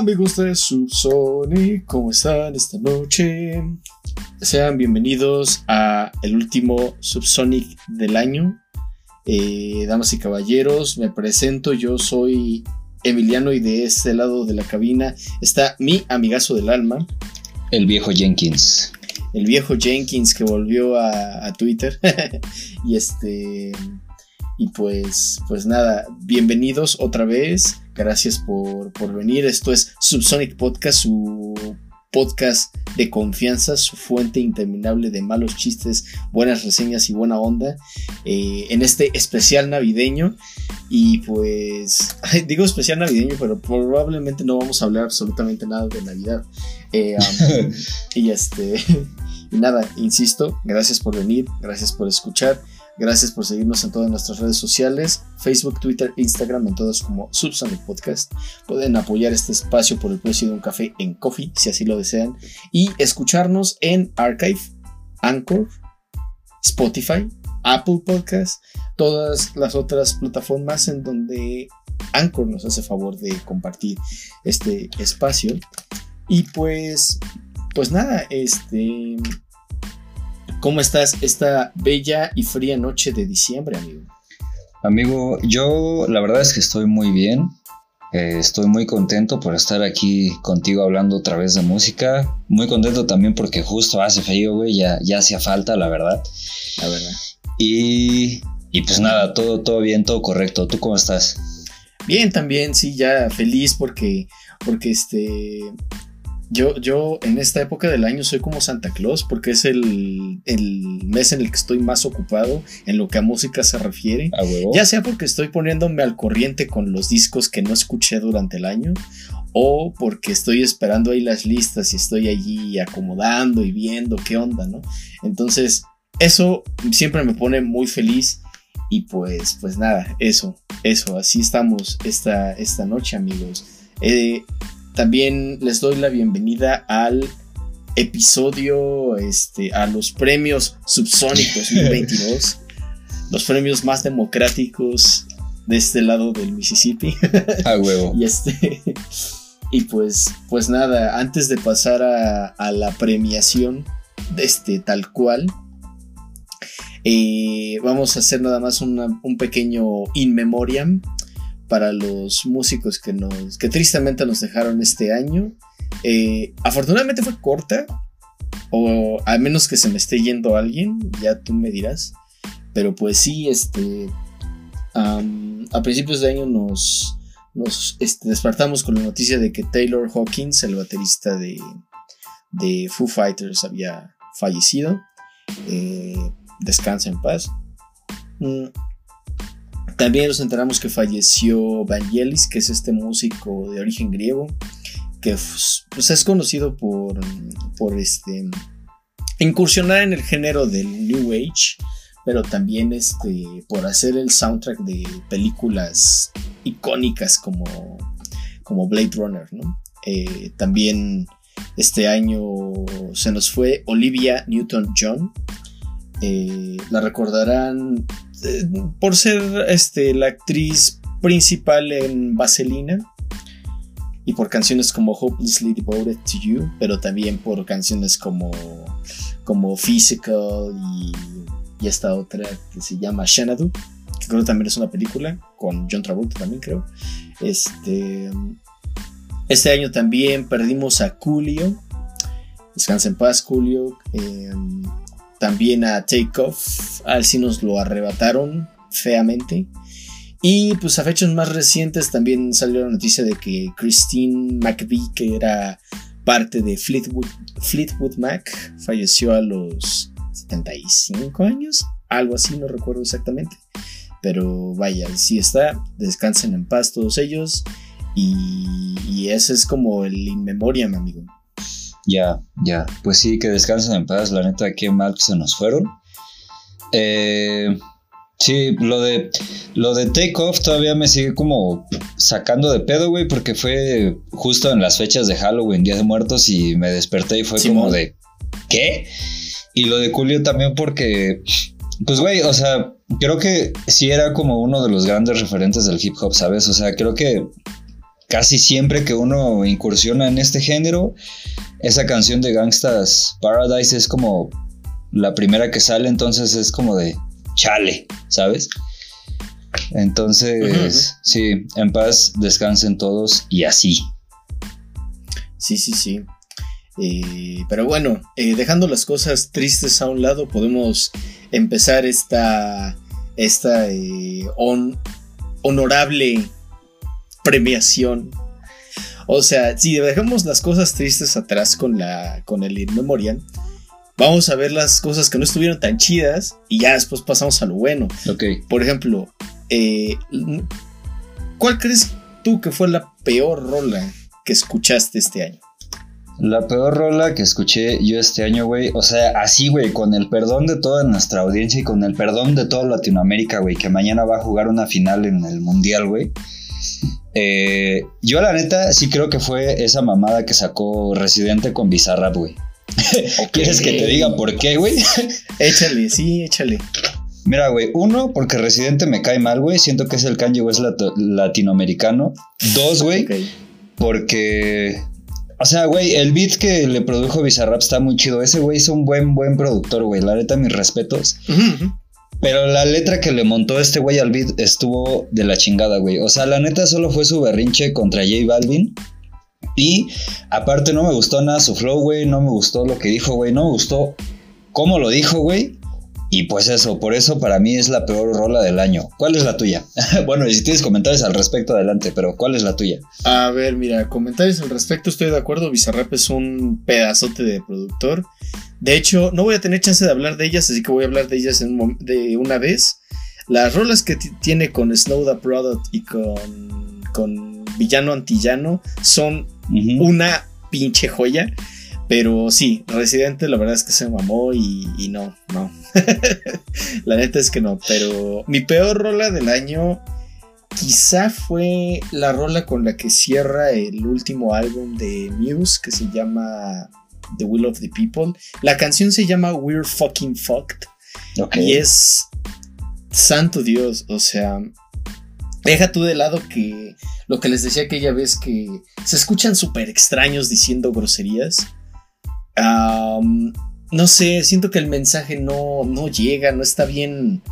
Amigos de Subsonic, ¿cómo están esta noche? Sean bienvenidos a el último Subsonic del año. Eh, damas y caballeros, me presento, yo soy Emiliano y de este lado de la cabina está mi amigazo del alma, El viejo Jenkins. el viejo Jenkins que volvió a, a Twitter. y este. Y pues, pues nada, bienvenidos otra vez. Gracias por, por venir. Esto es Subsonic Podcast, su podcast de confianza, su fuente interminable de malos chistes, buenas reseñas y buena onda. eh, en este especial navideño. Y pues, digo especial navideño, pero probablemente no vamos a hablar absolutamente nada de Navidad. Eh, um, y este, y nada, insisto, gracias por venir, gracias por escuchar, gracias por seguirnos en todas nuestras redes sociales, Facebook, Twitter, Instagram, en todas como Subsonic Podcast. Pueden apoyar este espacio por el precio de un café en Coffee, si así lo desean, y escucharnos en Archive, Anchor, Spotify, Apple Podcast, todas las otras plataformas en donde Anchor nos hace favor de compartir este espacio. Y pues, pues nada, este, ¿cómo estás esta bella y fría noche de diciembre, amigo? Amigo, yo la verdad es que estoy muy bien. Eh, estoy muy contento por estar aquí contigo hablando otra vez de música. Muy contento también porque justo hace frío, güey. Ya, ya hacía falta, la verdad. La verdad. Y, y pues nada, todo, todo bien, todo correcto. ¿Tú cómo estás? Bien, también, sí, ya feliz porque, porque este, yo, yo en esta época del año soy como Santa Claus porque es el, el mes en el que estoy más ocupado en lo que a música se refiere. A huevo. Ya sea porque estoy poniéndome al corriente con los discos que no escuché durante el año o porque estoy esperando ahí las listas y estoy allí acomodando y viendo qué onda, ¿no? Entonces, eso siempre me pone muy feliz y pues, pues nada, eso, eso, así estamos esta, esta noche, amigos. Eh, también les doy la bienvenida al episodio, este, a los premios Subsonic 2022, los premios más democráticos de este lado del Mississippi. A huevo. y este, y pues, pues nada, antes de pasar a, a la premiación de este tal cual, eh, vamos a hacer nada más una- un pequeño in memoriam para los músicos que nos que tristemente nos dejaron este año. Eh, afortunadamente fue corta, o al menos que se me esté yendo alguien, ya tú me dirás. Pero pues sí, este, a principios de año nos, nos este, despertamos con la noticia de que Taylor Hawkins, el baterista de, de Foo Fighters, había fallecido. Eh, descansa en paz. Mm. También nos enteramos que falleció Vangelis, que es este músico de origen griego, que pues, es conocido por, por este, incursionar en el género del New Age, pero también este, por hacer el soundtrack de películas icónicas como, como Blade Runner. ¿no? Eh, también este año se nos fue Olivia Newton-John. Eh, la recordarán por ser este, la actriz principal en Vaselina y por canciones como Hopelessly Devoted to You, pero también por canciones como, como Physical y, esta otra que se llama Xanadu, que creo que también es una película con John Travolta también creo. Este, este año también perdimos a Coolio, descansa en paz. Eh, también a Takeoff, a él sí nos lo arrebataron feamente. Y pues a fechas más recientes también salió la noticia de que Christine McVie, que era parte de Fleetwood, Fleetwood Mac, falleció a los 75 años, algo así, no recuerdo exactamente. Pero vaya, sí está, descansen en paz todos ellos. Y, y ese es como el in memoriam, amigo. Ya, ya. Pues sí, que descansen en paz. La neta, qué mal que se nos fueron. Eh, sí, lo de, lo de Take Off todavía me sigue como sacando de pedo, güey, porque fue justo en las fechas de Halloween, Día de Muertos, y me desperté y fue como de, ¿qué? Y lo de Julio también porque, pues, güey, o sea, creo que sí era como uno de los grandes referentes del hip hop, ¿sabes? O sea, creo que casi siempre que uno incursiona en este género, esa canción de Gangstas Paradise es como la primera que sale, entonces es como de chale, ¿sabes? Entonces, sí, en paz descansen todos y así. Sí, sí, sí. Eh, pero bueno, eh, dejando las cosas tristes a un lado, podemos empezar esta, esta eh, hon- honorable premiación. O sea, si dejamos las cosas tristes atrás con, la, con el In Memoriam, vamos a ver las cosas que no estuvieron tan chidas y ya después pasamos a lo bueno. Ok. Por ejemplo, eh, ¿cuál crees tú que fue la peor rola que escuchaste este año? La peor rola que escuché yo este año, güey. O sea, así, güey, con el perdón de toda nuestra audiencia y con el perdón de toda Latinoamérica, güey, que mañana va a jugar una final en el Mundial, güey. Eh, yo, la neta, sí creo que fue esa mamada que sacó Residente con Bizarrap, güey. ¿Quieres que te diga por qué, güey? Échale, sí, échale. Mira, güey, uno, porque Residente me cae mal, güey. Siento que es el Kanye West lato- latinoamericano. Dos, güey, porque. O sea, güey, el beat que le produjo Bizarrap está muy chido. Ese güey es un buen, buen productor, güey. La neta, mis respetos. Ujú. Pero la letra que le montó este güey al beat estuvo de la chingada, güey. O sea, la neta solo fue su berrinche contra J Balvin. Y aparte no me gustó nada su flow, güey. No me gustó lo que dijo, güey. No me gustó cómo lo dijo, güey. Y pues eso, por eso para mí es la peor rola del año. ¿Cuál es la tuya? bueno, y si tienes comentarios al respecto, adelante, pero ¿cuál es la tuya? A ver, mira, comentarios al respecto, estoy de acuerdo. Bizarrap es un pedazote de productor. De hecho, no voy a tener chance de hablar de ellas, así que voy a hablar de ellas en un de una vez. Las rolas que ti- tiene con Snow the Product y con, con Villano Antillano son Ujú. una pinche joya. Pero sí, Residente la verdad es que se mamó y, y no, no. la neta es que no. Pero mi peor rola del año quizá fue la rola con la que cierra el último álbum de Muse que se llama The Will of the People. La canción se llama We're Fucking Fucked. Y es. Santo Dios, o sea. Deja tú de lado que lo que les decía aquella vez que se escuchan súper extraños diciendo groserías. No sé, siento que el mensaje no, no llega, no está bien.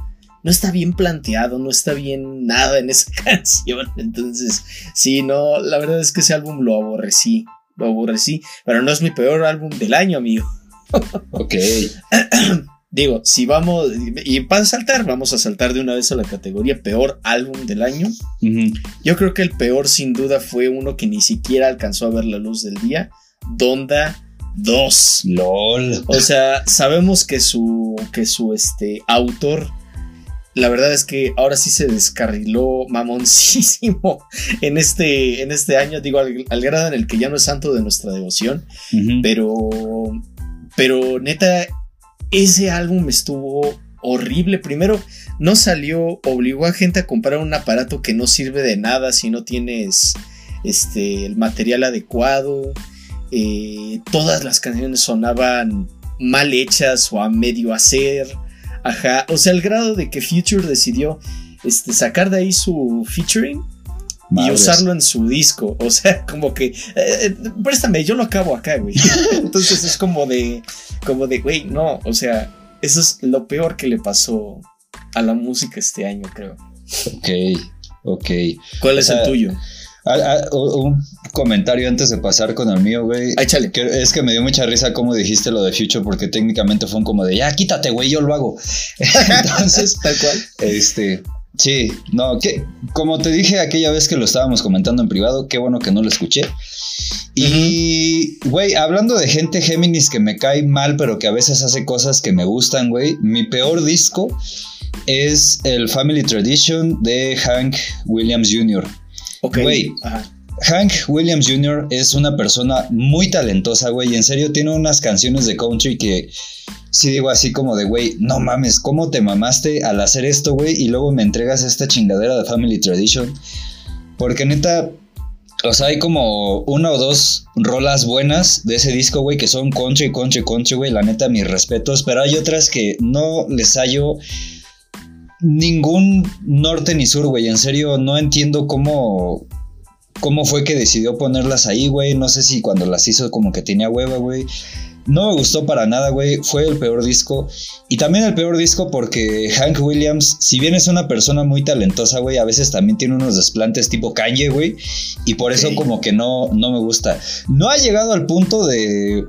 No está bien planteado, no está bien nada en esa canción. Entonces, sí, no, la verdad es que ese álbum lo aborrecí. Lo aborrecí. Pero no es mi peor álbum del año, amigo. Ok. Digo, si vamos, y para saltar, vamos a saltar de una vez a la categoría peor álbum del año. Yo creo que el peor sin duda fue uno que ni siquiera alcanzó a ver la luz del día, Donda 2. LOL. O sea, sabemos que su, que su este, autor, la verdad es que ahora sí se descarriló mamoncísimo en este, en este año, digo, al, al grado en el que ya no es santo de nuestra devoción. Pero, pero neta, ese álbum estuvo horrible. Primero, no salió, obligó a gente a comprar un aparato que no sirve de nada si no tienes este, el material adecuado. Eh, todas las canciones sonaban mal hechas o a medio hacer. Ajá, o sea, el grado de que Future decidió este, sacar de ahí su featuring y usarlo en su disco. O sea, como que, eh, eh, préstame, yo lo acabo acá, güey. Entonces es como de, como de, güey, no, o sea, eso es lo peor que le pasó a la música este año, creo. Ok. Ok. ¿Cuál O es sea, el tuyo? Ah, ah, un comentario antes de pasar con el mío, güey. Ah, échale. Que es que me dio mucha risa como dijiste lo de Future porque técnicamente fue un como de ya quítate, güey, yo lo hago. Entonces, Tal cual. este, sí, no, que como te dije aquella vez que lo estábamos comentando en privado, qué bueno que no lo escuché. Y, güey, hablando de gente Géminis que me cae mal, pero que a veces hace cosas que me gustan, güey, mi peor disco es el Family Tradition de Hank Williams Jr. Ok. Güey. Hank Williams Jr. es una persona muy talentosa, güey. En serio tiene unas canciones de country que sí digo así como de, güey, no mames, ¿cómo te mamaste al hacer esto, güey? Y luego me entregas esta chingadera de Family Tradition. Porque neta, o sea, hay como una o dos rolas buenas de ese disco, güey, que son country, country, country, güey. La neta, mis respetos. Pero hay otras que no les hallo ningún norte ni sur, güey. En serio, no entiendo cómo cómo fue que decidió ponerlas ahí, güey. No sé si cuando las hizo como que tenía hueva, güey. No me gustó para nada, güey. Fue el peor disco. Y también el peor disco porque Hank Williams, si bien es una persona muy talentosa, güey, a veces también tiene unos desplantes tipo Kanye, güey. Y por eso como que no, no me gusta. No ha llegado al punto de,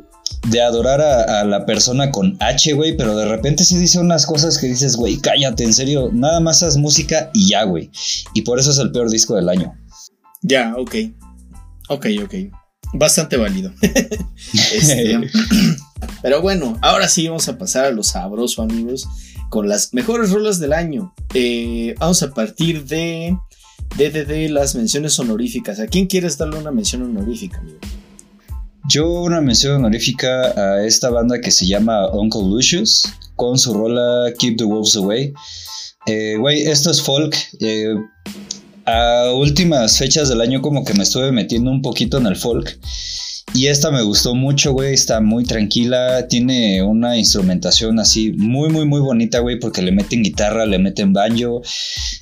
de adorar a, a la persona con H, güey, pero de repente sí dice unas cosas que dices, güey, cállate, en serio, nada más haz música y ya, güey. Y por eso es el peor disco del año. Ya, ok. Ok, ok. Bastante válido. Este, pero bueno, ahora sí vamos a pasar a lo sabroso, amigos, con las mejores rolas del año. Eh, vamos a partir de, de, de, de las menciones honoríficas. ¿A quién quieres darle una mención honorífica, amigo? Yo una mención honorífica a esta banda que se llama Uncle Lucius con su rola Keep the Wolves Away. Eh, Güey, esto es folk. Eh, últimas fechas del año como que me estuve metiendo un poquito en el folk. Y esta me gustó mucho, güey. Está muy tranquila. Tiene una instrumentación así muy, muy, muy bonita, güey. Porque le meten guitarra, le meten banjo.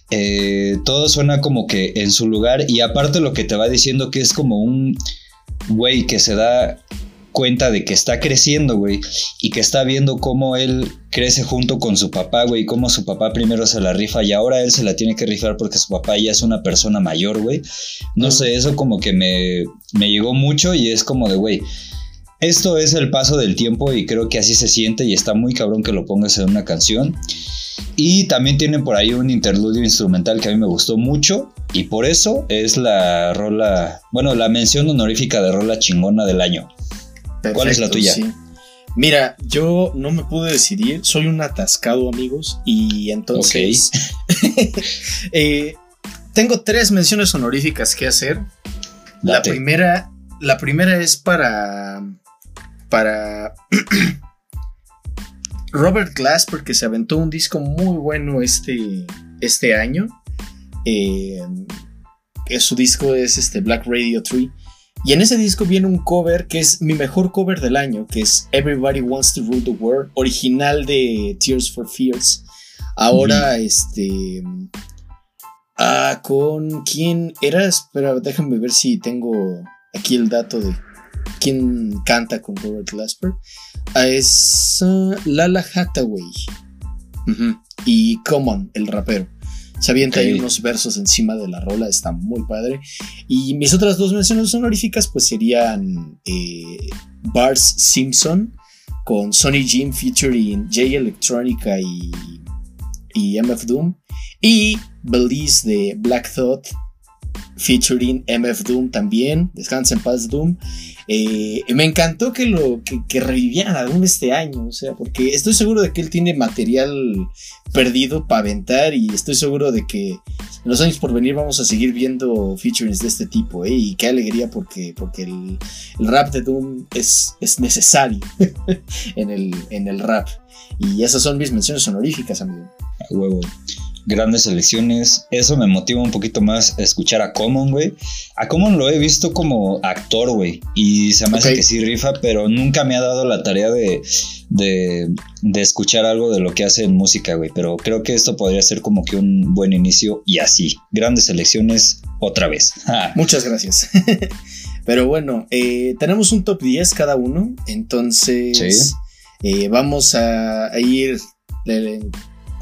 Eh, todo suena como que en su lugar. Y aparte lo que te va diciendo que es como un güey que se da cuenta de que está creciendo, güey, y que está viendo cómo él crece junto con su papá, güey, cómo su papá primero se la rifa y ahora él se la tiene que rifar porque su papá ya es una persona mayor, güey. No sé, eso como que me, me llegó mucho y es como de, güey, esto es el paso del tiempo y creo que así se siente y está muy cabrón que lo pongas en una canción. Y también tiene por ahí un interludio instrumental que a mí me gustó mucho y por eso es la rola, bueno, la mención honorífica de rola chingona del año. ¿Cuál es la tuya? sí. Mira, yo no me pude decidir, soy un atascado, amigos, y entonces eh, tengo tres menciones honoríficas que hacer. La Date. primera, la primera es para para Robert Glass porque se aventó un disco muy bueno este este año. Eh, su disco es este Black Radio 3 y en ese disco viene un cover que es mi mejor cover del año, que es Everybody Wants to Rule the World, original de Tears for Fears. Ahora, este. Ah, con quién era. Espera, déjame ver si tengo aquí el dato de quién canta con Robert Glasper. Ah, es ah, Lala Hathaway. Y Common, el rapero. Se avienta ahí Ok. unos versos encima de la rola, está muy padre. Y mis otras dos menciones honoríficas pues serían eh, Bars Simpson con Sonny Jim featuring J Electronica y, y MF Doom. Y Belize de Black Thought featuring MF Doom también. Descansa en paz Doom. Eh, me encantó que lo que, que revivieran a Doom este año, o sea, porque estoy seguro de que él tiene material perdido para aventar y estoy seguro de que en los años por venir vamos a seguir viendo featurings de este tipo, ¿eh? Y qué alegría porque, porque el, el rap de Doom es, es necesario en, el, en el rap. Y esas son mis menciones honoríficas, amigo. A huevo. Grandes selecciones. Eso me motiva un poquito más a escuchar a Common, güey. A Common lo he visto como actor, güey. Y se me hace que sí rifa, pero nunca me ha dado la tarea de, de, de escuchar algo de lo que hace en música, güey. Pero creo que esto podría ser como que un buen inicio y así. Grandes selecciones otra vez. Ja. Muchas gracias. Pero bueno, eh, tenemos un top 10 cada uno, entonces Sí. eh, vamos a, a ir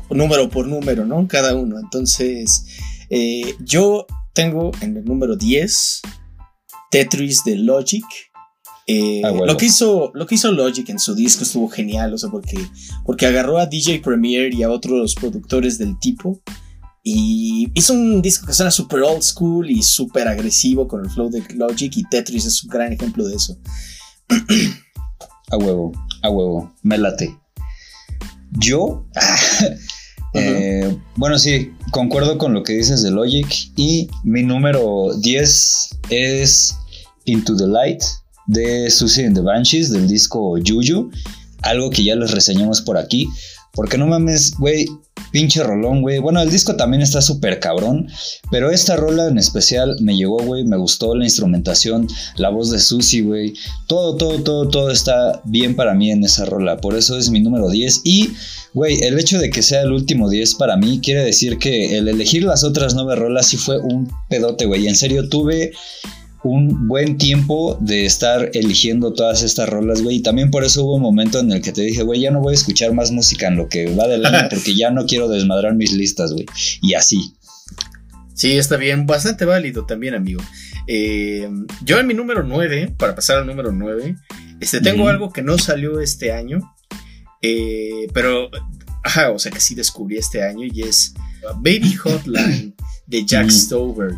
número por número, ¿no? Cada uno. Entonces, eh, yo tengo en el número 10 Tetris de Logic. Eh, Ah, lo, que hizo, lo que hizo Logic en su disco estuvo genial, o sea, porque, porque agarró a DJ Premier y a otros productores del tipo y hizo un disco que suena super old school y súper agresivo con el flow de Logic y Tetris es un gran ejemplo de eso. A huevo, a huevo, me late. Yo, Eh, bueno, sí, concuerdo con lo que dices de Logic. Y mi número 10 es Into the Light de Susie and the Banshees del disco Juju. Algo que ya les reseñamos por aquí. Porque no mames, güey, pinche rolón, güey. Bueno, el disco también está súper cabrón, pero esta rola en especial me llegó, güey, me gustó la instrumentación, la voz de Susie, güey. Todo, todo, todo, todo está bien para mí en esa rola. Por eso es mi número 10. Y, güey, el hecho de que sea el último 10 para mí quiere decir que el elegir las otras nueve rolas sí fue un pedote, güey. En serio, tuve un buen tiempo de estar eligiendo todas estas rolas, güey. Y también por eso hubo un momento en el que te dije, güey, ya no voy a escuchar más música en lo que va del año porque ya no quiero desmadrar mis listas, güey. Y así. Sí, está bien, bastante válido también, amigo. Eh, yo en mi número 9, para pasar al número 9, este, tengo algo que no salió este año, eh, pero, ajá, o sea que sí descubrí este año y es Baby Hotline de Jack Mm. Stover.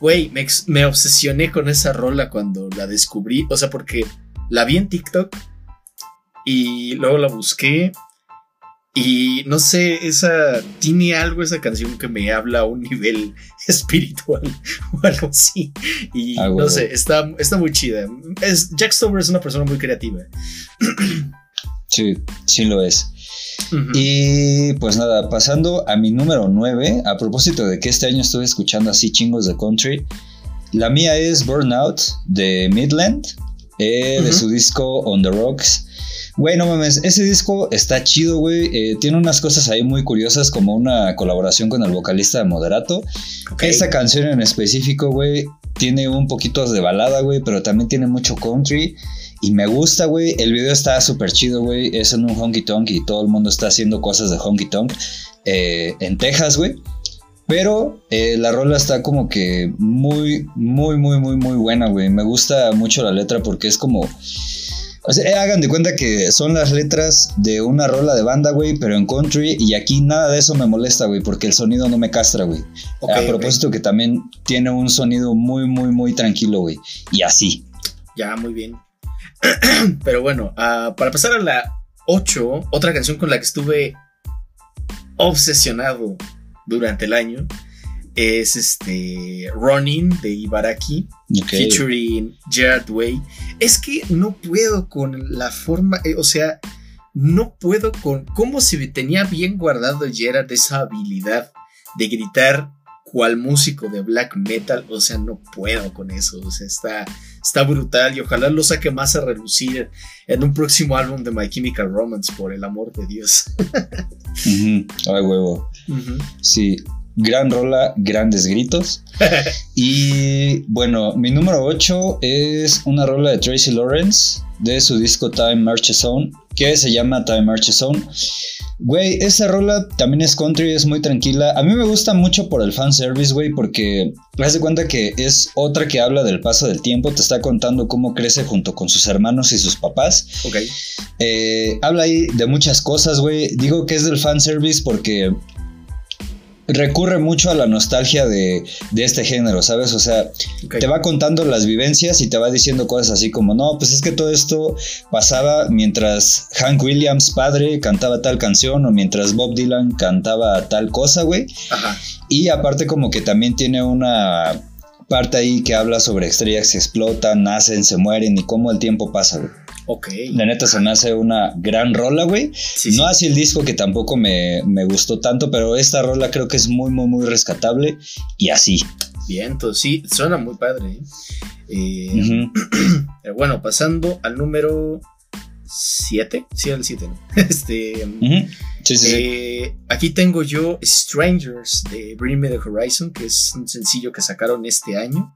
Güey, me, me obsesioné con esa rola cuando la descubrí, o sea, porque la vi en TikTok y luego la busqué y no sé, esa tiene algo esa canción que me habla a un nivel espiritual o algo así. Y Ah, no huevo. sé, está, está muy chida. Es, Jack Stover es una persona muy creativa. Sí, sí lo es. Y pues nada, pasando a mi número 9, a propósito de que este año estuve escuchando así chingos de country, la mía es Burnout de Midland, eh, de su disco On the Rocks. Güey, no mames, ese disco está chido, güey. eh, tiene unas cosas ahí muy curiosas, como una colaboración con el vocalista de Moderato. Ok. Esta canción en específico, güey, tiene un poquito de balada, güey, pero también tiene mucho country. Y me gusta, güey. El video está súper chido, güey. Es en un honky tonk y todo el mundo está haciendo cosas de honky tonk eh, en Texas, güey. Pero eh, la rola está como que muy, muy, muy, muy, muy buena, güey. Me gusta mucho la letra porque es como... O sea, eh, hagan de cuenta que son las letras de una rola de banda, güey, pero en country. Y aquí nada de eso me molesta, güey, porque el sonido no me castra, güey. A propósito que también tiene un sonido muy, muy, muy tranquilo, güey. Y así. Ya, muy bien. Pero bueno, ah, para pasar a la 8, otra canción con la que estuve obsesionado durante el año es este Running de Ibaraki featuring Gerard Way. Es que no puedo con la forma, eh, o sea, no puedo con cómo se tenía bien guardado Gerard esa habilidad de gritar cual músico de black metal, o sea, no puedo con eso, o sea, está, está brutal y ojalá lo saque más a relucir en un próximo álbum de My Chemical Romance, por el amor de Dios. Ay, huevo. Sí. Gran rola, grandes gritos. Y bueno, mi número 8 es una rola de Tracy Lawrence de su disco Time Marches On, que se llama Time Marches On. Güey, esa rola también es country, es muy tranquila. A mí me gusta mucho por el fanservice, güey, porque das de cuenta que es otra que habla del paso del tiempo, te está contando cómo crece junto con sus hermanos y sus papás. Ok, Eh, habla ahí de muchas cosas, güey. Digo que es del fanservice porque recurre mucho a la nostalgia de, de este género, ¿sabes? O sea, te va contando las vivencias y te va diciendo cosas así como, no, pues es que todo esto pasaba mientras Hank Williams, padre, cantaba tal canción o mientras Bob Dylan cantaba tal cosa, güey. Ajá. Y aparte como que también tiene una parte ahí que habla sobre estrellas que explotan, nacen, se mueren y cómo el tiempo pasa, güey. Ok. La neta se me hace una gran rola, güey. Sí, no sí. así el disco que tampoco me, me gustó tanto, pero esta rola creo que es muy, muy, muy rescatable y así. Bien, entonces sí, suena muy padre. ¿eh? Eh. Pero bueno, pasando al número 7. Sí, al 7, ¿no? Este. Sí. eh, aquí tengo yo Strangers de Bring Me the Horizon, que es un sencillo que sacaron este año.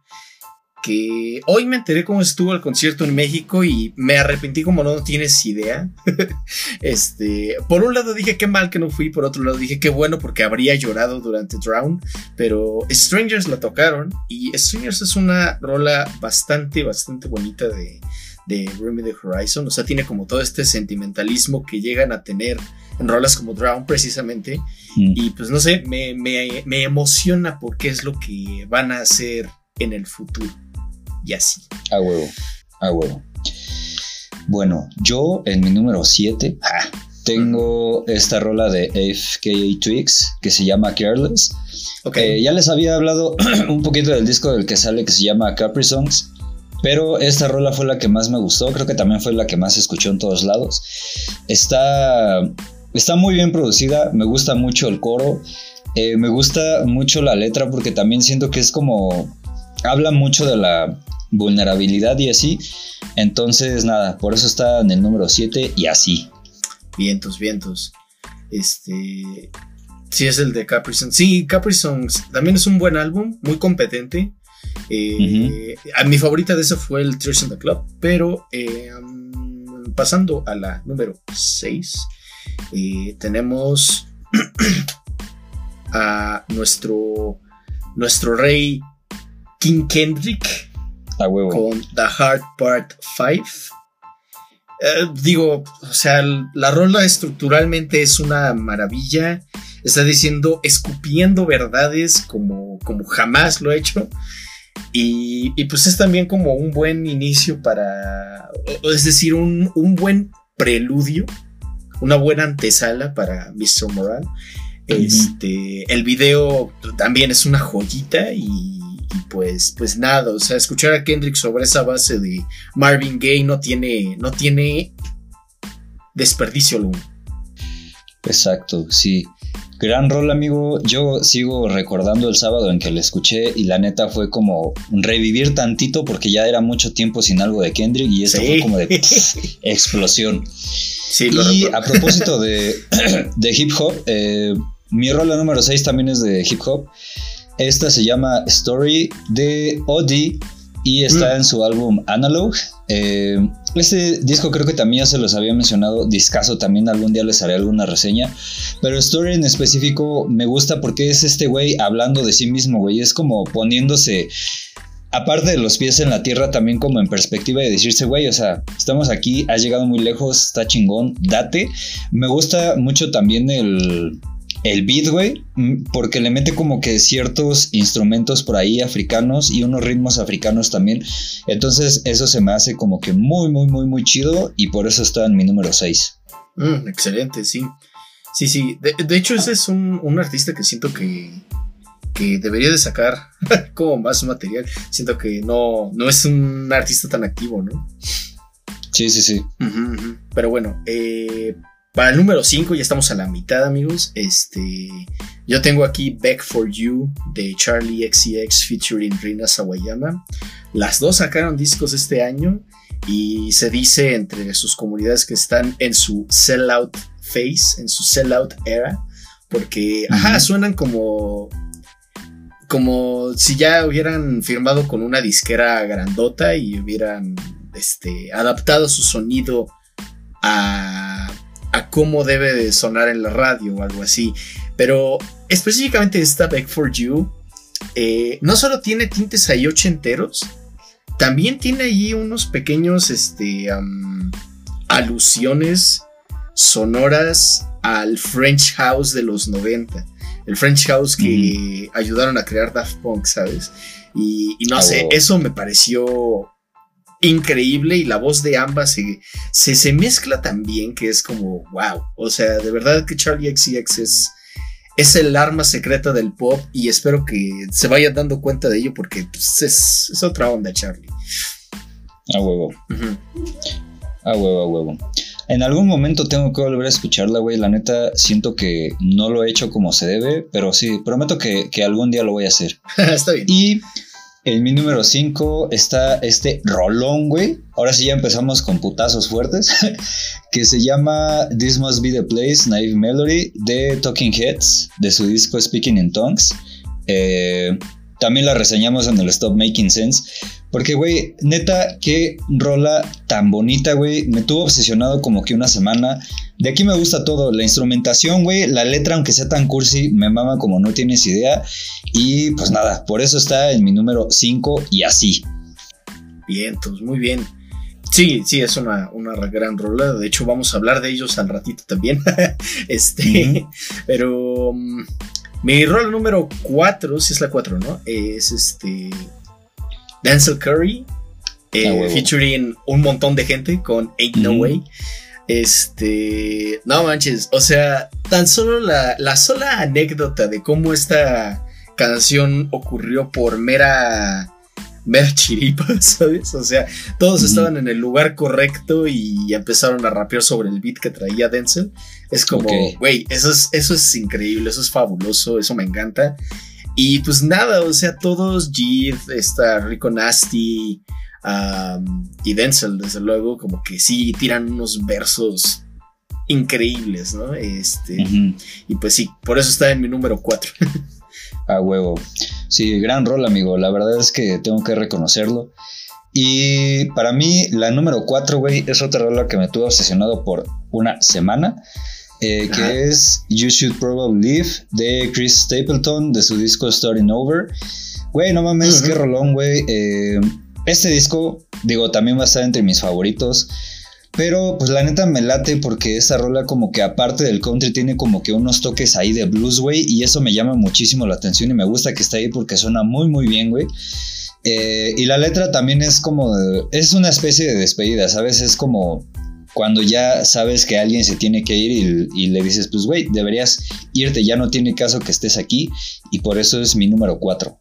Que hoy me enteré cómo estuvo el concierto en México y me arrepentí como no tienes idea. este, por un lado dije qué mal que no fui, por otro lado dije qué bueno porque habría llorado durante Drown, pero Strangers la tocaron y Strangers es una rola bastante, bastante bonita de, de Me the Horizon. O sea, tiene como todo este sentimentalismo que llegan a tener en rolas como Drown precisamente. Mm. Y pues no sé, me, me, me emociona porque es lo que van a hacer en el futuro. Y así. A huevo, a huevo. Bueno, yo en mi número 7 tengo esta rola de FKA Twigs que se llama Careless. Eh, ya les había hablado un poquito del disco del que sale que se llama Capri Songs. Pero esta rola fue la que más me gustó. Creo que también fue la que más escuchó en todos lados. Está, está muy bien producida. Me gusta mucho el coro. Eh, me gusta mucho la letra porque también siento que es como. Habla mucho de la vulnerabilidad y así. Entonces, nada, por eso está en el número 7 y así. Vientos, vientos. Este. Sí, es el de Capri Songs. Sí, Capri Songs también es un buen álbum, muy competente. Eh, a mi favorita de ese fue el Tears in the Club, pero eh, um, pasando a la número 6, eh, tenemos a nuestro, nuestro rey King Kendrick A huevo. con The Hard Part 5. Eh, digo, o sea, la rola estructuralmente es una maravilla. Está diciendo, escupiendo verdades como, como jamás lo ha hecho. Y, y pues es también como un buen inicio para, o- es decir, un, un buen preludio, una buena antesala para Mr. Moral. Este, el video también es una joyita y, y pues, pues nada, o sea, escuchar a Kendrick sobre esa base de Marvin Gaye no tiene, no tiene desperdicio alguno. Exacto, sí. Gran rol, amigo. Yo sigo recordando el sábado en que lo escuché y la neta fue como revivir tantito porque ya era mucho tiempo sin algo de Kendrick y esto Sí. fue como de pff, explosión. Sí, lo Y recuerdo. a propósito de, de hip hop, eh, mi rola número 6 también es de hip hop. Esta se llama Story de OD y está Mm. en su álbum Analog. Eh, este disco creo que también ya se los había mencionado, discaso también algún día les haré alguna reseña, pero Story en específico me gusta porque es este güey hablando de sí mismo, güey, es como poniéndose aparte de los pies en la tierra, también como en perspectiva de decirse, güey, o sea, estamos aquí, has llegado muy lejos, está chingón, date. Me gusta mucho también el, el beat, güey, mm, porque le mete como que ciertos instrumentos por ahí africanos y unos ritmos africanos también. Entonces eso se me hace como que muy, muy, muy, muy chido y por eso está en mi número 6. Mm, excelente, sí. Sí, sí. De, de hecho, ese es un, un artista que siento que, que debería de sacar como más material. Siento que no, no es un artista tan activo, ¿no? Sí, sí, sí. Pero bueno, eh, para el número 5 ya estamos a la mitad, amigos. Este, yo tengo aquí Back for You de Charlie XCX featuring Rina Sawayama. Las dos sacaron discos este año y se dice entre sus comunidades que están en su sellout phase, en su sellout era, porque ajá, suenan como como si ya hubieran firmado con una disquera grandota y hubieran este, adaptado su sonido a, a cómo debe de sonar en la radio o algo así. Pero específicamente esta Back for You eh, no solo tiene tintes ahí ochenteros, también tiene ahí unos pequeños este, alusiones sonoras al French House de los 90. El French House que ayudaron a crear Daft Punk, ¿sabes? Y, y no sé, eso me pareció increíble y la voz de ambas se, se, se mezcla tan bien que es como, wow. O sea, de verdad que Charlie XCX es, es el arma secreta del pop y espero que se vayan dando cuenta de ello porque pues, es, es otra onda, Charlie. A huevo. A huevo, a huevo. En algún momento tengo que volver a escucharla, güey. La neta, siento que no lo he hecho como se debe, pero sí, prometo que, que algún día lo voy a hacer. Está bien. Y en mi número 5 está este rolón, güey. Ahora sí ya empezamos con putazos fuertes. que se llama This Must Be the Place, Naive Melody, de Talking Heads, de su disco Speaking in Tongues. Eh, también la reseñamos en el Stop Making Sense. Porque, güey, neta, qué rola tan bonita, güey. Me tuvo obsesionado como que una semana. De aquí me gusta todo. La instrumentación, güey. La letra, aunque sea tan cursi, me mama como no tienes idea. Y pues nada, por eso está en mi número 5 y así. Vientos, muy bien. Sí, sí, es una, una gran rola. De hecho, vamos a hablar de ellos al ratito también. este, pero mm, mi rol número 4, si es la 4, ¿no? Es este Denzel Curry, eh, featuring un montón de gente con Ain't No. Way. Este, no manches, o sea, tan solo la, la sola anécdota de cómo esta canción ocurrió por mera mera chiripa, ¿sabes? O sea, todos estaban en el lugar correcto y empezaron a rapear sobre el beat que traía Denzel. Es como, güey, eso es, eso es increíble, eso es fabuloso, eso me encanta. Y pues nada, o sea, todos, Jid, está Rico Nasty um, y Denzel, desde luego, como que sí tiran unos versos increíbles, ¿no? Este, y pues sí, por eso está en mi número 4. A huevo. Sí, gran rol, amigo. La verdad es que tengo que reconocerlo. Y para mí, la número 4, güey, es otra rola que me tuvo obsesionado por una semana. Eh, Ajá. que es You Should Probably Live de Chris Stapleton de su disco Starting Over. Güey, no mames, Ujú. qué rolón, güey. Eh, este disco, digo, también va a estar entre mis favoritos. Pero pues la neta me late porque esta rola como que aparte del country tiene como que unos toques ahí de blues, güey. Y eso me llama muchísimo la atención y me gusta que esté ahí porque suena muy muy bien, güey. Eh, y la letra también es como, de- es una especie de despedida, ¿sabes? Es como cuando ya sabes que alguien se tiene que ir y, le dices, pues güey, deberías irte, ya no tiene caso que estés aquí. Y por eso es mi número 4.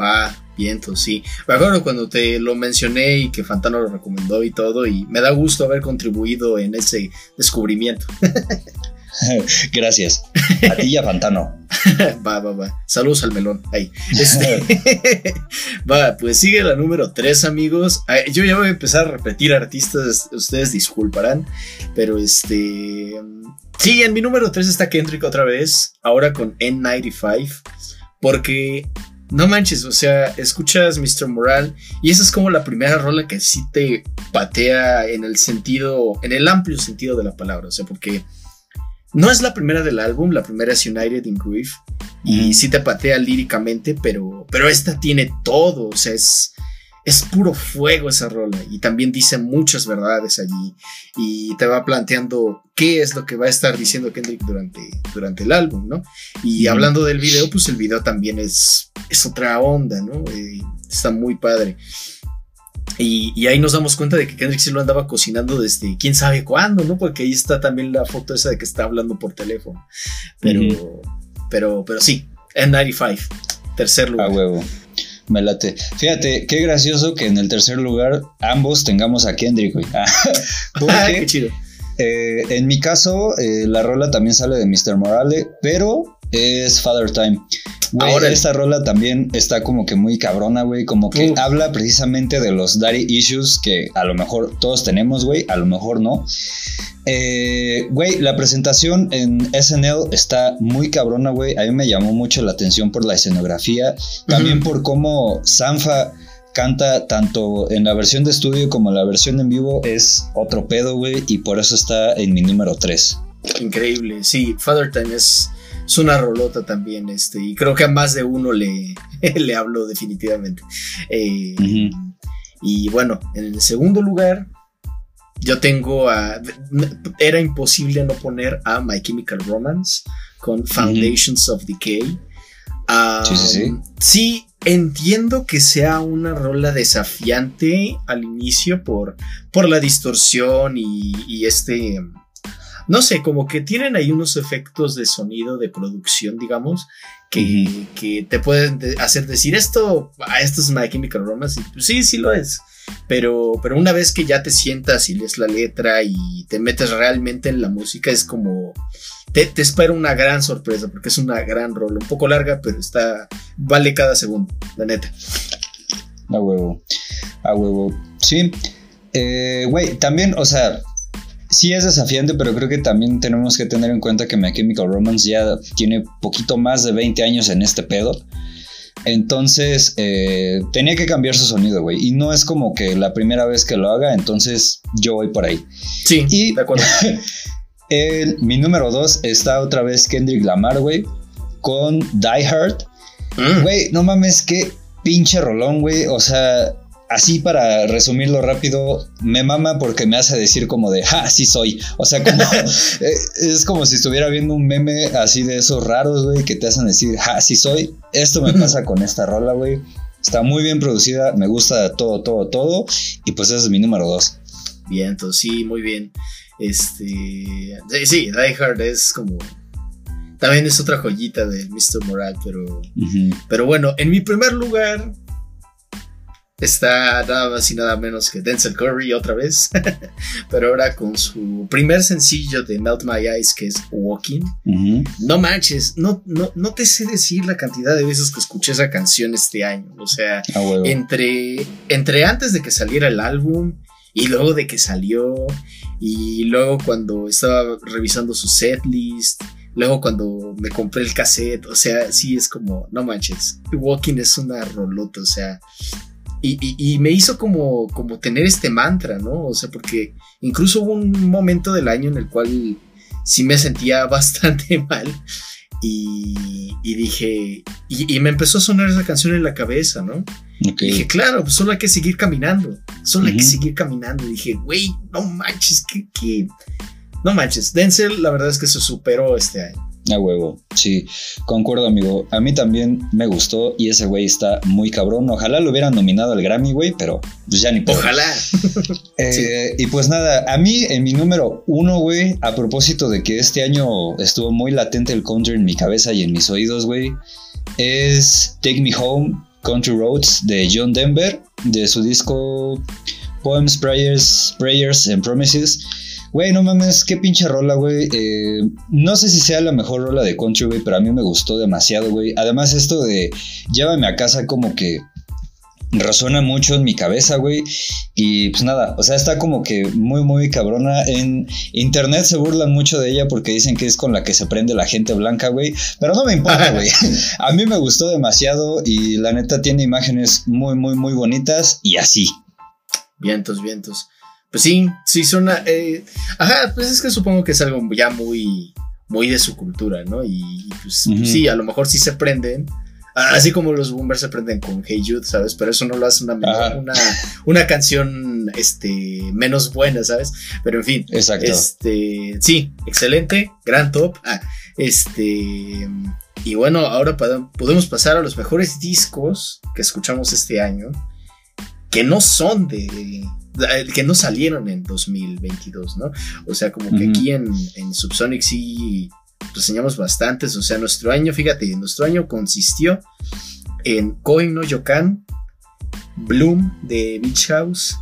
Va, viento, sí. Me acuerdo cuando te lo mencioné y que Fantano lo recomendó y todo, y me da gusto haber contribuido en ese descubrimiento. Gracias. A ti y a Fantano. va, va, va. Saludos al melón. Ahí. Este, va, pues sigue la número 3, amigos. Yo ya voy a empezar a repetir artistas, ustedes disculparán, pero este. Sí, en mi número 3 está Kendrick otra vez, ahora con N95, porque no manches, o sea, escuchas Mr. Moral y esa es como la primera rola que sí te patea en el sentido, en el amplio sentido de la palabra, o sea, porque no es la primera del álbum, la primera es United in Grief y sí te patea líricamente, pero, pero esta tiene todo, o sea, es, es puro fuego esa rola y también dice muchas verdades allí y te va planteando qué es lo que va a estar diciendo Kendrick durante, durante el álbum, ¿no? Y hablando del video, pues el video también es, es otra onda, ¿no? Eh, está muy padre. Y, y ahí nos damos cuenta de que Kendrick sí lo andaba cocinando desde quién sabe cuándo, ¿no? Porque ahí está también la foto esa de que está hablando por teléfono. Pero, pero, pero sí, N95, tercer A lugar. huevo. Me late. Fíjate, qué gracioso que en el tercer lugar ambos tengamos a Kendrick, güey. Ah, Porque qué chido. eh, en mi caso, eh, la rola también sale de Mr. Morale, pero es Father Time. Ahora- esta rola también está como que muy cabrona, güey. Como que habla precisamente de los daddy issues que a lo mejor todos tenemos, güey. A lo mejor no. Eh, Güey, la presentación en SNL está muy cabrona, güey. A mí me llamó mucho la atención por la escenografía. También por cómo Sanfa canta tanto en la versión de estudio como en la versión en vivo. Es otro pedo, güey. Y por eso está en mi número 3. Increíble. Sí, Father Time es, es una rolota también. Este, y creo que a más de uno le, le hablo definitivamente. Eh. Y bueno, en el segundo lugar, yo tengo a. Era imposible no poner a My Chemical Romance con Foundations of Decay. Um, Sí, sí, sí. sí, entiendo que sea una rola desafiante al inicio por, por la distorsión y, y este. No sé, como que tienen ahí unos efectos de sonido, de producción, digamos, que, que te pueden de- hacer decir esto, ah, esto es My Chemical Romance. Y, pues, sí, sí lo es. Pero, pero una vez que ya te sientas y lees la letra y te metes realmente en la música, es como. Te, te espera una gran sorpresa, porque es una gran rola. Un poco larga, pero está. Vale cada segundo, la neta. A huevo. A huevo. Sí. Eh, Güey, también, o sea, sí es desafiante, pero creo que también tenemos que tener en cuenta que My Chemical Romance ya tiene poquito más de 20 años en este pedo. Entonces, eh, tenía que cambiar su sonido, güey. Y no es como que la primera vez que lo haga, entonces yo voy por ahí. Sí, Y- de acuerdo. El- mi número 2 está otra vez Kendrick Lamar, güey, con Die Hard. Mm, Güey, no mames, qué pinche rolón, güey. O sea, así para resumirlo rápido, me mama porque me hace decir como de, ja, sí soy. O sea, como, eh, es como si estuviera viendo un meme así de esos raros, güey, que te hacen decir, ja, sí soy. Esto me pasa con esta rola, güey. Está muy bien producida, me gusta todo, todo, todo. Y pues ese es mi número dos. Bien, entonces sí, muy bien. Este. Sí, sí, Die Hard es como. También es otra joyita de Mr. Moral, pero. Pero bueno, en mi primer lugar está nada más y nada menos que Denzel Curry otra vez, pero ahora con su primer sencillo de Melt My Eyes que es Walking. No manches, no, no, no te sé decir la cantidad de veces que escuché esa canción este año. O sea, A huevo. entre, entre antes de que saliera el álbum y luego de que salió y luego cuando estaba revisando su setlist, luego cuando me compré el cassette, o sea, sí es como, no manches, Walking es una rolota, o sea, y, y- y me hizo como, como tener este mantra, ¿no? O sea, porque incluso hubo un momento del año en el cual sí me sentía bastante mal. Y, y dije, y, me empezó a sonar esa canción en la cabeza, ¿no? Ok. Y dije, claro, pues solo hay que seguir caminando. Solo hay que seguir caminando. Y dije, güey, no manches, que, que. No manches. Denzel, la verdad es que se superó este año. A huevo, sí, concuerdo amigo. A mí también me gustó y ese güey está muy cabrón. Ojalá lo hubieran nominado al Grammy, güey, pero pues ya ni pedo. Ojalá. Eh, Y pues nada, a mí en mi número uno, güey, a propósito de que este año estuvo muy latente el country en mi cabeza y en mis oídos, güey, es Take Me Home, Country Roads de John Denver, de su disco Poems, Prayers, Prayers and Promises. Güey, no mames, qué pinche rola, güey. Eh, no sé si sea la mejor rola de country, güey, pero a mí me gustó demasiado, güey. Además, esto de llévame a casa como que resuena mucho en mi cabeza, güey. Y pues nada, o sea, está como que muy, muy cabrona. En internet se burlan mucho de ella porque dicen que es con la que se prende la gente blanca, güey. Pero no me importa, güey. A mí me gustó demasiado y la neta tiene imágenes muy, muy, muy bonitas y así. Vientos, vientos. Pues sí, sí suena. eh, ajá, pues es que supongo que es algo ya muy, muy de su cultura, ¿no? Y, pues, sí, a lo mejor sí se prenden. Así como los boomers se prenden con Hey Jude, ¿sabes? Pero eso no lo hace una, una, una canción este, menos buena, ¿sabes? Pero en fin. Exacto. Este, sí, excelente, gran top. Ah, este, y bueno, ahora podemos pasar a los mejores discos que escuchamos este año, que no son de- que no salieron en 2022, ¿no? O sea, como que aquí en, en Subsonic sí reseñamos bastantes, o sea, nuestro año, fíjate, nuestro año consistió en Koi no Yokan, Bloom de Beach House,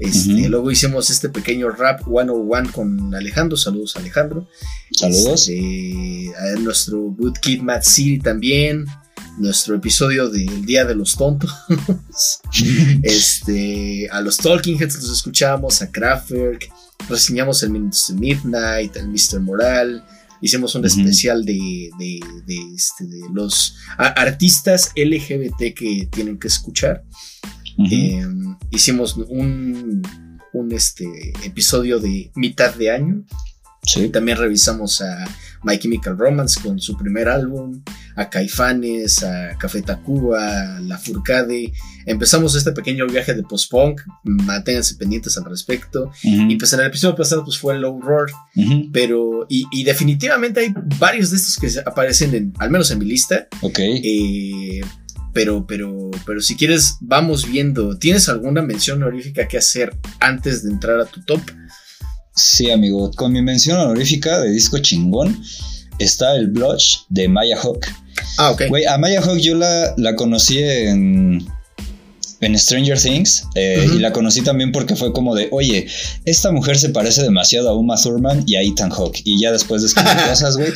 este, luego hicimos este pequeño rap 101 con Alejandro, saludos Alejandro. Saludos. Este, a nuestro Good Kid Mad City también, nuestro episodio del Día de los Tontos. este, a los Talking Heads los escuchamos, a Kraftwerk, reseñamos el Minutes to Midnight, el Mr. Moral, hicimos un especial de, de, de, este, de los artistas LGBT que tienen que escuchar. Eh, hicimos un, un este, episodio de mitad de año. Sí. También revisamos a My Chemical Romance con su primer álbum, a Caifanes, a Café Tacuba, a La Furcade. Empezamos este pequeño viaje de post-punk, manténganse pendientes al respecto. Y pues en el episodio pasado pues fue Low Roar, pero y, y definitivamente hay varios de estos que aparecen en, al menos en mi lista. Ok. Eh, pero, pero, pero si quieres, vamos viendo. ¿Tienes alguna mención honorífica que hacer antes de entrar a tu top? Sí, amigo. Con mi mención honorífica de disco chingón está el Blush de Maya Hawk. Ah, ok. Güey, a Maya Hawk yo la, la conocí en, en Stranger Things eh, y la conocí también porque fue como de, oye, esta mujer se parece demasiado a Uma Thurman y a Ethan Hawke. Y ya después descubrí cosas, güey.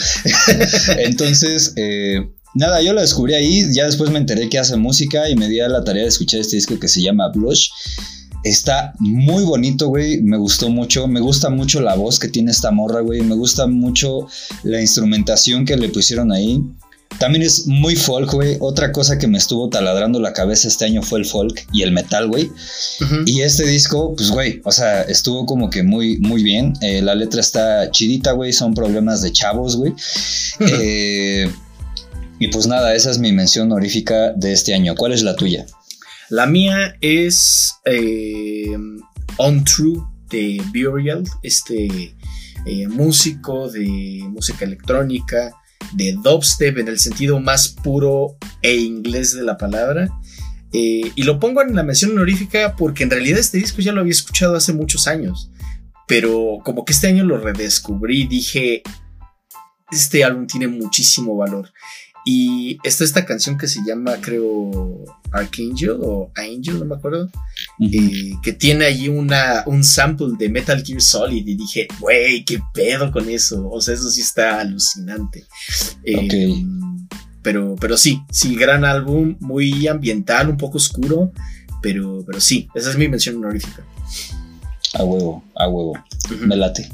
Entonces, eh, nada, yo la descubrí ahí. Ya después me enteré que hace música y me di a la tarea de escuchar este disco que se llama Blush. Está muy bonito, güey. Me gustó mucho. Me gusta mucho la voz que tiene esta morra, güey. Me gusta mucho la instrumentación que le pusieron ahí. También es muy folk, güey. Otra cosa que me estuvo taladrando la cabeza este año fue el folk y el metal, güey. Y este disco, pues, güey, o sea, estuvo como que muy, muy bien. Eh, la letra está chidita, güey. Son problemas de chavos, güey. Eh, y pues nada, esa es mi mención honorífica de este año. ¿Cuál es la tuya? La mía es eh, On True de Burial, este eh, músico de música electrónica, de dubstep en el sentido más puro e inglés de la palabra. Eh, y lo pongo en la mención honorífica porque en realidad este disco ya lo había escuchado hace muchos años. pero como que este año lo redescubrí, dije, este álbum tiene muchísimo valor. Y está esta canción que se llama, creo, Archangel o Angel, no me acuerdo, eh, que tiene allí una, un sample de Metal Gear Solid. Y dije, güey, qué pedo con eso. O sea, eso sí está alucinante. Eh, pero, pero sí, sí, gran álbum, muy ambiental, un poco oscuro. Pero, pero sí, esa es mi mención honorífica. A huevo, a huevo. Me late.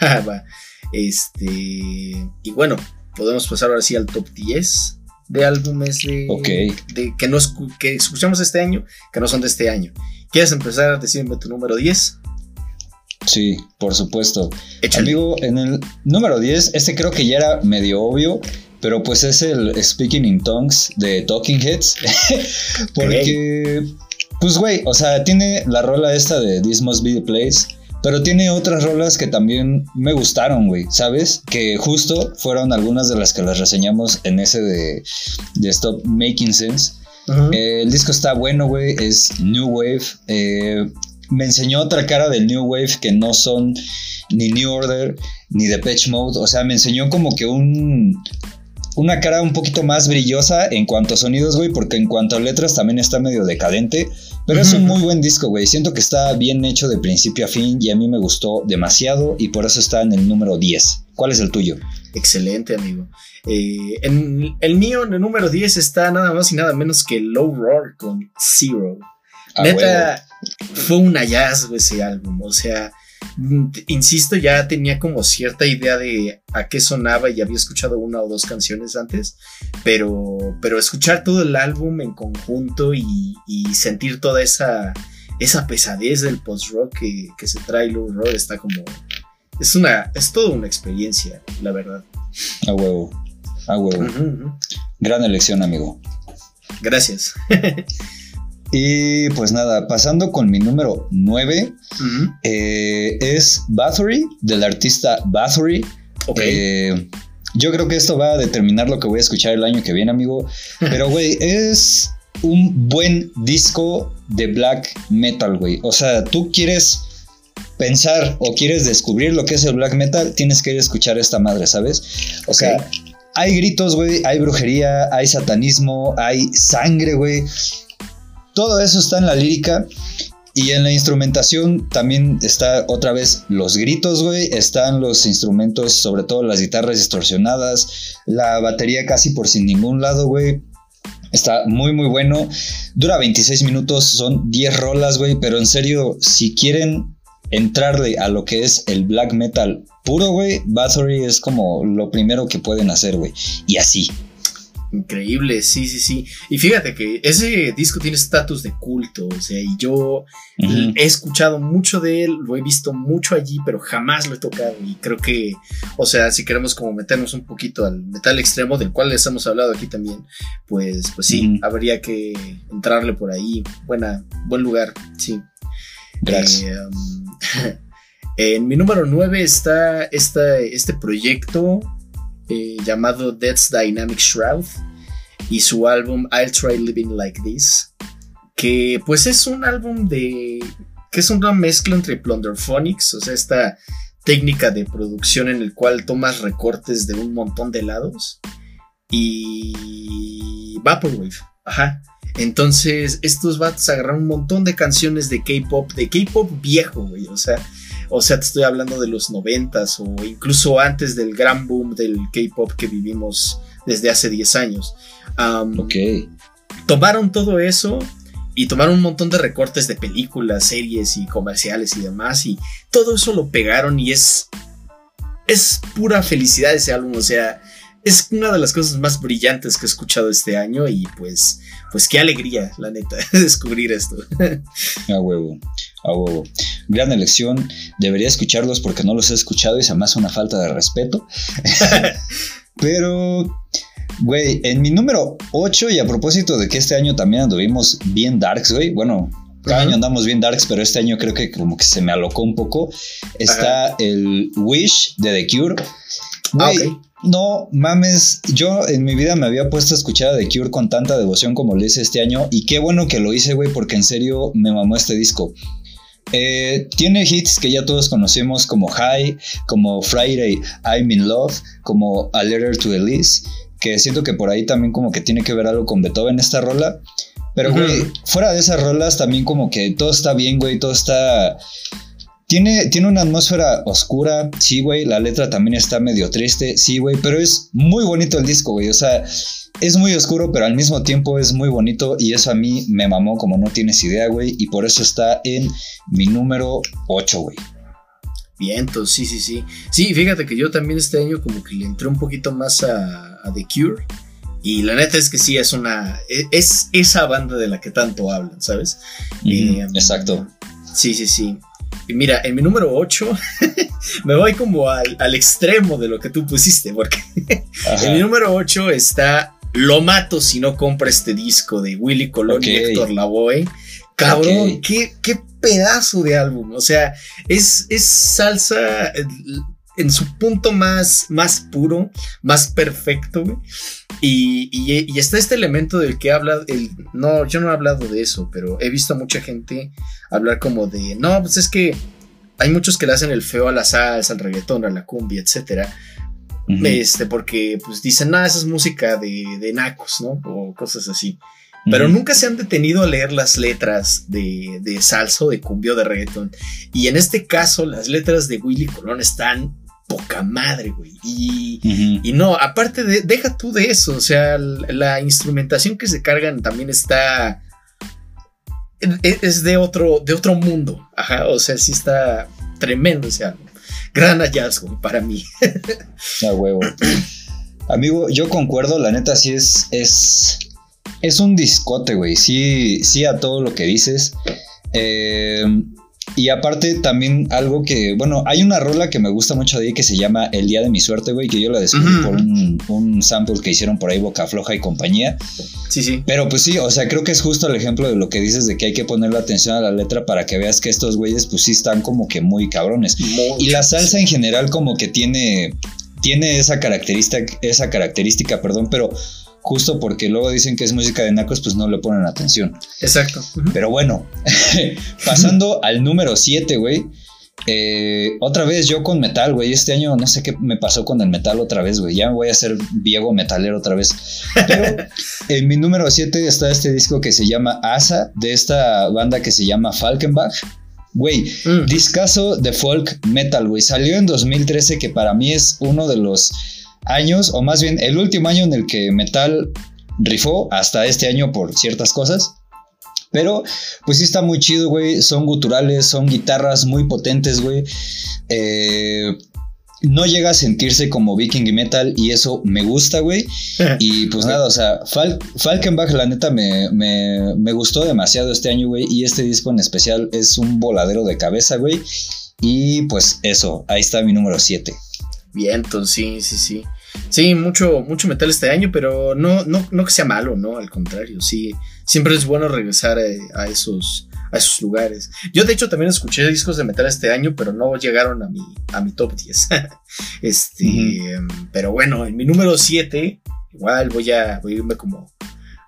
este. Y bueno, podemos pasar ahora sí al top 10 de álbumes de, de que, nos, que escuchamos este año, que no son de este año. ¿Quieres empezar a decirme tu número 10? Sí, por supuesto. Amigo, en el número 10, este creo que ya era medio obvio, pero pues es el Speaking in Tongues de Talking Heads. Porque, pues güey, o sea, tiene la rola esta de This Must Be the Place pero tiene otras rolas que también me gustaron, güey, ¿sabes? Que justo fueron algunas de las que las reseñamos en ese de, Stop Making Sense. el disco está bueno, güey, es New Wave. Eh, me enseñó otra cara del New Wave que no son ni New Order ni Depeche Mode. O sea, me enseñó como que un, una cara un poquito más brillosa en cuanto a sonidos, güey, porque en cuanto a letras también está medio decadente. Pero es un muy buen disco, güey. Siento que está bien hecho de principio a fin y a mí me gustó demasiado y por eso está en el número 10. ¿Cuál es el tuyo? Excelente, amigo. Eh, en el mío, en el número 10, está nada más y nada menos que Low Roar con Zero. Neta, fue un hallazgo ese álbum. O sea, insisto, ya tenía como cierta idea de a qué sonaba y había escuchado una o dos canciones antes, pero, pero escuchar todo el álbum en conjunto y, sentir toda esa, esa pesadez del post-rock que, se trae Low Road está como... Es una, es toda una experiencia, la verdad. A huevo, a huevo. Gran elección, amigo. Gracias. Y pues nada, pasando con mi número 9, eh, es Bathory, del artista Bathory. Eh, yo creo que esto va a determinar lo que voy a escuchar el año que viene, amigo. Pero, güey, es un buen disco de black metal, güey. O sea, tú quieres pensar o quieres descubrir lo que es el black metal, tienes que ir a escuchar esta madre, ¿sabes? O sea, hay gritos, güey, hay brujería, hay satanismo, hay sangre, güey. Todo eso está en la lírica. Y en la instrumentación también está otra vez los gritos, güey. Están los instrumentos, sobre todo las guitarras distorsionadas. La batería casi por sin ningún lado, güey. Está muy, muy bueno. Dura 26 minutos, son 10 rolas, güey. Pero en serio, si quieren entrarle a lo que es el black metal puro, güey, Bathory es como lo primero que pueden hacer, güey. Y así, Increíble, sí, sí, sí. Y fíjate que ese disco tiene estatus de culto, o sea, y yo he escuchado mucho de él, lo he visto mucho allí, pero jamás lo he tocado. Y creo que, o sea, si queremos como meternos un poquito al metal extremo, del cual les hemos hablado aquí también, pues, pues sí, habría que entrarle por ahí. Buena, buen lugar, sí. Gracias. Eh, um, en mi número 9 está esta, este proyecto eh, llamado Death's Dynamic Shroud y su álbum I'll Try Living Like This, que pues es un álbum de... que es una mezcla entre Plunderphonics, o sea, esta técnica de producción en el cual tomas recortes de un montón de lados y Vaporwave, ajá. Entonces, estos vatos agarraron un montón de canciones de K-pop, de K-pop viejo, güey. O sea, o sea, te estoy hablando de los noventas o incluso antes del gran boom del K-pop que vivimos desde hace 10 años. Ok. Tomaron todo eso y tomaron un montón de recortes de películas, series y comerciales y demás y todo eso lo pegaron y es es pura felicidad ese álbum, o sea, es una de las cosas más brillantes que he escuchado este año y pues pues qué alegría, la neta, descubrir esto. A huevo, a huevo. Gran elección. Debería escucharlos porque no los he escuchado y se me hace una falta de respeto. Pero, güey, en mi número 8, y a propósito de que este año también anduvimos bien darks, güey. Bueno, cada año andamos bien darks, pero este año creo que como que se me alocó un poco. Está el Wish de The Cure. Ah, no mames, yo en mi vida me había puesto a escuchar a The Cure con tanta devoción como lo hice este año y qué bueno que lo hice, güey, porque en serio me mamó este disco. Eh, tiene hits que ya todos conocemos como High, como Friday, I'm in Love, como A Letter to Elise, que siento que por ahí también como que tiene que ver algo con Beethoven esta rola. Pero, güey, fuera de esas rolas también como que todo está bien, güey, todo está... Tiene, tiene una atmósfera oscura, sí, güey, la letra también está medio triste, sí, güey, pero es muy bonito el disco, güey, o sea, es muy oscuro, pero al mismo tiempo es muy bonito y eso a mí me mamó como no tienes idea, güey, y por eso está en mi número 8, güey. Bien, entonces sí, sí, sí. Sí, fíjate que yo también este año como que le entré un poquito más a, The Cure. Y la neta es que sí, es una. e, Es esa banda de la que tanto hablan, ¿sabes? Eh, Exacto. Sí, sí, sí. Y mira, en mi número 8 me voy como al, al extremo de lo que tú pusiste, porque en mi número 8 está Lo mato si no compra este disco de Willy Colón y. Héctor Lavoe. Cabrón, qué, qué pedazo de álbum. O sea, es, es salsa en su punto más, más puro, más perfecto, güey. Y, y- y está este elemento del que habla, el, no, yo no he hablado de eso, pero he visto a mucha gente hablar como de, no, pues es que hay muchos que le hacen el feo a la salsa, al reggaetón, a la cumbia, etcétera, Ujú. este, porque pues dicen, nada, esa es música de, de nacos, ¿no? O cosas así. Pero nunca se han detenido a leer las letras de, de salsa de cumbio de reggaetón. Y en este caso, las letras de Willy Colón están poca madre, güey. Y, y no, aparte de, deja tú de eso, o sea, la, la instrumentación que se cargan también está, e- es de otro, de otro mundo, ajá, o sea, sí está tremendo ese álbum. Gran hallazgo para mí. A huevo. Amigo, yo concuerdo, la neta sí es. Es, es un discote, güey. Sí, sí a todo lo que dices. Eh, y aparte, también algo que. Bueno, hay una rola que me gusta mucho de ahí que se llama El Día de mi Suerte, güey. Que yo la descubrí por un, un sample que hicieron por ahí Boca Floja y compañía. Sí, sí. Pero pues sí, o sea, creo que es justo el ejemplo de lo que dices de que hay que ponerle atención a la letra para que veas que estos güeyes, pues sí están como que muy cabrones. Y la salsa en general como que tiene, tiene esa característica, esa característica, perdón, pero justo porque luego dicen que es música de nacos, pues no le ponen atención. Exacto. Pero bueno, pasando al número 7, güey. eh, otra vez yo con metal, güey. Este año no sé qué me pasó con el metal otra vez, güey. Ya me voy a hacer viejo metalero otra vez. Pero en mi número 7 está este disco que se llama Asa, de esta banda que se llama Falkenbach. Güey, Mm. Discaso de folk metal, güey. Salió en 2013, que para mí es uno de los años, o más bien el último año en el que metal rifó, hasta este año por ciertas cosas. Pero, pues sí está muy chido, güey. Son guturales, son guitarras muy potentes, güey. Eh, no llega a sentirse como viking y metal y eso me gusta, güey. Y pues nada, o sea, Fal- Falkenbach, la neta, me, me, me gustó demasiado este año, güey. Y este disco en especial es un voladero de cabeza, güey. Y pues eso, ahí está mi número 7. Bien, entonces sí, sí, sí. Sí, mucho, mucho metal este año, pero no, no, no que sea malo, ¿no? Al contrario, sí. Siempre es bueno regresar eh, a, esos, a esos lugares. Yo, de hecho, también escuché discos de metal este año, pero no llegaron a mi, a mi top 10. este, em, pero bueno, en mi número 7, igual voy a, voy a irme como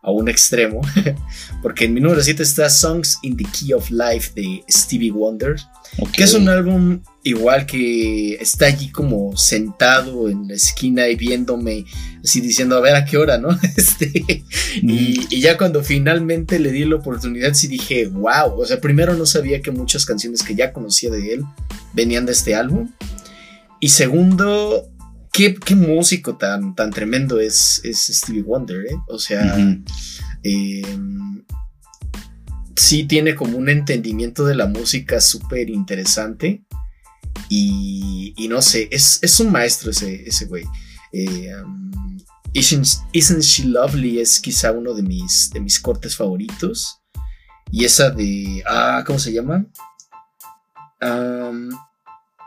a un extremo, porque en mi número 7 está Songs in the Key of Life de Stevie Wonder. Que es un álbum igual que está allí como sentado en la esquina y viéndome, así diciendo, a ver a qué hora, ¿no? Este, y, y ya cuando finalmente le di la oportunidad, sí dije, wow. O sea, primero no sabía que muchas canciones que ya conocía de él venían de este álbum. Y segundo, qué, qué músico tan, tan tremendo es, es Stevie Wonder, ¿eh? O sea, eh, sí tiene como un entendimiento de la música súper interesante. Y, y no sé, es, es un maestro ese, ese güey. Eh, um, Isn't, Isn't She Lovely es quizá uno de mis, de mis cortes favoritos. Y esa de. Ah, ¿cómo se llama? Um,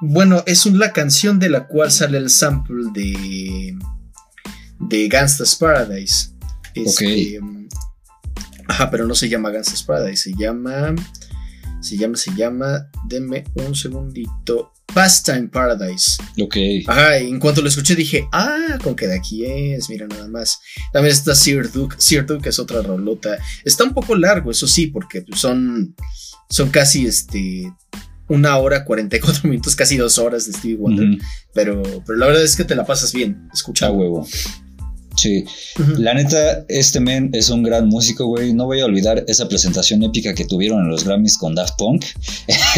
bueno, es un- la canción de la cual sale el sample de. de Gangsta's Paradise. Este, um, Ajá, pero no se llama Gangsta's Paradise, se llama. Se llama, se llama. Denme un segundito. Pastime Paradise. Ok. Ajá, y en cuanto lo escuché dije, ah, con que de aquí es, mira nada más. También está Sir Duke, Sir Duke es otra rolota. Está un poco largo, eso sí, porque son, son casi este una hora 44 minutos, casi dos horas de Stevie Wonder. Pero, pero la verdad es que te la pasas bien A escuchando. huevo. Sí. La neta, este men es un gran músico, güey. No voy a olvidar esa presentación épica que tuvieron en los Grammys con Daft Punk.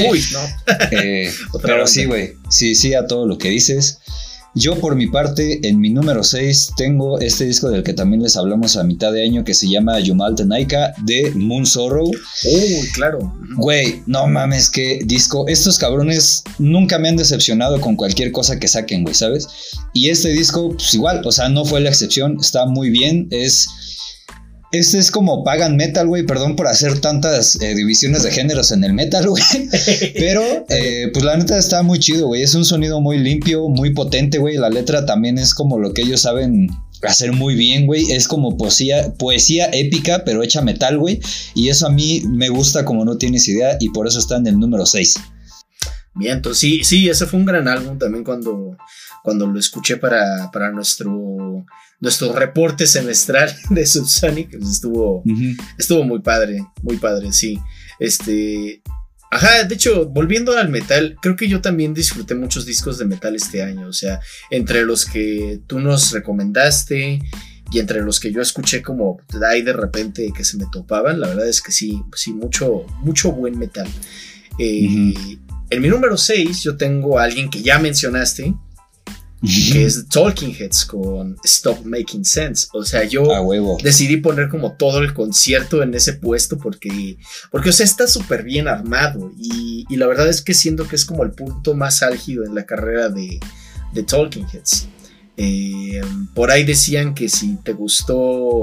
Uy, no. Eh, pero sí, güey. Sí, sí a todo lo que dices. Yo, por mi parte, en mi número 6 tengo este disco del que también les hablamos a mitad de año que se llama Yumal Tenaika de Moon Sorrow. Uy, claro. Güey, no mames, qué disco. Estos cabrones nunca me han decepcionado con cualquier cosa que saquen, güey, ¿sabes? Y este disco, pues igual, o sea, no fue la excepción. Está muy bien. Es. Este es como pagan metal, güey. Perdón por hacer tantas eh, divisiones de géneros en el metal, güey. Pero, eh, pues la neta está muy chido, güey. Es un sonido muy limpio, muy potente, güey. La letra también es como lo que ellos saben hacer muy bien, güey. Es como poesía, poesía épica, pero hecha metal, güey. Y eso a mí me gusta como no tienes idea y por eso está en el número 6. Bien, entonces sí, sí, ese fue un gran álbum también cuando, cuando lo escuché para, para nuestro, nuestro reporte semestral de Subsonic. pues estuvo, estuvo muy padre, muy padre, sí. Este. Ajá, de hecho, volviendo al metal, creo que yo también disfruté muchos discos de metal este año. O sea, entre los que tú nos recomendaste y entre los que yo escuché como ahí de repente que se me topaban, la verdad es que sí, sí, mucho, mucho buen metal. Eh, En mi número 6 yo tengo a alguien que ya mencionaste, que es Talking Heads con Stop Making Sense. O sea, yo decidí poner como todo el concierto en ese puesto porque, porque o sea, está súper bien armado y, y la verdad es que siento que es como el punto más álgido en la carrera de, de Talking Heads. Eh, por ahí decían que si te gustó,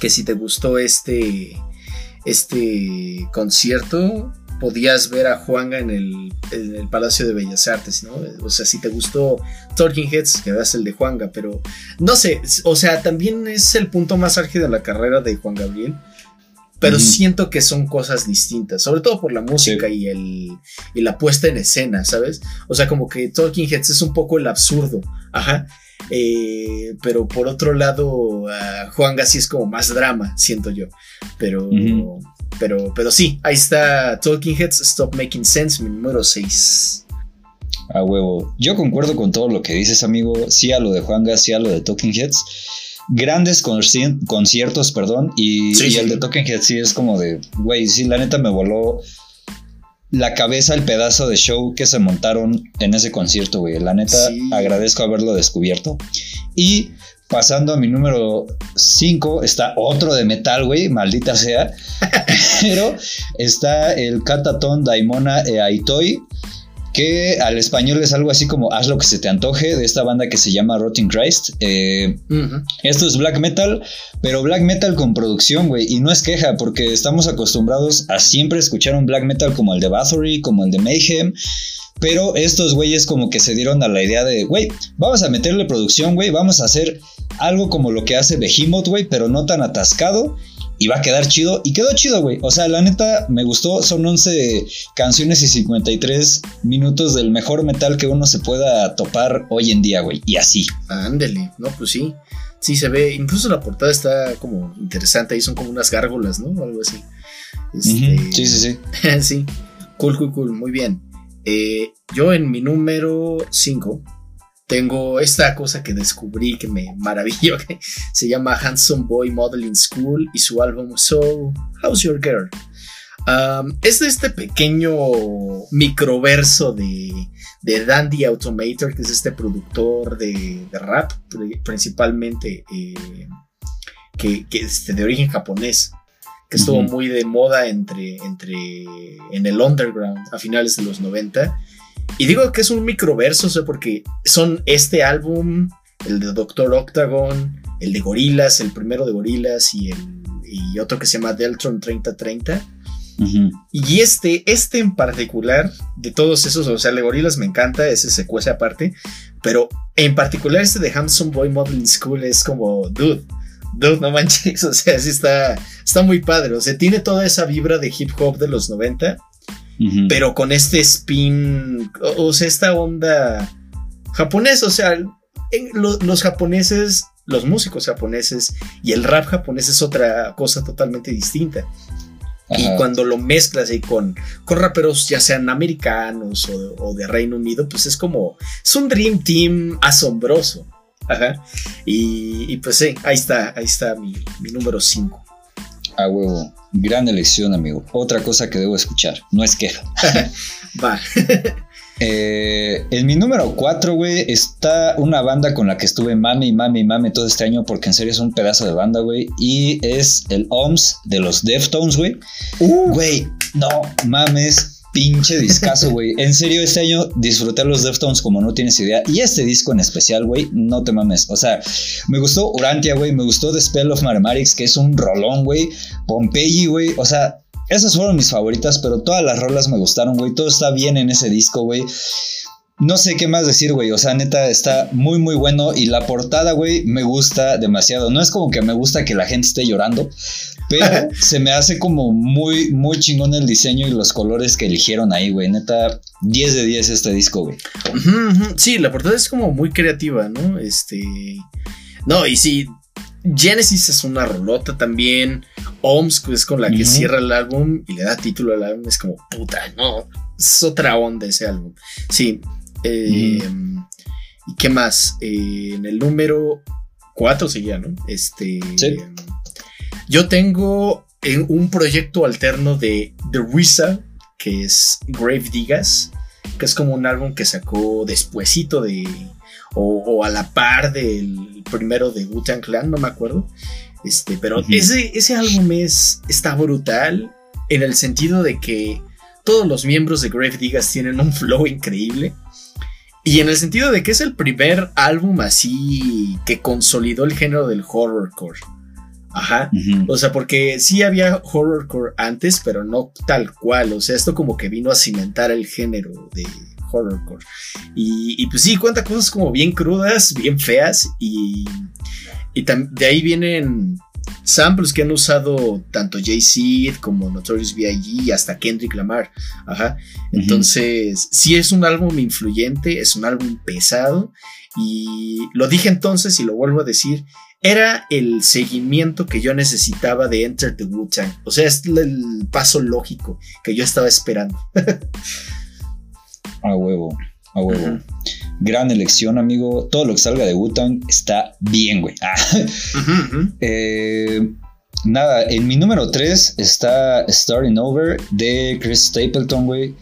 que si te gustó este, este concierto, podías ver a Juanga en el, en el Palacio de Bellas Artes, ¿no? O sea, si te gustó Talking Heads, que veas el de Juanga, pero no sé, o sea, también es el punto más álgido de la carrera de Juan Gabriel. Pero siento que son cosas distintas, sobre todo por la música y, el, y la puesta en escena, ¿sabes? O sea, como que Talking Heads es un poco el absurdo, ajá. Eh, pero por otro lado, ah, Juanga sí es como más drama, siento yo. Pero. Pero, pero sí, ahí está Talking Heads, Stop Making Sense, mi número 6. A huevo. Yo concuerdo con todo lo que dices, amigo. Sí a lo de Juanga, sí a lo de Talking Heads. Grandes conci- conciertos, perdón. Y, Sí, y sí. el de Talking Heads sí es como de, güey, sí, la neta me voló la cabeza el pedazo de show que se montaron en ese concierto, güey. La neta, Sí. agradezco haberlo descubierto. Y pasando a mi número 5, está otro de metal, güey, maldita sea. Pero está el Cataton Daimona e Aitoi, que al español es algo así como Haz lo que se te antoje, de esta banda que se llama Rotting Christ. Eh, esto es black metal, pero black metal con producción, güey. Y no es queja, porque estamos acostumbrados a siempre escuchar un black metal como el de Bathory, como el de Mayhem. Pero estos güeyes como que se dieron a la idea de, güey, vamos a meterle producción, güey. Vamos a hacer algo como lo que hace Behemoth, güey, pero no tan atascado. Y va a quedar chido. Y quedó chido, güey. O sea, la neta me gustó. Son 11 canciones y 53 minutos del mejor metal que uno se pueda topar hoy en día, güey. Y así. Ándele, no, pues sí. Sí se ve, incluso la portada está como interesante, ahí son como unas gárgolas, ¿no? O algo así. Este. Sí, sí, sí. sí. Cool, cool, cool, muy bien. Eh, yo en mi número 5 tengo esta cosa que descubrí que me maravilló, se llama Handsome Boy Modeling School y su álbum So, How's Your Girl? Um, es de este pequeño microverso de, de Dandy Automator, que es este productor de, rap, pri- principalmente eh, que, que de origen japonés, que estuvo muy de moda entre, entre en el underground a finales de los 90. Y digo que es un microverso, o sea, porque son este álbum, el de Doctor Octagon, el de Gorilas, el primero de Gorilas y, el, y otro que se llama Deltron 3030. Ujú. Y este, este en particular, de todos esos, o sea, el de Gorilas me encanta, ese se cuece aparte, pero en particular este de Handsome Boy Modeling School es como, dude, dude, no manches, o sea, sí está, está muy padre, o sea, tiene toda esa vibra de hip hop de los 90, Ujú. pero con este spin, o, o sea, esta onda japonesa, o sea, en lo- los japoneses, los músicos japoneses y el rap japonés es otra cosa totalmente distinta. Y Ajá. cuando lo mezclas ahí con, con raperos, ya sean americanos o, o de Reino Unido, pues es como, es un Dream Team asombroso. Ajá. Y, y pues sí, ahí está, ahí está mi, mi número 5. A huevo. Gran elección, amigo. Otra cosa que debo escuchar. No es queja. Va. Eh, en mi número 4, güey, está una banda con la que estuve mame y mame y mame todo este año porque en serio es un pedazo de banda, güey. Y es el OMS de los Deftones, güey. Güey, no mames, pinche discazo, güey. En serio, este año disfruté los Deftones como no tienes idea. Y este disco en especial, güey, no te mames. O sea, me gustó Urantia, güey. Me gustó The Spell of Mathematics, que es un rolón, güey. Pompeii, güey. O sea, esas fueron mis favoritas, pero todas las rolas me gustaron, güey. Todo está bien en ese disco, güey. No sé qué más decir, güey. O sea, neta, está muy, muy bueno. Y la portada, güey, me gusta demasiado. No es como que me gusta que la gente esté llorando, pero se me hace como muy, muy chingón el diseño y los colores que eligieron ahí, güey. Neta, 10 de 10 este disco, güey. Sí, la portada es como muy creativa, ¿no? Este. No, y sí. Genesis es una rolota también. OMS, que es con la que cierra el álbum y le da título al álbum. Es como, puta, no. Es otra onda ese álbum. Sí. eh, ¿Y qué más? Eh, en el número 4 seguía, ¿no? Este. Sí. Yo tengo eh, un proyecto alterno de The RZA, que es Grave Digas, que es como un álbum que sacó despuesito de, o, o a la par del primero de Wu-Tang Clan, no me acuerdo. Este, pero ese, ese álbum es, está brutal en el sentido de que todos los miembros de Grave Digas tienen un flow increíble. Y en el sentido de que es el primer álbum así que consolidó el género del horrorcore. Ajá. O sea, porque sí había horrorcore antes, pero no tal cual. O sea, esto como que vino a cimentar el género de horrorcore. Y, y pues sí, cuenta cosas como bien crudas, bien feas. Y, y de ahí vienen samples que han usado tanto Jay-Z como Notorious B.I.G. y hasta Kendrick Lamar. Ajá. Entonces, sí es un álbum influyente, es un álbum pesado. Y lo dije entonces y lo vuelvo a decir, era el seguimiento que yo necesitaba de Enter the Wu-Tang. O sea, es el paso lógico que yo estaba esperando. A huevo, a huevo. Gran elección, amigo. Todo lo que salga de Wu-Tang está bien, güey. Ah. Eh, nada, en mi número 3 está Starting Over de Chris Stapleton, güey.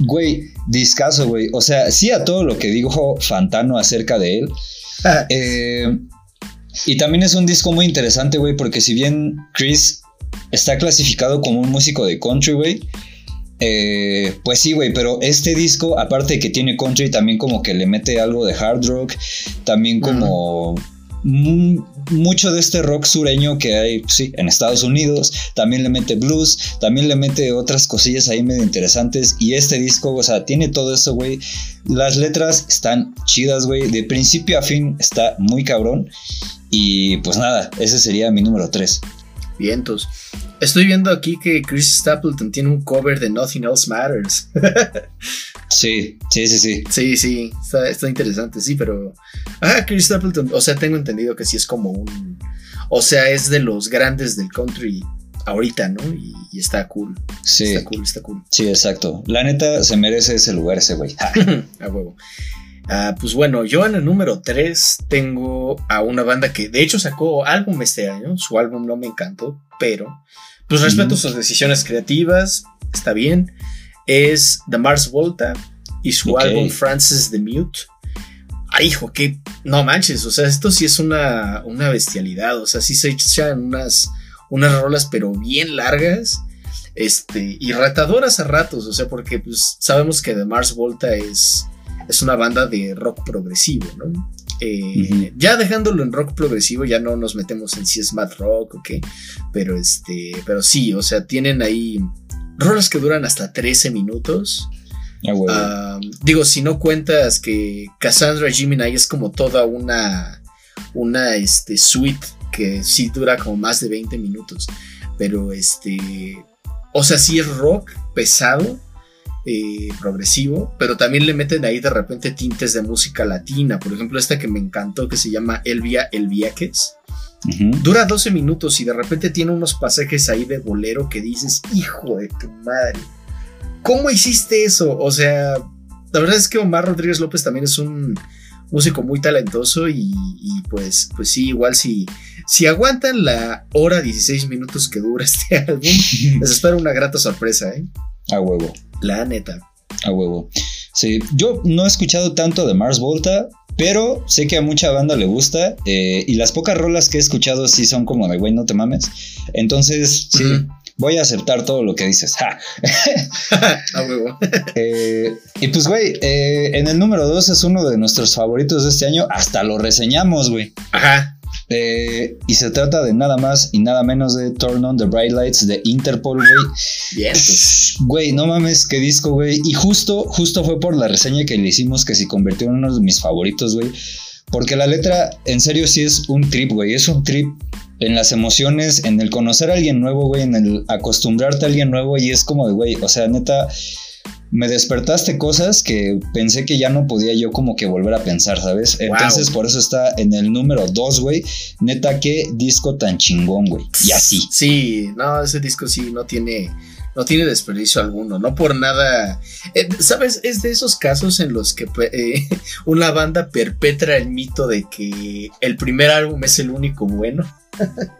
Güey, discaso, güey. O sea, sí a todo lo que dijo Fantano acerca de él. Eh, y también es un disco muy interesante, güey, porque si bien Chris está clasificado como un músico de country, güey. eh, pues sí, güey, pero este disco, aparte de que tiene country, también como que le mete algo de hard rock, también como mu- mucho de este rock sureño que hay, pues sí, en Estados Unidos, también le mete blues, también le mete otras cosillas ahí medio interesantes, y este disco, o sea, tiene todo eso, güey. Las letras están chidas, güey, de principio a fin está muy cabrón, y pues nada, ese sería mi número 3. Vientos. Estoy viendo aquí que Chris Stapleton tiene un cover de Nothing Else Matters. Sí, sí, sí, sí. Sí, sí, está, está interesante, sí, pero. Ah, Chris Stapleton, o sea, tengo entendido que sí es como un. O sea, es de los grandes del country ahorita, ¿no? Y, y está cool. Sí, Está cool, está cool. sí, exacto. La neta se merece ese lugar ese güey. a huevo. Ah, pues bueno, yo en el número 3 tengo a una banda que de hecho sacó álbum este año. Su álbum no me encantó, pero pues respeto sus decisiones creativas, está bien. Es The Mars Volta y su álbum Francis the Mute. Ay, hijo, que no manches, o sea, esto sí es una, una bestialidad, o sea, sí se echan unas, unas rolas, pero bien largas este, y retadoras a ratos, o sea, porque pues, sabemos que The Mars Volta es, es una banda de rock progresivo, ¿no? Eh. Ya dejándolo en rock progresivo, ya no nos metemos en si es mad rock o qué, pero este, pero sí, o sea, tienen ahí rolas que duran hasta 13 minutos. Ah, digo, si no cuentas que Cassandra Gemini es como toda una, una este, suite que sí dura como más de 20 minutos. Pero este. o sea, sí es rock pesado, eh, progresivo, pero también le meten ahí de repente tintes de música latina. Por ejemplo, esta que me encantó, que se llama Elvia Elviaques. Dura 12 minutos y de repente tiene unos pasajes ahí de bolero que dices, hijo de tu madre, ¿cómo hiciste eso? O sea, la verdad es que Omar Rodríguez López también es un músico muy talentoso y, y pues, pues sí, igual si, si aguantan la hora 16 minutos que dura este álbum, les espera una grata sorpresa, ¿eh? A huevo. La neta. A huevo. Sí, yo no he escuchado tanto de Mars Volta, pero sé que a mucha banda le gusta. eh, y las pocas rolas que he escuchado sí son como de, güey, no te mames. Entonces, sí, voy a aceptar todo lo que dices. Ja. A huevo. Eh, y pues, güey, eh, en el número 2 es uno de nuestros favoritos de este año. Hasta lo reseñamos, güey. Ajá. Eh, y se trata de nada más y nada menos de Turn on the Bright Lights de Interpol, güey. Güey, no mames, qué disco, güey. Y justo, justo fue por la reseña que le hicimos que se convirtió en uno de mis favoritos, güey. Porque la letra, en serio, sí es un trip, güey. Es un trip en las emociones, en el conocer a alguien nuevo, güey, en el acostumbrarte a alguien nuevo. Y es como de, güey, o sea, neta, me despertaste cosas que pensé que ya no podía yo como que volver a pensar, ¿sabes? Wow. Entonces, por eso está en el número 2, güey. Neta, qué disco tan chingón, güey. Y así. Sí, no, ese disco sí no tiene, no tiene desperdicio alguno, no por nada. Eh, ¿Sabes? Es de esos casos en los que eh, una banda perpetra el mito de que el primer álbum es el único bueno.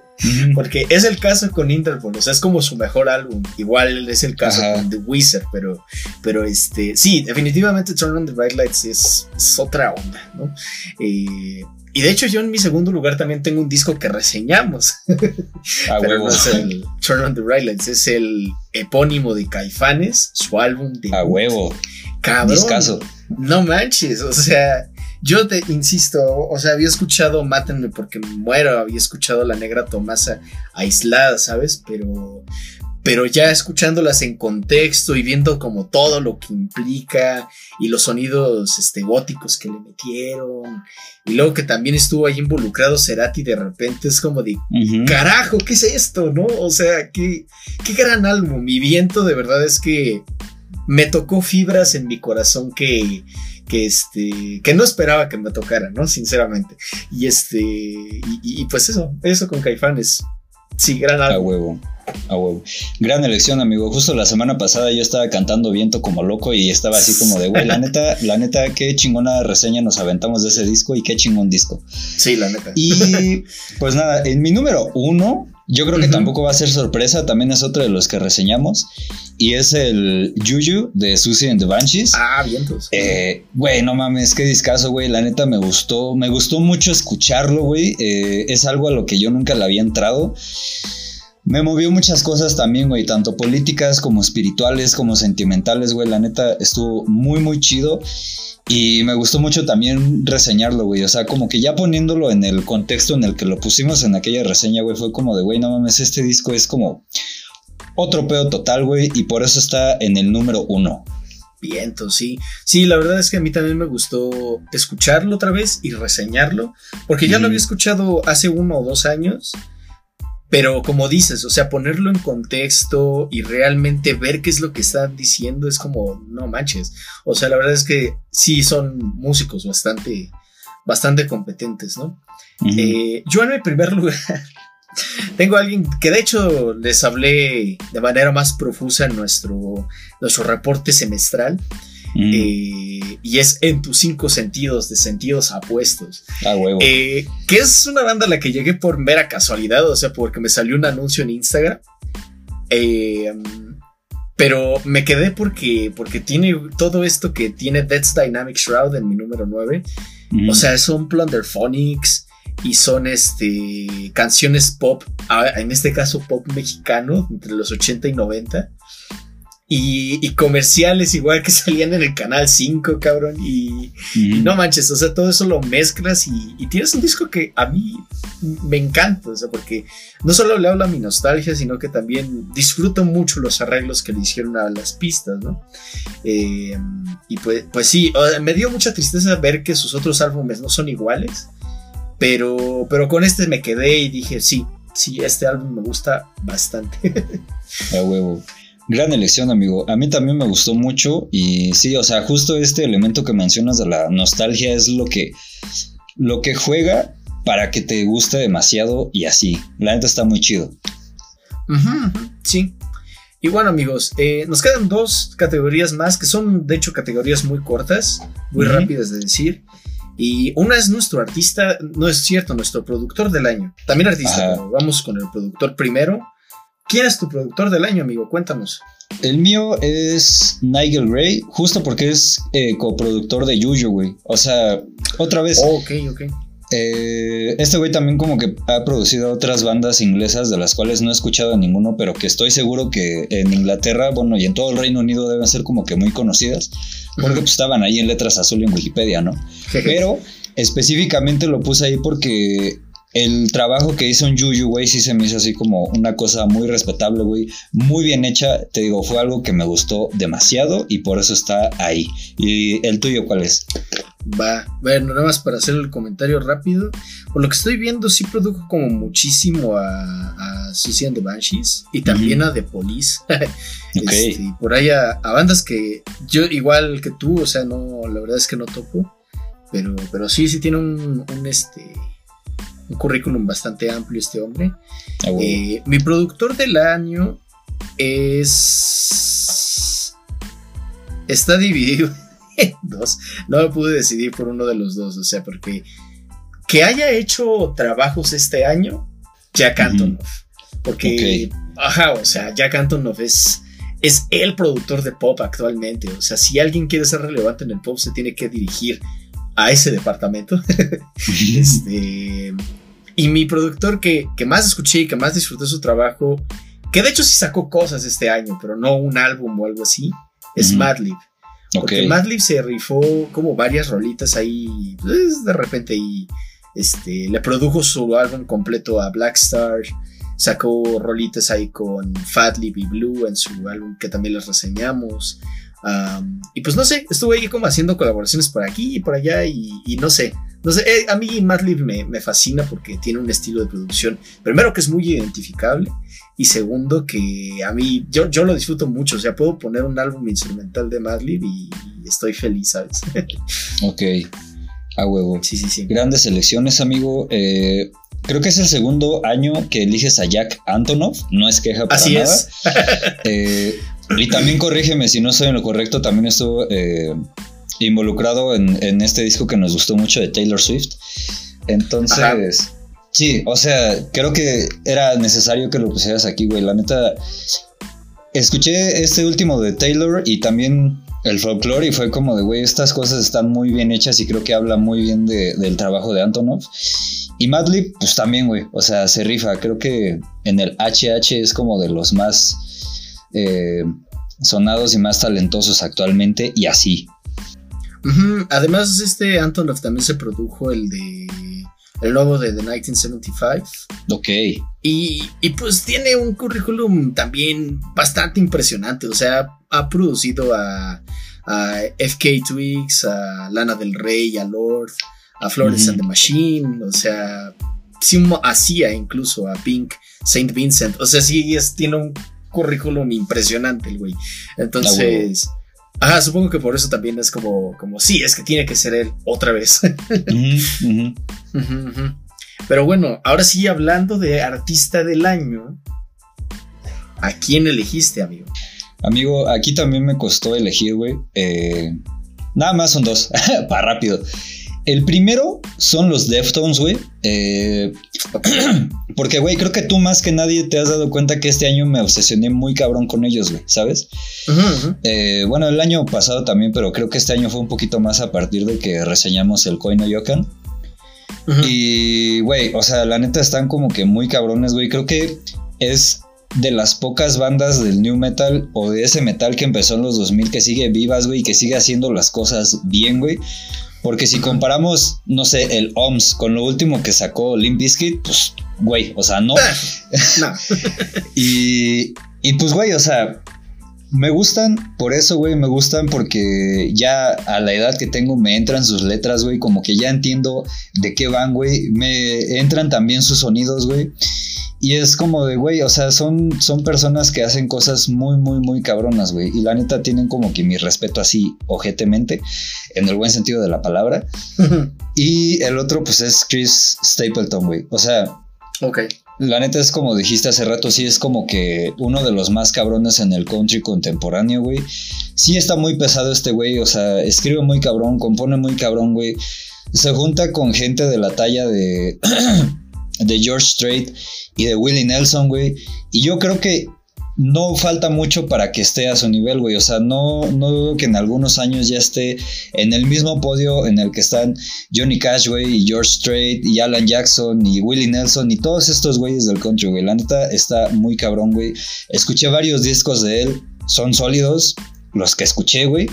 Porque es el caso con Interpol, o sea, es como su mejor álbum. Igual es el caso Ajá. con The Wizard, pero, pero este, sí, definitivamente Turn on the Bright Lights es, es otra onda, ¿no? Eh, y de hecho, yo en mi segundo lugar también tengo un disco que reseñamos. A Pero no es el Turn on the Bright Lights, es el epónimo de Caifanes, su álbum de A huevo. Cabrón. Discaso. No manches, o sea, yo te insisto, o sea, había escuchado Mátenme porque me muero, había escuchado La Negra Tomasa aislada, ¿sabes? Pero pero ya escuchándolas en contexto y viendo como todo lo que implica y los sonidos este, góticos que le metieron y luego que también estuvo ahí involucrado Cerati de repente es como de carajo, ¿qué es esto? ¿No? O sea, qué, qué gran álbum. Mi viento de verdad es que me tocó fibras en mi corazón que, que este, que no esperaba que me tocara, ¿no? Sinceramente. Y este, y, y- pues eso, eso con Caifanes. Sí, gran A álbum. huevo. A huevo. Gran elección, amigo. Justo la semana pasada yo estaba cantando viento como loco y estaba así como de, güey, la neta, la neta, qué chingona reseña nos aventamos de ese disco y qué chingón disco. Sí, la neta. Y pues nada, en mi número uno, yo creo que Ujú. tampoco va a ser sorpresa, también es otro de los que reseñamos y es el Juju de Susie and the Banshees. Ah, vientos. Eh, Güey, no mames, qué discazo, güey. La neta me gustó. Me gustó mucho escucharlo, güey. Eh, es algo a lo que yo nunca le había entrado. Me movió muchas cosas también, güey. Tanto políticas como espirituales, como sentimentales, güey. La neta estuvo muy, muy chido. Y me gustó mucho también reseñarlo, güey. O sea, como que ya poniéndolo en el contexto en el que lo pusimos en aquella reseña, güey, fue como de, güey, no mames, este disco es como otro pedo total, güey. Y por eso está en el número uno. Vientos, sí. Sí, la verdad es que a mí también me gustó escucharlo otra vez y reseñarlo, porque ya lo había escuchado hace uno o dos años, pero como dices, o sea, ponerlo en contexto y realmente ver qué es lo que están diciendo es como, no manches. O sea, la verdad es que sí son músicos bastante, bastante competentes, ¿no? Ujú. Eh, yo en el primer lugar tengo a alguien que de hecho les hablé de manera más profusa en nuestro, nuestro reporte semestral Ujú. eh, y es En tus cinco sentidos, de sentidos apuestos, A huevo. eh, que es una banda a la que llegué por mera casualidad, o sea, porque me salió un anuncio en Instagram. Eh, pero me quedé porque, porque tiene todo esto que tiene Death's Dynamic Shroud en mi número 9. Ujú. O sea, son Plunderphonics y son este canciones pop, ah, en este caso pop mexicano, entre los 80 y 90. Y, y comerciales igual que salían en el canal 5, cabrón. Y, no manches, o sea, todo eso lo mezclas y, y tienes un disco que a mí me encanta, o sea, porque no solo le habla mi nostalgia, sino que también disfruto mucho los arreglos que le hicieron a las pistas, ¿no? Eh, y pues, pues sí, o sea, me dio mucha tristeza ver que sus otros álbumes no son iguales, pero, pero con este me quedé y dije, sí, sí, este álbum me gusta bastante. A huevo. Gran elección, amigo. A mí también me gustó mucho y sí, o sea, justo este elemento que mencionas de la nostalgia es lo que, lo que juega para que te guste demasiado y así. La neta está muy chido. sí. Y bueno amigos, eh, nos quedan dos categorías más que son de hecho categorías muy cortas, muy rápidas de decir. Y una es nuestro artista, no es cierto, nuestro productor del año. También artista, pero vamos con el productor primero. ¿Quién es tu productor del año, amigo? Cuéntanos. El mío es Nigel Gray, justo porque es eh, coproductor de Yuyo, güey. O sea, otra vez. Oh, ok, ok. Eh, este güey también como que ha producido otras bandas inglesas de las cuales no he escuchado ninguno, pero que estoy seguro que en Inglaterra, bueno, y en todo el Reino Unido deben ser como que muy conocidas, porque pues, estaban ahí en letras azul en Wikipedia, ¿no? pero específicamente lo puse ahí porque el trabajo que hizo en Yuyu, güey, sí se me hizo así como una cosa muy respetable, güey. Muy bien hecha. Te digo, fue algo que me gustó demasiado y por eso está ahí. ¿Y el tuyo cuál es? Va, bueno, nada más para hacer el comentario rápido. Por lo que estoy viendo, sí produjo como muchísimo a, a Susie the Banshees y también a The Police. Este, por ahí a, bandas que yo, igual que tú, o sea, no, la verdad es que no topo. Pero, pero sí, sí tiene un, un este un currículum bastante amplio este hombre. Ah, eh, mi productor del año es... Está dividido en dos. No me pude decidir por uno de los dos, o sea, porque que haya hecho trabajos este año, Jack Antonoff. Porque, ajá, o sea, Jack Antonoff es, es el productor de pop actualmente. O sea, si alguien quiere ser relevante en el pop, se tiene que dirigir a ese departamento. este, y mi productor que, más escuché y que más disfruté su trabajo, que de hecho sí sacó cosas este año, pero no un álbum o algo así, es Madlib. Porque Madlib se rifó como varias rolitas ahí, pues, de repente y este, le produjo su álbum completo a Blackstar, sacó rolitas ahí con Fatlib y Blue en su álbum que también les reseñamos. Y pues no sé, estuve ahí como haciendo colaboraciones por aquí y por allá y no sé, no sé, eh, a mí Madlib me, me, fascina porque tiene un estilo de producción, primero que es muy identificable y segundo que a mí yo, yo lo disfruto mucho, o sea, puedo poner un álbum instrumental de Madlib y, estoy feliz, ¿sabes? ok, a huevo. Sí, sí, sí. Grandes elecciones, amigo. Eh, creo que es el segundo año que eliges a Jack Antonoff, no es queja para Así nada. Es. Eh, y también corrígeme si no estoy en lo correcto, también estuvo involucrado en, este disco que nos gustó mucho de Taylor Swift. Entonces, sí, o sea, creo que era necesario que lo pusieras aquí, güey. La neta, escuché este último de Taylor y también el folklore y fue como de, güey, estas cosas están muy bien hechas y creo que habla muy bien del trabajo de Antonov. Y Madlib, pues también, güey, o sea, se rifa. Creo que en el HH es como de los más eh, sonados y más talentosos actualmente y así. Además, este Antonov también se produjo el de. El nuevo de The 1975. Ok. Y, y, pues tiene un currículum también bastante impresionante. O sea, ha producido a, a FK Twigs, a Lana del Rey, a Lord, a Florence and the Machine. O sea, sí hacía incluso a Pink, Saint Vincent. O sea, sí es, tiene un currículum impresionante el güey. Entonces. Ajá, supongo que por eso también es como, como, sí, es que tiene que ser él otra vez. Pero bueno, ahora sí, hablando de artista del año, ¿a quién elegiste, amigo? Amigo, aquí también me costó elegir, güey. Eh, nada más son dos, para rápido. El primero son los Deftones, güey. Eh, porque, güey, creo que tú más que nadie te has dado cuenta que este año me obsesioné muy cabrón con ellos, güey, ¿sabes? Eh, bueno, el año pasado también, pero creo que este año fue un poquito más a partir de que reseñamos el Koino Yokan. Y, güey, o sea, la neta están como que muy cabrones, güey. Creo que es de las pocas bandas del new metal o de ese metal que empezó en los 2000 que sigue vivas, güey, y que sigue haciendo las cosas bien, güey. Porque si comparamos, no sé, el OMS con lo último que sacó Limp Bizkit, pues, güey, o sea, no. no. y, y pues, güey, o sea, me gustan por eso, güey, me gustan porque ya a la edad que tengo me entran sus letras, güey, como que ya entiendo de qué van, güey, me entran también sus sonidos, güey. Y es como de, güey, o sea, son, son personas que hacen cosas muy, muy, muy cabronas, güey. Y la neta tienen como que mi respeto así, ojetemente, en el buen sentido de la palabra. y el otro, pues es Chris Stapleton, güey. O sea, Ok. La neta es como dijiste hace rato, sí es como que uno de los más cabrones en el country contemporáneo, güey. Sí está muy pesado este güey, o sea, escribe muy cabrón, compone muy cabrón, güey. Se junta con gente de la talla de, de George Strait y de Willie Nelson, güey. Y yo creo que no falta mucho para que esté a su nivel, güey. O sea, no, no dudo que en algunos años ya esté en el mismo podio en el que están Johnny Cash, güey, y George Strait, y Alan Jackson, y Willie Nelson, y todos estos güeyes del country, güey. La neta está muy cabrón, güey. Escuché varios discos de él, son sólidos, los que escuché, güey.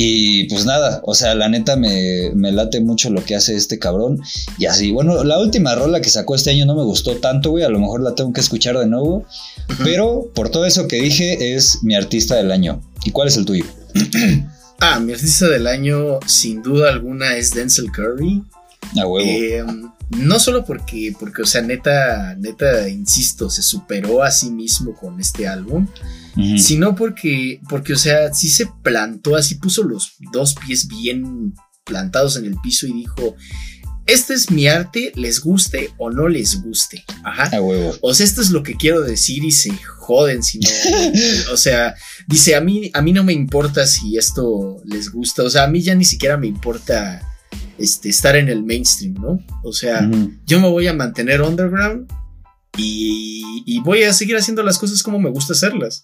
Y pues nada, o sea, la neta me, me, late mucho lo que hace este cabrón. Y así, bueno, la última rola que sacó este año no me gustó tanto, güey. A lo mejor la tengo que escuchar de nuevo. Uh -huh. Pero por todo eso que dije, es mi artista del año. ¿Y cuál es el tuyo? ah, mi artista del año, sin duda alguna, es Denzel Curry. A huevo. Eh, no solo porque, porque, o sea, neta, neta, insisto, se superó a sí mismo con este álbum. Uh -huh. Sino porque, porque, o sea, sí se plantó, así puso los dos pies bien plantados en el piso y dijo, este es mi arte, les guste o no les guste. Ajá. A huevo. O sea, esto es lo que quiero decir y se joden si no. o sea, dice, a mí, a mí no me importa si esto les gusta. O sea, a mí ya ni siquiera me importa este, estar en el mainstream, ¿no? O sea, uh -huh. yo me voy a mantener underground y, y voy a seguir haciendo las cosas como me gusta hacerlas.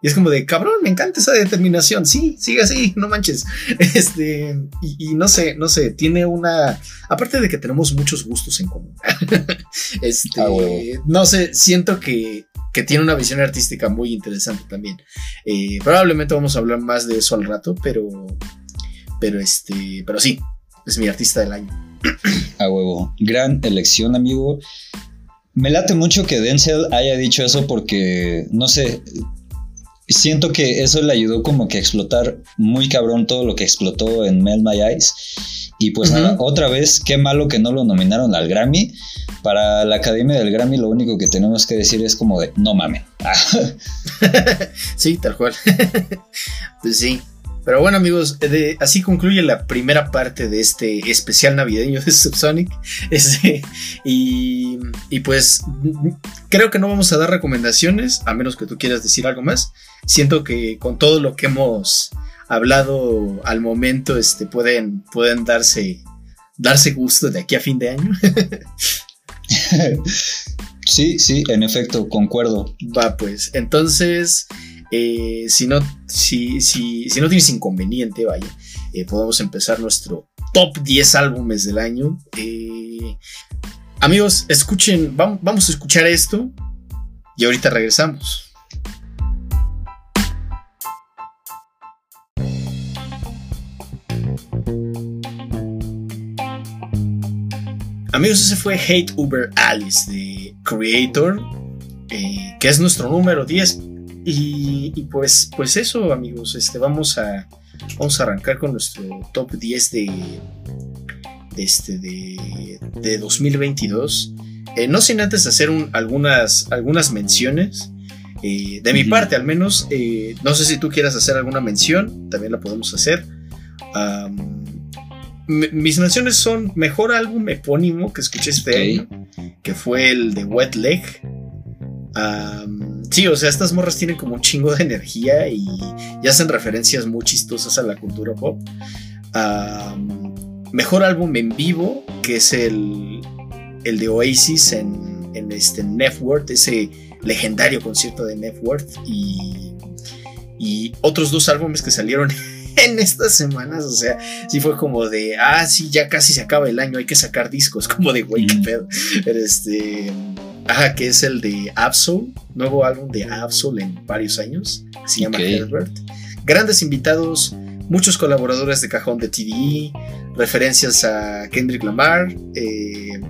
Y es como de, cabrón, me encanta esa determinación. Sí, sigue así, no manches. Este, y, y, no sé, no sé, tiene una. Aparte de que tenemos muchos gustos en común. este, ah, bueno. no sé, siento que, que, tiene una visión artística muy interesante también. Eh, probablemente vamos a hablar más de eso al rato, pero. Pero este. Pero sí, es mi artista del año. A huevo. Gran elección, amigo. Me late mucho que Denzel haya dicho eso porque, no sé, siento que eso le ayudó como que a explotar muy cabrón todo lo que explotó en Melt My Eyes. Y pues uh -huh. nada, otra vez, qué malo que no lo nominaron al Grammy. Para la Academia del Grammy lo único que tenemos que decir es como de, no mames. sí, tal cual. pues sí. Pero bueno amigos, de, así concluye la primera parte de este especial navideño de Subsonic. Este, y, y, pues creo que no vamos a dar recomendaciones, a menos que tú quieras decir algo más. Siento que con todo lo que hemos hablado al momento, este, pueden, pueden darse, darse gusto de aquí a fin de año. sí, sí, en efecto, concuerdo. Va pues, entonces... Eh, si, no, si, si, no tienes inconveniente, vaya, eh, podemos empezar nuestro top 10 álbumes del año. Eh, amigos, escuchen, vamos, vamos a escuchar esto y ahorita regresamos. Amigos, ese fue Hate Uber Alice de Creator, que es nuestro número 10 y, y, pues, pues eso, amigos, este, vamos, a, vamos a arrancar con nuestro top 10 de, de, este, de, de 2022. Eh, no sin antes hacer un, algunas, algunas menciones. Eh, de mi parte, al menos, eh, no sé si tú quieras hacer alguna mención, también la podemos hacer. Um, mis menciones son mejor álbum epónimo que escuché este okay. año, que fue el de Wet Leg. Um, sí, o sea, estas morras tienen como un chingo de energía y, y hacen referencias muy chistosas a la cultura pop. Um, mejor álbum en vivo, que es el, el de Oasis en, en este ese legendario concierto de Network. Y, y otros dos álbumes que salieron en estas semanas, o sea, sí fue como de, ah, sí, ya casi se acaba el año, hay que sacar discos, como de, güey, qué pedo. Pero este, ajá, que es el de Absol, nuevo álbum de Absol en varios años, se llama okay. Herbert. Grandes invitados, muchos colaboradores de cajón de TDE, referencias a Kendrick Lamar, eh,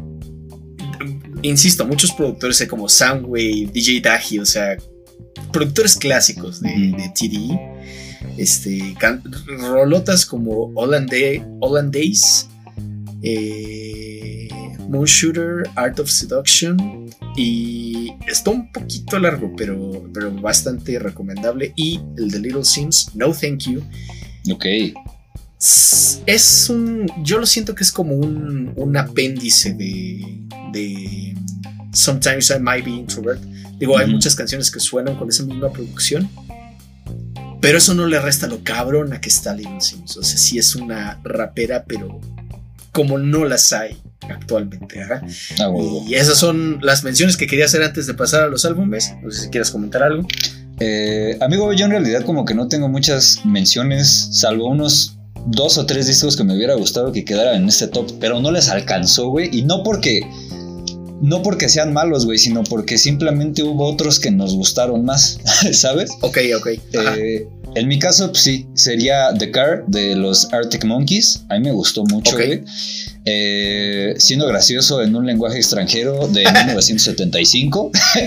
insisto, muchos productores como Soundwave, DJ Dahi, o sea, productores clásicos de, de TDE este, rolotas como Holland, Day, Holland Days, eh, Moon Shooter, Art of Seduction y está un poquito largo, pero, pero bastante recomendable. Y el de Little Sims, No Thank You. Ok. Es un. Yo lo siento que es como un, un apéndice de, de. Sometimes I Might Be Introvert. Digo, hay muchas canciones que suenan con esa misma producción. Pero eso no le resta lo cabrona que está Little Sims. O sea, sí es una rapera, pero como no las hay actualmente. Ah, y esas son las menciones que quería hacer antes de pasar a los álbumes. No sé si quieres comentar algo. Eh, amigo, yo en realidad como que no tengo muchas menciones, salvo unos dos o tres discos que me hubiera gustado que quedaran en este top, pero no les alcanzó, güey. Y no porque. No porque sean malos, güey, sino porque simplemente hubo otros que nos gustaron más, ¿sabes? Ok, ok. Eh, en mi caso, pues sí, sería The Car de los Arctic Monkeys. A mí me gustó mucho, güey. Eh, siendo gracioso en un lenguaje extranjero de 1975.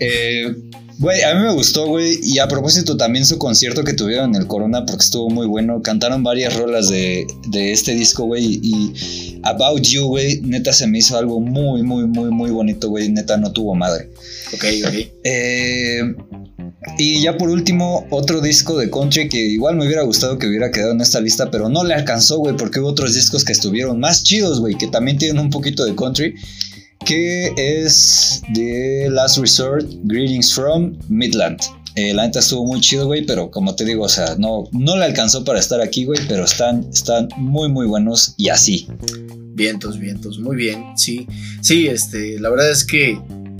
eh, Güey, a mí me gustó, güey. Y a propósito, también su concierto que tuvieron en el Corona, porque estuvo muy bueno. Cantaron varias rolas de, este disco, güey. Y About You, güey, neta se me hizo algo muy, muy, muy, muy bonito, güey. Neta no tuvo madre. Ok, ok. Eh, y ya por último, otro disco de country que igual me hubiera gustado que hubiera quedado en esta lista, pero no le alcanzó, güey, porque hubo otros discos que estuvieron más chidos, güey, que también tienen un poquito de country que es de Last Resort, Greetings from Midland. Eh, la neta estuvo muy chido, güey, pero como te digo, o sea, no, no le alcanzó para estar aquí, güey, pero están, están muy, muy buenos y así. Vientos, vientos, muy bien, sí. Sí, este, la verdad es que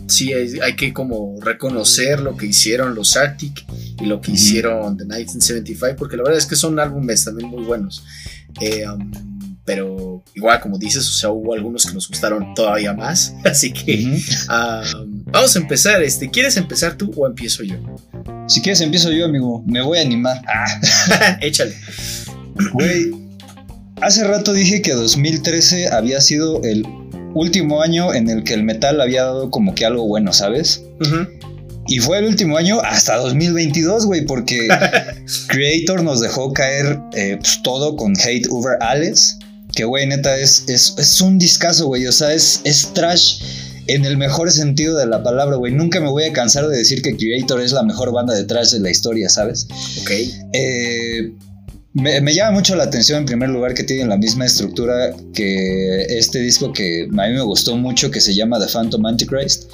sí hay, que como reconocer lo que hicieron los Arctic y lo que hicieron The 1975, porque la verdad es que son álbumes también muy buenos. Eh, um, pero igual como dices, o sea, hubo algunos que nos gustaron todavía más, así que vamos a empezar, este, ¿quieres empezar tú o empiezo yo? Si quieres empiezo yo, amigo, me voy a animar. Ah. Échale. Güey, hace rato dije que 2013 había sido el último año en el que el metal había dado como que algo bueno, ¿sabes? Y fue el último año hasta 2022, güey, porque Creator nos dejó caer eh, pues, todo con Hate Over Alice. Que, güey, neta, es, es, un discazo, güey. O sea, es, es trash en el mejor sentido de la palabra, güey. Nunca me voy a cansar de decir que Creator es la mejor banda de trash de la historia, ¿sabes? Ok. Eh, me, llama mucho la atención, en primer lugar, que tienen la misma estructura que este disco que a mí me gustó mucho, que se llama The Phantom Antichrist.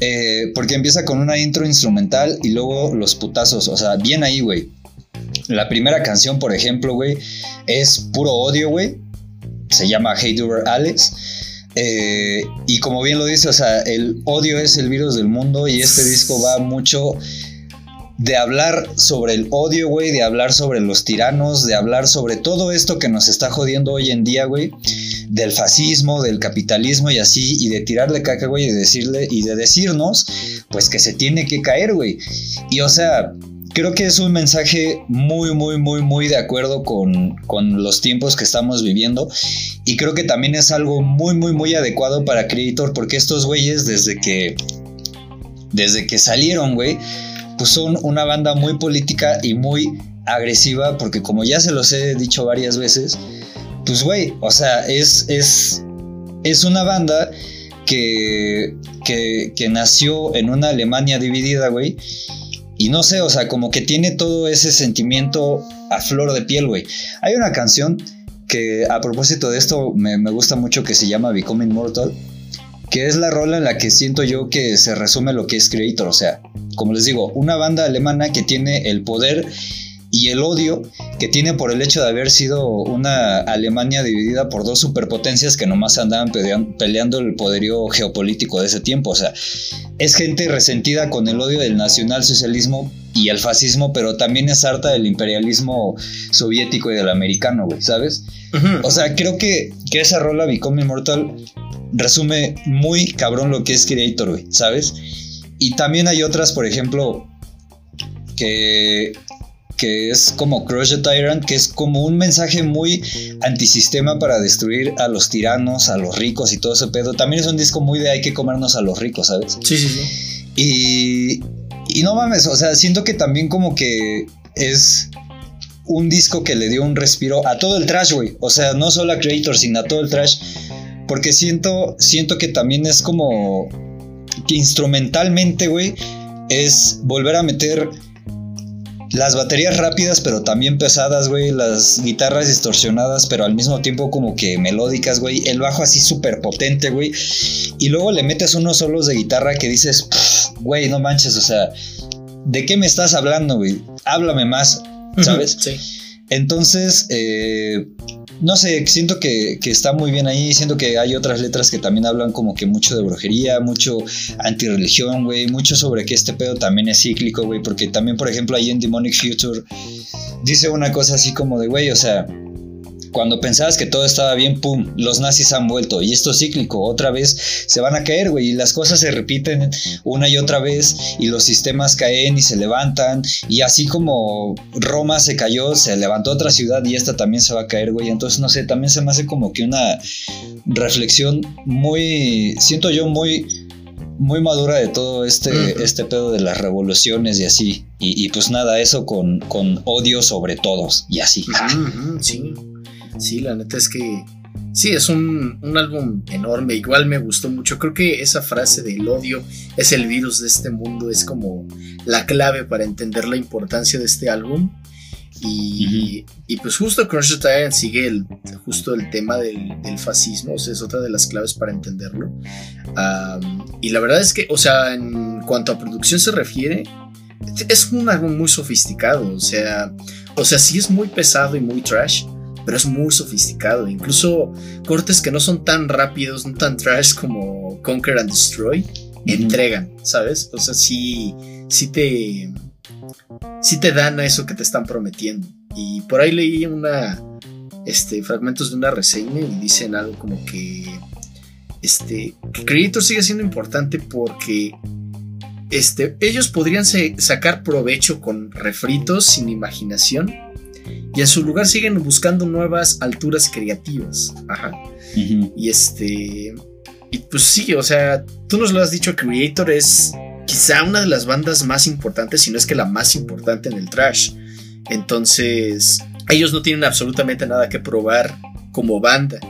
Eh, porque empieza con una intro instrumental y luego los putazos. O sea, bien ahí, güey. La primera canción, por ejemplo, güey, es puro odio, güey se llama Hate Over Alex. Eh, y como bien lo dice, o sea, el odio es el virus del mundo y este disco va mucho de hablar sobre el odio, güey, de hablar sobre los tiranos, de hablar sobre todo esto que nos está jodiendo hoy en día, güey, del fascismo, del capitalismo y así, y de tirarle caca, güey, y decirle, y de decirnos, pues que se tiene que caer, güey. Y o sea, creo que es un mensaje muy, muy, muy, muy de acuerdo con, los tiempos que estamos viviendo. Y creo que también es algo muy, muy, muy adecuado para Creator, porque estos güeyes, desde que, desde que salieron, güey, pues son una banda muy política y muy agresiva, porque como ya se los he dicho varias veces, pues, güey, o sea, es, es, es una banda que, que, que nació en una Alemania dividida, güey y no sé, o sea, como que tiene todo ese sentimiento a flor de piel, güey. Hay una canción que a propósito de esto me, gusta mucho que se llama Becoming Mortal, que es la rola en la que siento yo que se resume lo que es Creator. O sea, como les digo, una banda alemana que tiene el poder y el odio que tiene por el hecho de haber sido una Alemania dividida por dos superpotencias que nomás andaban peleando el poderío geopolítico de ese tiempo. O sea, es gente resentida con el odio del nacionalsocialismo y el fascismo, pero también es harta del imperialismo soviético y del americano, güey, ¿sabes? O sea, creo que, que esa rola Become Immortal resume muy cabrón lo que es Creator, güey, ¿sabes? Y también hay otras, por ejemplo, que que es como Crush the Tyrant, que es como un mensaje muy antisistema para destruir a los tiranos, a los ricos y todo ese pedo. También es un disco muy de hay que comernos a los ricos, ¿sabes? Sí, sí, sí. Y, y no mames, o sea, siento que también como que es un disco que le dio un respiro a todo el trash, güey. O sea, no solo a Creator, sino a todo el trash porque siento, siento que también es como que instrumentalmente, güey, es volver a meter las baterías rápidas, pero también pesadas, güey. Las guitarras distorsionadas, pero al mismo tiempo como que melódicas, güey. El bajo así súper potente, güey. Y luego le metes unos solos de guitarra que dices, güey, no manches, o sea, ¿de qué me estás hablando, güey? Háblame más, ¿sabes? Sí. Entonces, eh, no sé, siento que, está muy bien ahí. Siento que hay otras letras que también hablan como que mucho de brujería, mucho antirreligión, güey. Mucho sobre que este pedo también es cíclico, güey. Porque también, por ejemplo, ahí en Demonic Future dice una cosa así como de, güey, o sea, cuando pensabas que todo estaba bien, pum, los nazis han vuelto. Y esto es cíclico, otra vez se van a caer, güey. Y las cosas se repiten una y otra vez. Y los sistemas caen y se levantan. Y así como Roma se cayó, se levantó otra ciudad y esta también se va a caer, güey. Entonces, no sé, también se me hace como que una reflexión muy, siento yo, muy muy madura de todo este, este pedo de las revoluciones y así. Y, pues nada, eso con, con, odio sobre todos y así. sí. Sí, la neta es que sí, es un, álbum enorme. Igual me gustó mucho. Creo que esa frase del odio es el virus de este mundo es como la clave para entender la importancia de este álbum. Y, pues justo Crush Tyrant sigue el, justo el tema del, fascismo, o sea, es otra de las claves para entenderlo. y la verdad es que, o sea, en cuanto a producción se refiere, es un álbum muy sofisticado, o sea, o sea, sí es muy pesado y muy trash, pero es muy sofisticado. Incluso cortes que no son tan rápidos, no tan trash como Conquer and Destroy, entregan, ¿sabes? O sea, sí, sí te, sí te dan a eso que te están prometiendo. Y por ahí leí una, este, fragmentos de una reseña y dicen algo como que, este, que Creator sigue siendo importante porque este, ellos podrían sacar provecho con refritos sin imaginación y en su lugar siguen buscando nuevas alturas creativas. Ajá. Y este. Y pues sí, o sea, tú nos lo has dicho, Creator es quizá una de las bandas más importantes, si no es que la más importante en el trash. Entonces, ellos no tienen absolutamente nada que probar como banda.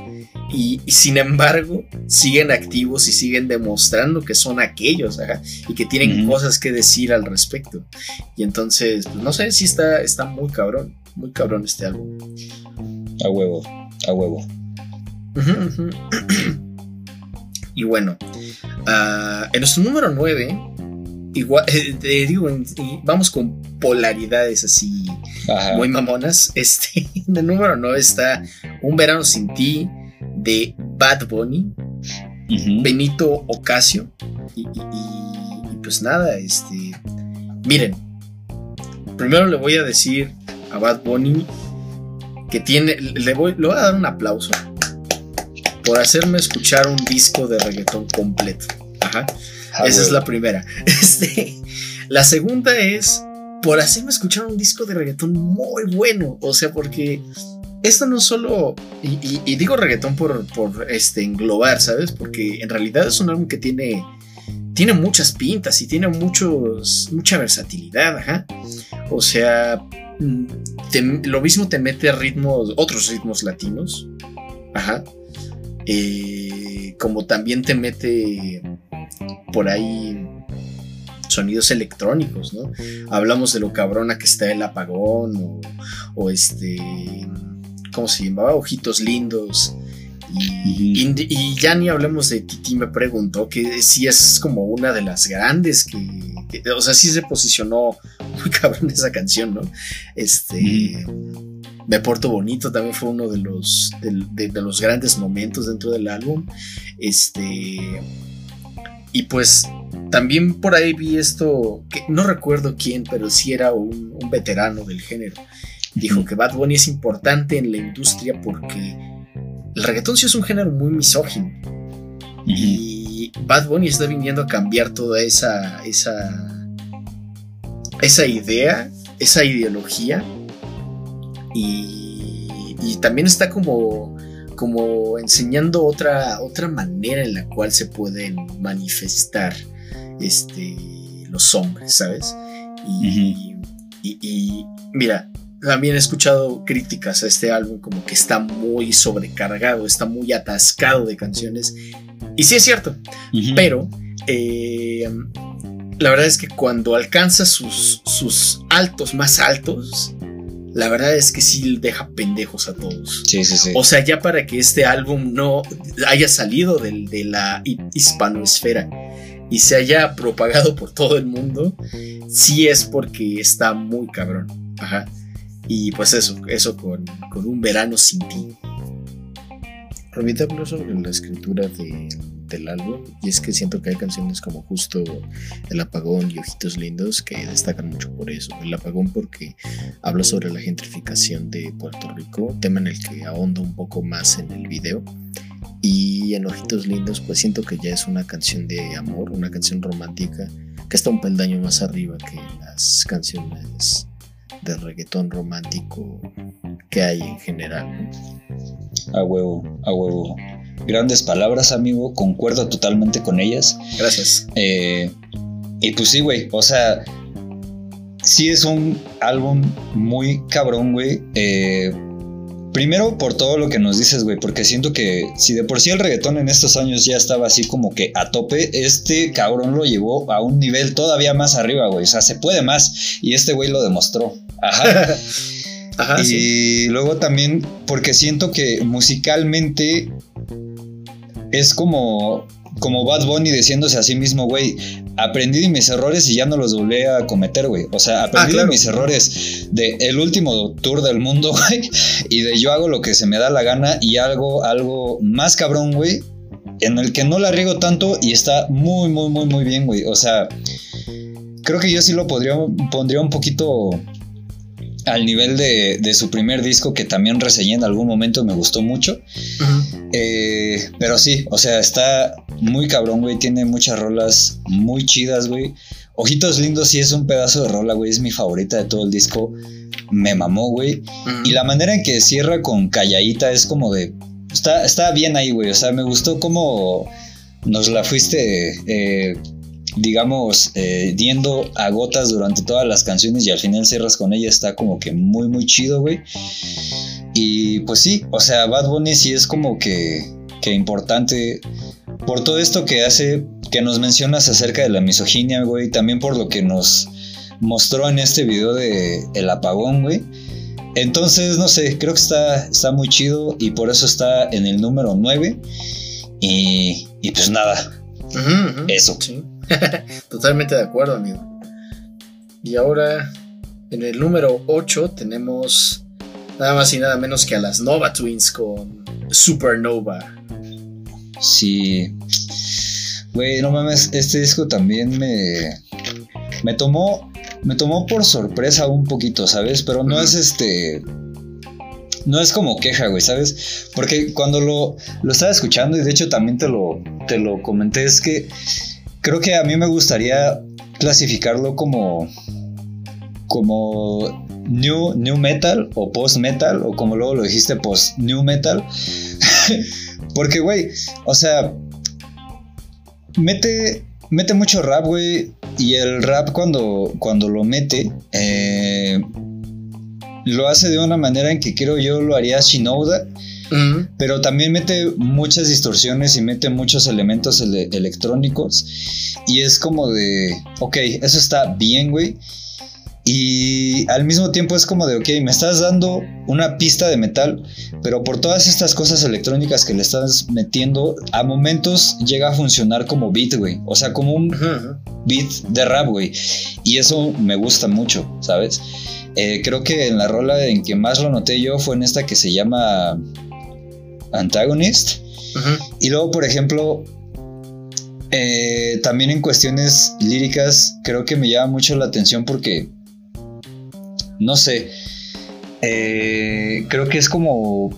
Y, sin embargo, siguen activos y siguen demostrando que son aquellos ajá, y que tienen cosas que decir al respecto. Y entonces, pues no sé si está, está muy cabrón. Muy cabrón este álbum. A huevo, a huevo. y bueno, uh, en nuestro número 9, igual, eh, digo, vamos con polaridades así muy mamonas. Este, en el número 9 está Un verano sin ti de Bad Bunny, Benito Ocasio. Y, y, pues nada, este, miren, primero le voy a decir a Bad Bunny que tiene, le voy, le voy a dar un aplauso por hacerme escuchar un disco de reggaetón completo. Ajá. Ah, Esa es la primera. Este, la segunda es por hacerme escuchar un disco de reggaetón muy bueno. O sea, porque esto no solo, y, digo reggaetón por, por, este, englobar, ¿sabes? Porque en realidad es un álbum que tiene, tiene muchas pintas y tiene muchos, mucha versatilidad, ajá. O sea, lo mismo te mete ritmos, otros ritmos latinos. Ajá. Eh, como también te mete por ahí sonidos electrónicos, ¿no? Hablamos de lo cabrona que está el apagón o, o este, ¿cómo se llamaba? Ojitos lindos. Y, ya ni hablemos de Titi me preguntó que si es como una de las grandes que, o sea, sí se posicionó muy cabrón esa canción, ¿no? Este, Me Porto Bonito también fue uno de los, de, los grandes momentos dentro del álbum. Este, y pues también por ahí vi esto, que no recuerdo quién, pero sí era un, veterano del género. Dijo que Bad Bunny es importante en la industria porque el reggaetón sí es un género muy misógino. Y Bad Bunny está viniendo a cambiar toda esa, esa, esa idea, esa ideología. Y, y también está como, como enseñando otra, otra manera en la cual se pueden manifestar este, los hombres, ¿sabes? Y, y, y mira, también he escuchado críticas a este álbum como que está muy sobrecargado, está muy atascado de canciones. Y sí es cierto, pero eh, la verdad es que cuando alcanza sus, sus altos más altos, la verdad es que sí deja pendejos a todos. Sí, sí, sí. O sea, ya para que este álbum no haya salido del- de la hi- hispanoesfera y se haya propagado por todo el mundo, sí es porque está muy cabrón. Ajá. Y pues eso, eso con, con un verano sin ti. Ahorita hablo sobre la escritura de- del álbum y es que siento que hay canciones como justo El Apagón y Ojitos Lindos que destacan mucho por eso. El Apagón porque habla sobre la gentrificación de Puerto Rico, tema en el que ahondo un poco más en el video. Y en Ojitos Lindos pues siento que ya es una canción de amor, una canción romántica que está un peldaño más arriba que las canciones de reggaetón romántico que hay en general. A huevo, a huevo. Grandes palabras, amigo. Concuerdo totalmente con ellas. Gracias. Eh, y pues sí, güey. O sea, sí es un álbum muy cabrón, güey. Eh, primero por todo lo que nos dices, güey. Porque siento que si de por sí el reggaetón en estos años ya estaba así como que a tope, este cabrón lo llevó a un nivel todavía más arriba, güey. O sea, se puede más. Y este güey lo demostró. Ajá. Ajá, y sí. luego también porque siento que musicalmente es como como Bad Bunny diciéndose a sí mismo, güey, aprendí de mis errores y ya no los volví a cometer, güey. O sea, aprendí claro. de mis errores de el último tour del mundo, güey, y de yo hago lo que se me da la gana y algo algo más cabrón, güey, en el que no la riego tanto y está muy muy muy muy bien, güey. O sea, creo que yo sí lo podría pondría un poquito al nivel de, de su primer disco que también reseñé en algún momento, me gustó mucho. Eh, pero sí, o sea, está muy cabrón, güey. Tiene muchas rolas muy chidas, güey. Ojitos lindos sí es un pedazo de rola, güey. Es mi favorita de todo el disco. Me mamó, güey. Y la manera en que cierra con calladita es como de... Está, está bien ahí, güey. O sea, me gustó cómo nos la fuiste, eh, digamos, eh, diendo a gotas durante todas las canciones y al final cierras con ella. Está como que muy, muy chido, güey. Y pues sí, o sea, Bad Bunny sí es como que, que importante por todo esto que hace, que nos mencionas acerca de la misoginia, güey. También por lo que nos mostró en este video de El Apagón, güey. Entonces, no sé, creo que está, está muy chido y por eso está en el número 9. Y, y pues nada. Eso. Sí. Totalmente de acuerdo, amigo. Y ahora, en el número 8 tenemos nada más y nada menos que a las Nova Twins con Supernova. sí. Güey, no mames, este disco también me, me tomó, me tomó por sorpresa un poquito, ¿sabes? Pero no es este... No es como queja, güey, ¿sabes? Porque cuando lo, lo estaba escuchando, y de hecho también te lo, te lo comenté, es que creo que a mí me gustaría clasificarlo como, como new, new metal o post metal, o como luego lo dijiste, post new metal. Porque, güey, o sea, mete, mete mucho rap, güey, y el rap cuando, cuando lo mete, eh, lo hace de una manera en que creo yo lo haría Shinoda, Pero también mete muchas distorsiones y mete muchos elementos ele- electrónicos. Y es como de, ok, eso está bien, güey. Y al mismo tiempo es como de, ok, me estás dando una pista de metal, pero por todas estas cosas electrónicas que le estás metiendo, a momentos llega a funcionar como beat, güey. O sea, como un beat de rap, güey. Y eso me gusta mucho, ¿sabes? Eh, creo que en la rola en que más lo noté yo fue en esta que se llama Antagonist. Y luego, por ejemplo, eh, también en cuestiones líricas, creo que me llama mucho la atención porque, no sé, eh, creo que es como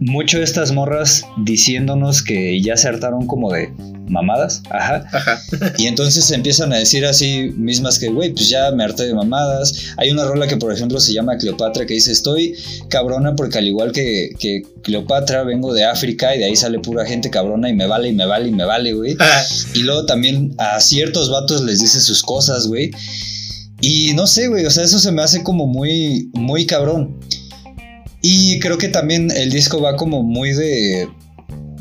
mucho estas morras diciéndonos que ya se hartaron como de mamadas, ajá. Ajá. Y entonces empiezan a decir así mismas que, güey, pues ya me harté de mamadas. Hay una rola que, por ejemplo, se llama Cleopatra, que dice, estoy cabrona porque al igual que, que Cleopatra, vengo de África y de ahí sale pura gente cabrona y me vale y me vale y me vale, güey. Y luego también a ciertos vatos les dice sus cosas, güey. Y no sé, güey, o sea, eso se me hace como muy, muy cabrón. Y creo que también el disco va como muy de,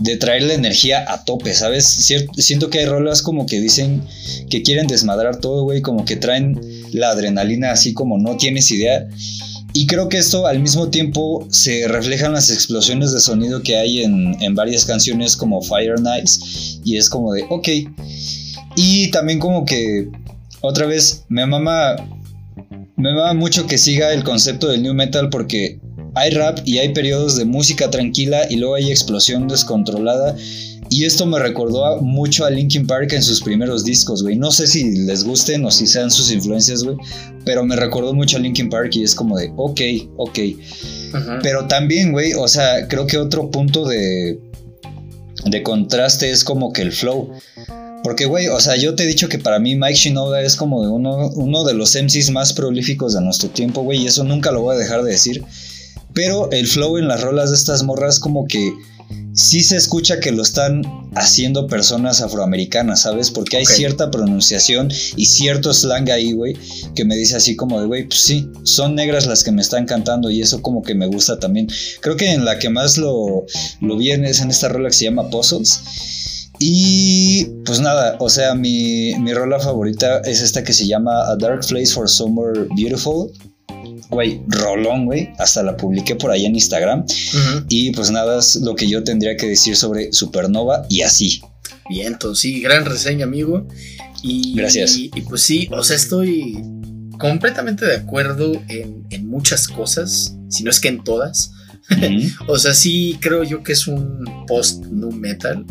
de traer la energía a tope, ¿sabes? Siento que hay rolas como que dicen que quieren desmadrar todo, güey, como que traen la adrenalina así como no tienes idea. Y creo que esto al mismo tiempo se refleja en las explosiones de sonido que hay en, en varias canciones como Fire Nights. Y es como de, ok. Y también como que, otra vez, me mama, me mama mucho que siga el concepto del new metal porque hay rap y hay periodos de música tranquila y luego hay explosión descontrolada. Y esto me recordó mucho a Linkin Park en sus primeros discos, güey. No sé si les gusten o si sean sus influencias, güey. Pero me recordó mucho a Linkin Park y es como de, ok, ok. Pero también, güey, o sea, creo que otro punto de, de contraste es como que el flow. Porque, güey, o sea, yo te he dicho que para mí Mike Shinoda es como uno, uno de los MCs más prolíficos de nuestro tiempo, güey, y eso nunca lo voy a dejar de decir. Pero el flow en las rolas de estas morras como que sí se escucha que lo están haciendo personas afroamericanas, ¿sabes? Porque hay cierta pronunciación y cierto slang ahí, güey, que me dice así como de, güey, pues sí, son negras las que me están cantando y eso como que me gusta también. Creo que en la que más lo, lo vi es en esta rola que se llama Puzzles. Y pues nada, o sea, mi, mi rola favorita es esta que se llama A Dark Place for Summer Beautiful güey, rolón, güey. Hasta la publiqué por ahí en Instagram. Y pues nada, es lo que yo tendría que decir sobre Supernova y así. Bien, entonces sí, gran reseña, amigo. Y, Gracias. Y, pues sí, o sea, estoy completamente de acuerdo en, muchas cosas, si no es que en todas. o sea, sí creo yo que es un post nu metal.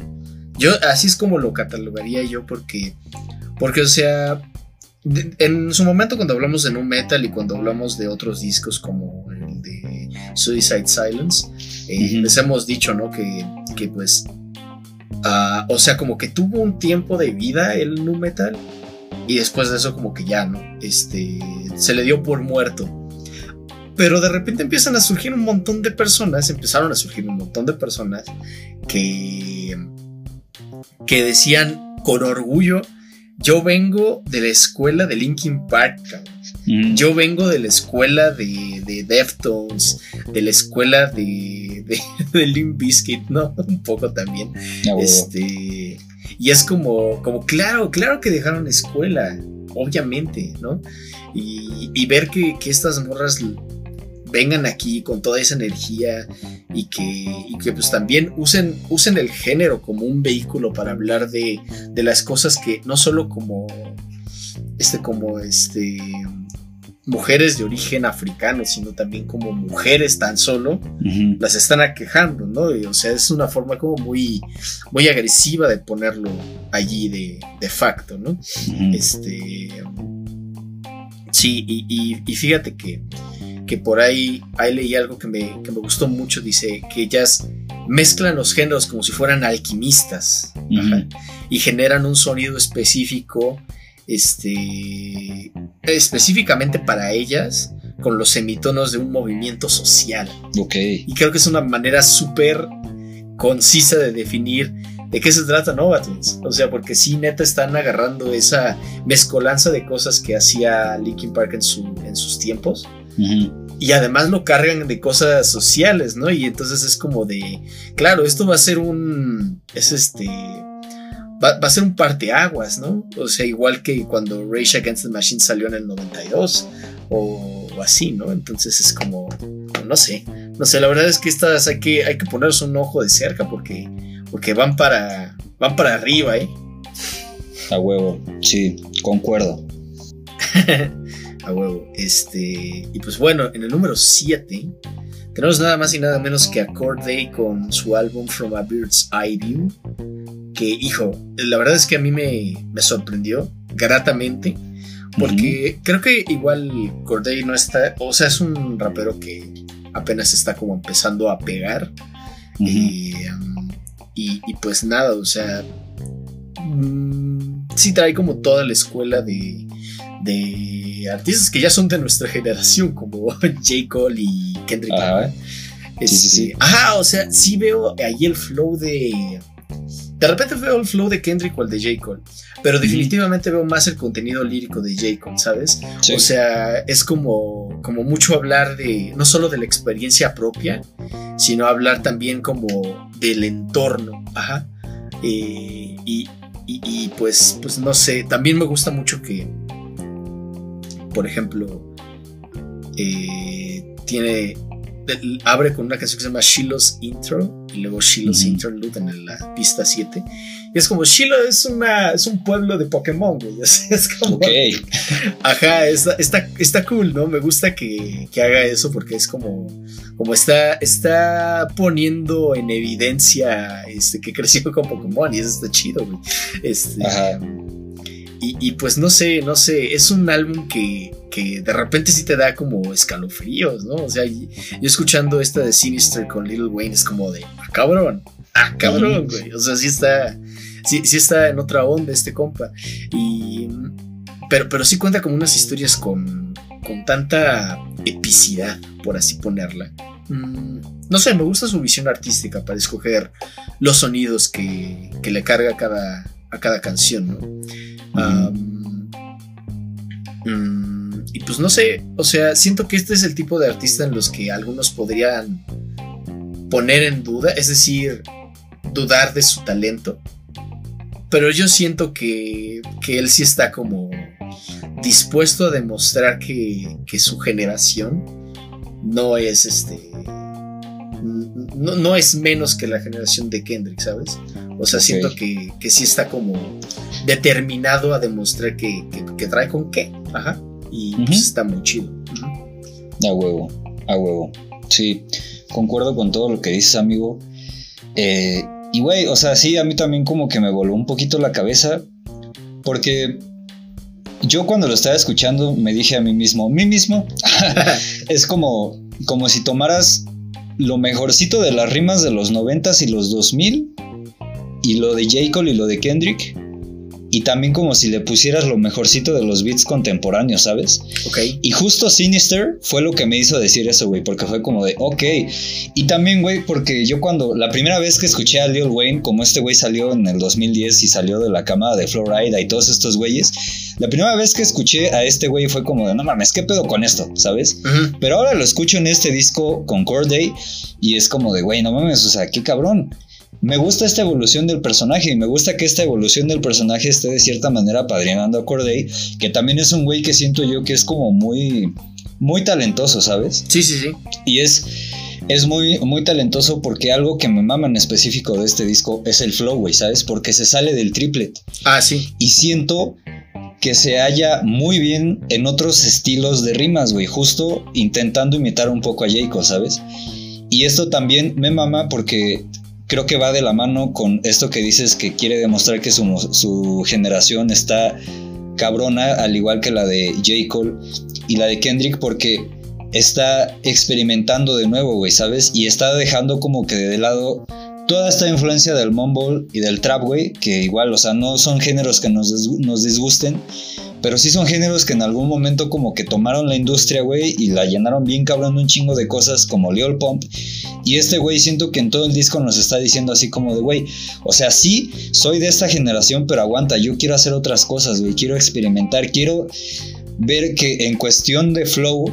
Yo así es como lo catalogaría yo porque porque o sea, en su momento cuando hablamos de nu metal y cuando hablamos de otros discos como el de Suicide Silence, eh, les hemos dicho, ¿no? Que, que pues, ah, o sea, como que tuvo un tiempo de vida el nu metal y después de eso como que ya, ¿no? Este, se le dio por muerto. Pero de repente empiezan a surgir un montón de personas, empezaron a surgir un montón de personas que, que decían con orgullo, yo vengo de la escuela de Linkin Park, mm. Yo vengo de la escuela de, de Deftones, de la escuela de, de, de Limp Bizkit, ¿no? Un poco también. Este, y es como, como, claro, claro que dejaron escuela, obviamente, ¿no? Y, y ver que, que estas morras vengan aquí con toda esa energía y que, que pues también usen, usen el género como un vehículo para hablar de, de las cosas que no solo como este como este mujeres de origen africano, sino también como mujeres tan solo, las están aquejando, ¿no? o sea, es una forma como muy, muy agresiva de ponerlo allí de, de facto, ¿no? Este. Sí, y, y fíjate que que por ahí, ahí leí algo que me, gustó mucho, dice que ellas mezclan los géneros como si fueran alquimistas y generan un sonido específico, este, específicamente para ellas, con los semitonos de un movimiento social. Y creo que es una manera súper concisa de definir de qué se trata Novatwins. O sea, porque sí, neta, están agarrando esa mezcolanza de cosas que hacía Linkin Park en, su, en sus tiempos y además lo cargan de cosas sociales, ¿no? Y entonces es como de, claro, esto va a ser un, es este, va, a ser un parteaguas, ¿no? O sea, igual que cuando Rage Against the Machine salió en el 92 o, así, ¿no? Entonces es como, no sé, no sé, la verdad es que estas hay que, hay que ponerse un ojo de cerca porque, porque van para, van para arriba, ¿eh? A huevo, sí, concuerdo. A huevo. Este. Y pues bueno, en el número 7 tenemos nada más y nada menos que a Day con su álbum From a Bird's Eye View. Que, hijo, la verdad es que a mí me, sorprendió gratamente. Porque creo que igual Corday no está. O sea, es un rapero que apenas está como empezando a pegar. y, pues nada, o sea. Mm, sí trae como toda la escuela de artistas que ya son de nuestra generación, como J. Cole y Kendrick Lamar. Este, ajá, o sea, sí veo ahí el flow de, De repente veo el flow de Kendrick o el de J. Cole, pero definitivamente veo más el contenido lírico de J. Cole, ¿sabes? Sí. O sea, es como, como mucho hablar de, no solo de la experiencia propia, sino hablar también como del entorno, ajá. Eh, y, y- y, pues, pues no sé, también me gusta mucho que, por ejemplo, eh, tiene, abre con una canción que se llama Shiloh's Intro y luego Shiloh's Ujú. Interlude en la pista 7. Y es como Shiloh es, una, es un pueblo de Pokémon, güey. Es, es como, Ok. Ajá, está, está, está cool, ¿no? Me gusta que, que haga eso porque es como, como está, está poniendo en evidencia este, que creció con Pokémon y eso está chido, güey. Este, Ajá. Y, y pues no sé, no sé, es un álbum que, que de repente sí te da como escalofríos, ¿no? O sea, yo escuchando esta de Sinister con Lil Wayne es como de, ah, cabrón, ah, cabrón, güey. O sea, sí está, sí, sí está en otra onda este compa. Y, pero, pero sí cuenta como unas historias con, con tanta epicidad, por así ponerla. Mm, no sé, me gusta su visión artística para escoger los sonidos que, que le carga cada, a cada canción, ¿no? Mm, y pues no sé, o sea, siento que este es el tipo de artista en los que algunos podrían poner en duda, es decir, dudar de su talento. Pero yo siento que, que él sí está como dispuesto a demostrar que, que su generación no es este. No, no es menos que la generación de Kendrick, ¿sabes? O sea, siento que, que sí está como determinado a demostrar que, que- que trae con qué. Ajá. Y pues está muy chido. Ujú. A huevo, a huevo. Sí, concuerdo con todo lo que dices, amigo. Eh, y güey, o sea, sí, a mí también como que me voló un poquito la cabeza. Porque yo cuando lo estaba escuchando me dije a mí mismo, mí mismo, es como, como si tomaras lo mejorcito de las rimas de los 90s y los 2000 y lo de J. Cole y lo de Kendrick. Y también como si le pusieras lo mejorcito de los beats contemporáneos, ¿sabes? Ok. Y justo Sinister fue lo que me hizo decir eso, güey, porque fue como de, ok. Y también, güey, porque yo cuando, la primera vez que escuché a Lil Wayne, como este güey salió en el 2010 y salió de la camada de Florida y todos estos güeyes, la primera vez que escuché a este güey fue como de, no mames, ¿qué pedo con esto? ¿Sabes? Pero ahora lo escucho en este disco con Corday y es como de, güey, no mames, o sea, qué cabrón. Me gusta esta evolución del personaje y me gusta que esta evolución del personaje esté de cierta manera padrinando a Corday, que también es un güey que siento yo que es como muy, muy talentoso, ¿sabes? Sí, sí, sí. Y es, es muy, muy talentoso porque algo que me mama en específico de este disco es el flow, güey, ¿sabes? Porque se sale del triplet Ah, sí. y siento que se halla muy bien en otros estilos de rimas, güey, justo intentando imitar un poco a Jacob, ¿sabes? Y esto también me mama porque creo que va de la mano con esto que dices que quiere demostrar que su, generación está cabrona, al igual que la de J. Cole y la de Kendrick, porque está experimentando de nuevo, güey, ¿sabes? Y está dejando como que de lado toda esta influencia del mumble y del trap, güey, que igual, o sea, no son géneros que nos, nos disgusten, pero sí son géneros que en algún momento como que tomaron la industria, güey, y la llenaron bien cabrón un chingo de cosas como Lil Pump. Y este güey siento que en todo el disco nos está diciendo así como de, güey, o sea, sí, soy de esta generación, pero aguanta, yo quiero hacer otras cosas, güey, quiero experimentar, quiero ver que en cuestión de flow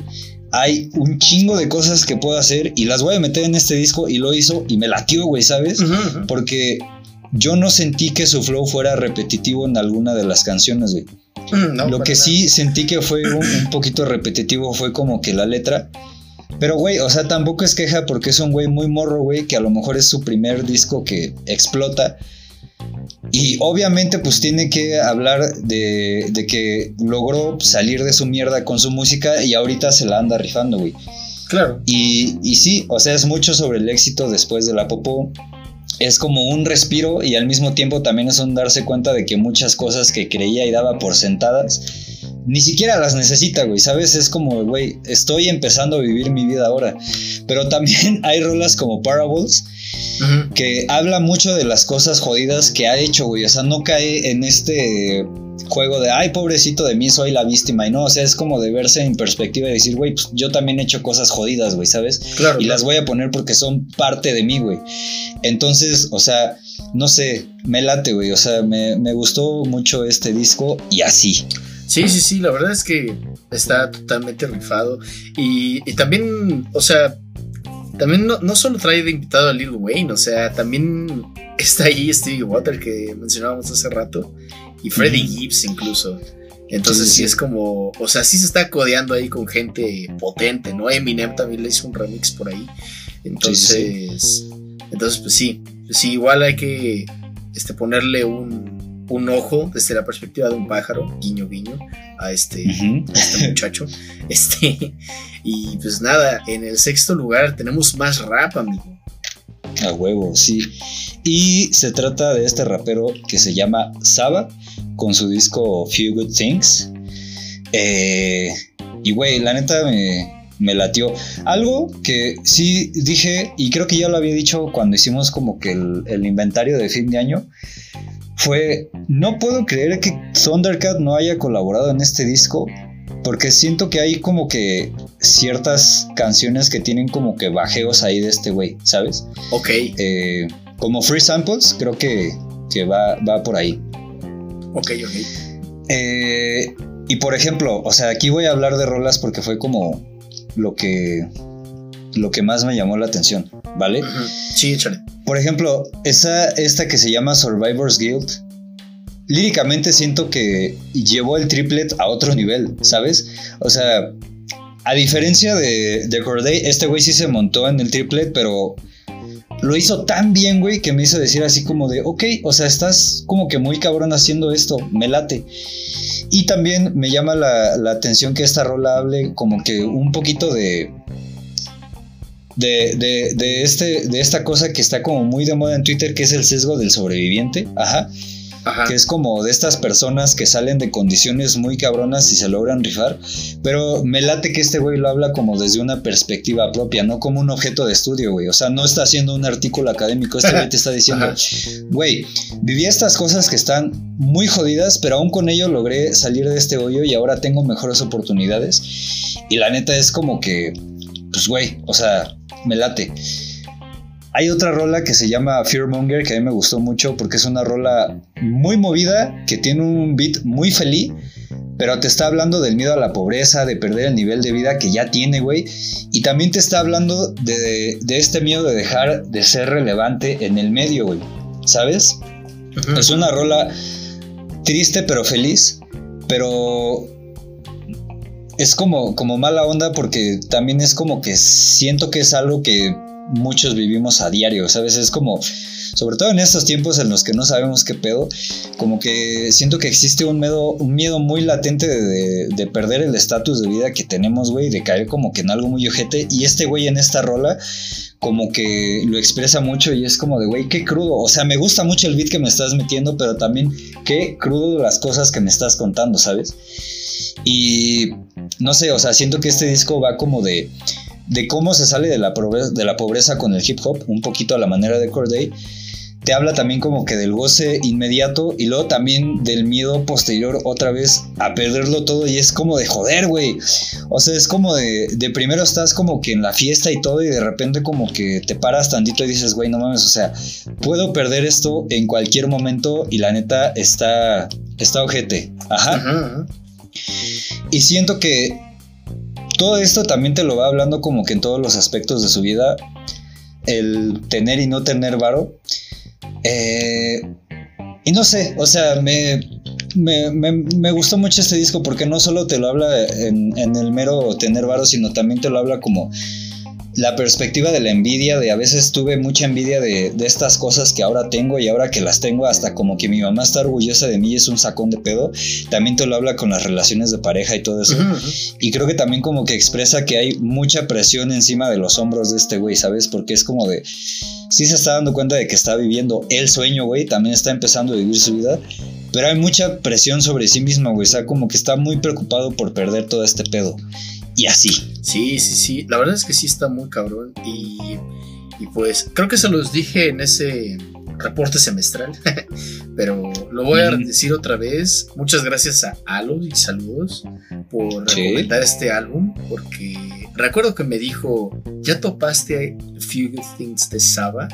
hay un chingo de cosas que puedo hacer y las voy a meter en este disco y lo hizo y me latió, güey, ¿sabes? Ujú. Porque yo no sentí que su flow fuera repetitivo en alguna de las canciones, güey. No, Lo que nada. sí sentí que fue un, un poquito repetitivo fue como que la letra. Pero, güey, o sea, tampoco es queja porque es un güey muy morro, güey, que a lo mejor es su primer disco que explota. Y obviamente, pues tiene que hablar de, de que logró salir de su mierda con su música y ahorita se la anda rifando, güey. Claro. Y, y sí, o sea, es mucho sobre el éxito después de la popó. Es como un respiro y al mismo tiempo también es un darse cuenta de que muchas cosas que creía y daba por sentadas, ni siquiera las necesita, güey, ¿sabes? Es como, güey, estoy empezando a vivir mi vida ahora. Pero también hay rolas como Parables Que habla mucho de las cosas jodidas que ha hecho, güey. O sea, no cae en este juego de, ay, pobrecito de mí, soy la víctima. Y no, o sea, es como de verse en perspectiva y decir, güey, pues yo también he hecho cosas jodidas, güey, ¿sabes? Claro. Y las voy a poner porque son parte de mí, güey. Entonces, o sea, no sé, me late, güey. O sea, me, me gustó mucho este disco y así. Sí, sí, sí, la verdad es que está totalmente rifado. Y, y también, o sea, también no, no, solo trae de invitado a Lil Wayne, o sea, también está ahí Stevie Water que mencionábamos hace rato. Y Freddie Gibbs incluso. Entonces sí, sí, es como, o sea, sí se está codeando ahí con gente potente, ¿no? Eminem también le hizo un remix por ahí. Entonces, sí, entonces pues sí, sí, igual hay que este, ponerle un, un, ojo desde la perspectiva de un pájaro, guiño, guiño, a este, uh -huh. a este muchacho. Este, y pues nada, en el sexto lugar tenemos más rap, amigo. A huevo, sí. Y se trata de este rapero que se llama Saba con su disco Few Good Things. Eh, y güey, la neta me, me latió. Algo que sí dije, y creo que ya lo había dicho cuando hicimos como que el, el, inventario de fin de año, fue, no puedo creer que Thundercat no haya colaborado en este disco, porque siento que hay como que ciertas canciones que tienen como que bajeos ahí de este güey, ¿sabes? Ok. Eh, como Free Samples, creo que, que va, va por ahí. Ok, ok. Eh, y por ejemplo, o sea, aquí voy a hablar de rolas porque fue como lo que lo que más me llamó la atención, ¿vale? Uh -huh. Sí, échale. Por ejemplo, esa, esta que se llama Survivor's Guild, líricamente siento que llevó el triplet a otro nivel, ¿sabes? O sea, a diferencia de, de este güey sí se montó en el triplet, pero lo hizo tan bien, güey, que me hizo decir así como de, ok, o sea, estás como que muy cabrón haciendo esto, me late. Y también me llama la, la atención que esta rola hable como que un poquito de, de, de, de, este, de esta cosa que está como muy de moda en Twitter, que es el sesgo del sobreviviente. Ajá. Ajá. que es como de estas personas que salen de condiciones muy cabronas y se logran rifar, pero me late que este güey lo habla como desde una perspectiva propia, no como un objeto de estudio, güey, o sea, no está haciendo un artículo académico, este güey te está diciendo, güey, viví estas cosas que están muy jodidas, pero aún con ello logré salir de este hoyo y ahora tengo mejores oportunidades, y la neta es como que, pues güey, o sea, me late. Hay otra rola que se llama Fearmonger que a mí me gustó mucho porque es una rola muy movida, que tiene un beat muy feliz, pero te está hablando del miedo a la pobreza, de perder el nivel de vida que ya tiene, güey. Y también te está hablando de, de, este miedo de dejar de ser relevante en el medio, güey. ¿Sabes? Uh -huh. Es una rola triste pero feliz, pero es como, como mala onda porque también es como que siento que es algo que muchos vivimos a diario, ¿sabes? Es como, sobre todo en estos tiempos en los que no sabemos qué pedo, como que siento que existe un miedo, un miedo muy latente de, de, de perder el estatus de vida que tenemos, güey, de caer como que en algo muy ojete. Y este güey en esta rola como que lo expresa mucho y es como de, güey, qué crudo. O sea, me gusta mucho el beat que me estás metiendo, pero también qué crudo las cosas que me estás contando, ¿sabes? Y no sé, o sea, siento que este disco va como de de cómo se sale de la, pobreza, de la pobreza con el hip hop, un poquito a la manera de Corday. Te habla también como que del goce inmediato y luego también del miedo posterior otra vez a perderlo todo y es como de joder, güey. O sea, es como de, de primero estás como que en la fiesta y todo y de repente como que te paras tantito y dices, güey, no mames, o sea, puedo perder esto en cualquier momento y la neta está, está ojete. Ajá. Ajá. Y siento que todo esto también te lo va hablando como que en todos los aspectos de su vida. El tener y no tener varo. Eh, y no sé, o sea, me, me, me, me, gustó mucho este disco porque no solo te lo habla en, en el mero tener varo, sino también te lo habla como la perspectiva de la envidia, de a veces tuve mucha envidia de, de, estas cosas que ahora tengo y ahora que las tengo hasta como que mi mamá está orgullosa de mí y es un sacón de pedo, también te lo habla con las relaciones de pareja y todo eso. Uh -huh. Y creo que también como que expresa que hay mucha presión encima de los hombros de este güey, ¿sabes? Porque es como de... Sí se está dando cuenta de que está viviendo el sueño, güey, también está empezando a vivir su vida, pero hay mucha presión sobre sí mismo, güey, o sea, como que está muy preocupado por perder todo este pedo y así. Sí, sí, sí. La verdad es que sí está muy cabrón. Y, y pues creo que se los dije en ese reporte semestral. Pero lo voy a decir otra vez. Muchas gracias a Alo y saludos por sí. recomendar este álbum. Porque recuerdo que me dijo: ¿Ya topaste Few Things de Saba?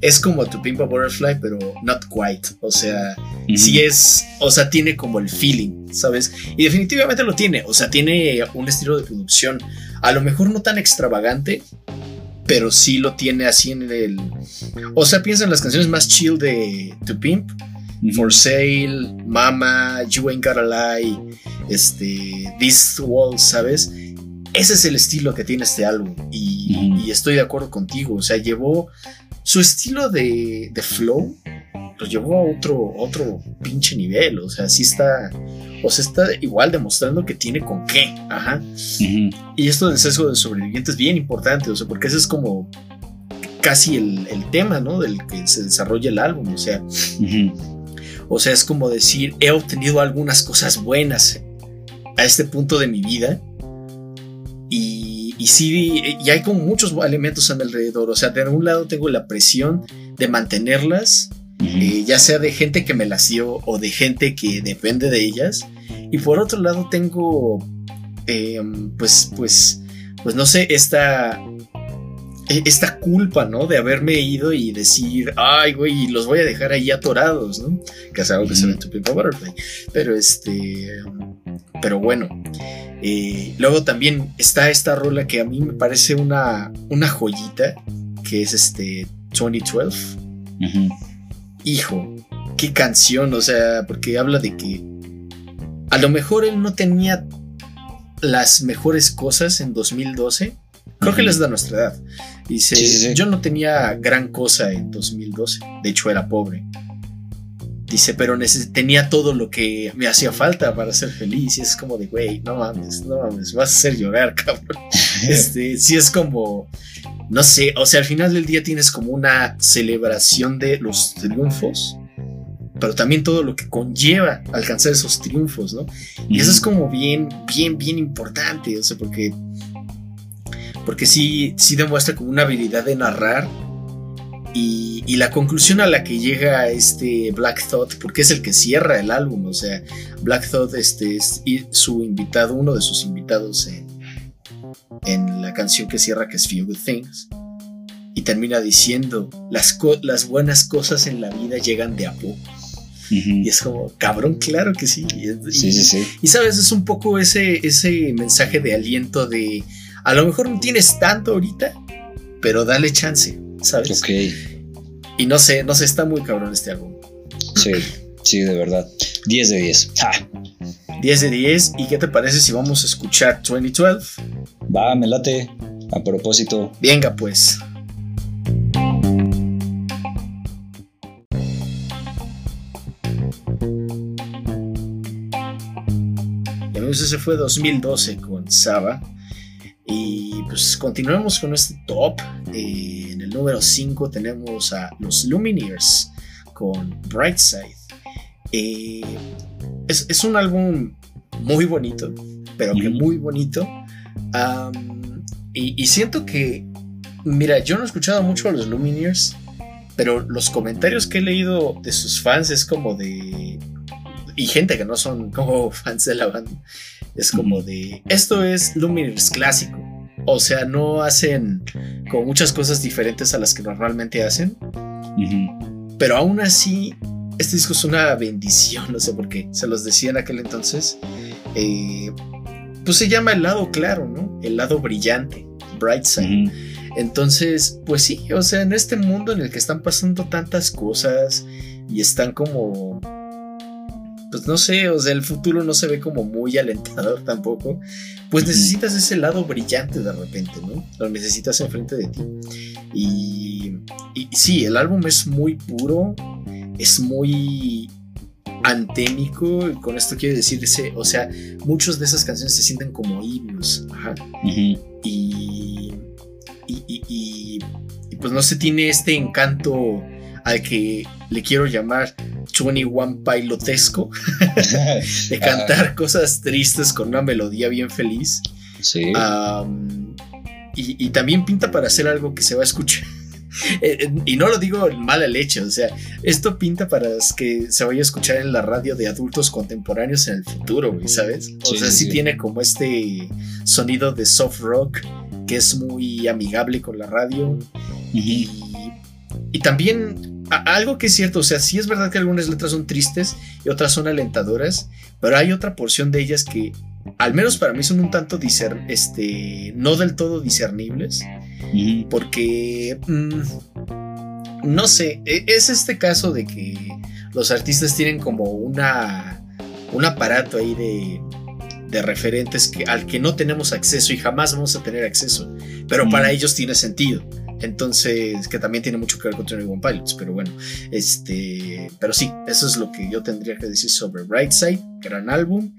Es como tu Pimpa Butterfly, pero not quite. O sea, sí es, o sea, tiene como el feeling, ¿sabes? Y definitivamente lo tiene. O sea, tiene un estilo de producción, a lo mejor no tan extravagante, pero sí lo tiene así en el. O sea, piensa en las canciones más chill de To Pimp. For Sale, Mama, You Ain't Gotta Lie, este, This Wall, ¿sabes? Ese es el estilo que tiene este álbum y, y estoy de acuerdo contigo, o sea, llevó su estilo de, de flow lo llevó a otro, otro pinche nivel. O sea, sí está. O sea, está igual demostrando que tiene con qué. Ajá. Y esto del sesgo de sobreviviente es bien importante. O sea, porque ese es como casi el, tema, ¿no? Del que se desarrolla el álbum. O sea. O sea, es como decir, he obtenido algunas cosas buenas a este punto de mi vida. Y y sí, y hay como muchos elementos a mi alrededor. O sea, de un lado tengo la presión de mantenerlas, eh, ya sea de gente que me las dio o de gente que depende de ellas. Y por otro lado tengo, em, pues, pues, pues no sé, esta, esta culpa, ¿no? De haberme ido y decir, ay, güey, los voy a dejar ahí atorados, ¿no? Que es algo que se ve en tu Butterfly. Pero este, pero bueno. Eh, luego también está esta rola que a mí me parece una, una joyita, que es este 2012. Hijo, qué canción, o sea, porque habla de que a lo mejor él no tenía las mejores cosas en 2012. Creo que les da nuestra edad. Dice, yo no tenía gran cosa en 2012. De hecho, era pobre. Dice, pero tenía todo lo que me hacía falta para ser feliz. Y es como de, güey, no mames, no mames, vas a hacer llorar, cabrón. este, sí es como, no sé, o sea, al final del día tienes como una celebración de los triunfos, pero también todo lo que conlleva alcanzar esos triunfos, ¿no? Y eso es como bien, bien, bien importante, o sea, porque, porque sí, sí demuestra como una habilidad de narrar y, la conclusión a la que llega este Black Thought, porque es el que cierra el álbum, o sea, Black Thought este, es su invitado, uno de sus invitados en, en la canción que cierra, que es Few Good Things, y termina diciendo, las, las buenas cosas en la vida llegan de a poco. Y es como, cabrón, claro que sí. Y, sí, sí, sí. Y sabes, es un poco ese, ese mensaje de aliento de, a lo mejor no tienes tanto ahorita, pero dale chance. ¿sabes? Ok. Y no sé, no sé, está muy cabrón este álbum. Sí, sí, de verdad. 10 de 10. 10 de 10. ¿Y qué te parece si vamos a escuchar 2012? Va, me late. A propósito. Venga, pues. Y amigos, ese fue 2012 con Saba. Y pues continuemos con este top. Eh, en el número 5 tenemos a los Lumineers con Brightside. Eh, es, un álbum muy bonito, pero que muy bonito. y, siento que, mira, yo no he escuchado mucho a los Lumineers, pero los comentarios que he leído de sus fans es como de... Y gente que no son como fans de la banda es como de, esto es Lumineers clásico. O sea, no hacen como muchas cosas diferentes a las que normalmente hacen. Pero aún así, este disco es una bendición, no sé por qué. Se los decía en aquel entonces. Eh, pues se llama el lado claro, ¿no? El lado brillante, bright side. Entonces, pues sí, o sea, en este mundo en el que están pasando tantas cosas y están como pues no sé, o sea, el futuro no se ve como muy alentador tampoco, pues necesitas ese lado brillante de repente, ¿no? Lo necesitas enfrente de ti. Y, y sí, el álbum es muy puro, es muy antémico, y con esto quiero decir, ese, o sea, muchas de esas canciones se sienten como himnos, ajá. y, y, y, y pues no se tiene este encanto al que le quiero llamar 21 Pilotesco, de cantar cosas tristes con una melodía bien feliz. Sí. y, también pinta para hacer algo que se va a escuchar. Eh, eh, y no lo digo en mala leche, o sea, esto pinta para que se vaya a escuchar en la radio de adultos contemporáneos en el futuro, ¿sabes? O sea, sí, tiene como este sonido de soft rock que es muy amigable con la radio. Y y también algo que es cierto, o sea, sí es verdad que algunas letras son tristes y otras son alentadoras, pero hay otra porción de ellas que, al menos para mí, son un tanto discer este, no del todo discernibles, porque, mm, no sé, e, es este caso de que los artistas tienen como una, un aparato ahí de, de referentes que, al que no tenemos acceso y jamás vamos a tener acceso, pero para ellos tiene sentido. Entonces, que también tiene mucho que ver con Tony One Pilots, pero bueno, este, pero sí, eso es lo que yo tendría que decir sobre Brightside, gran álbum.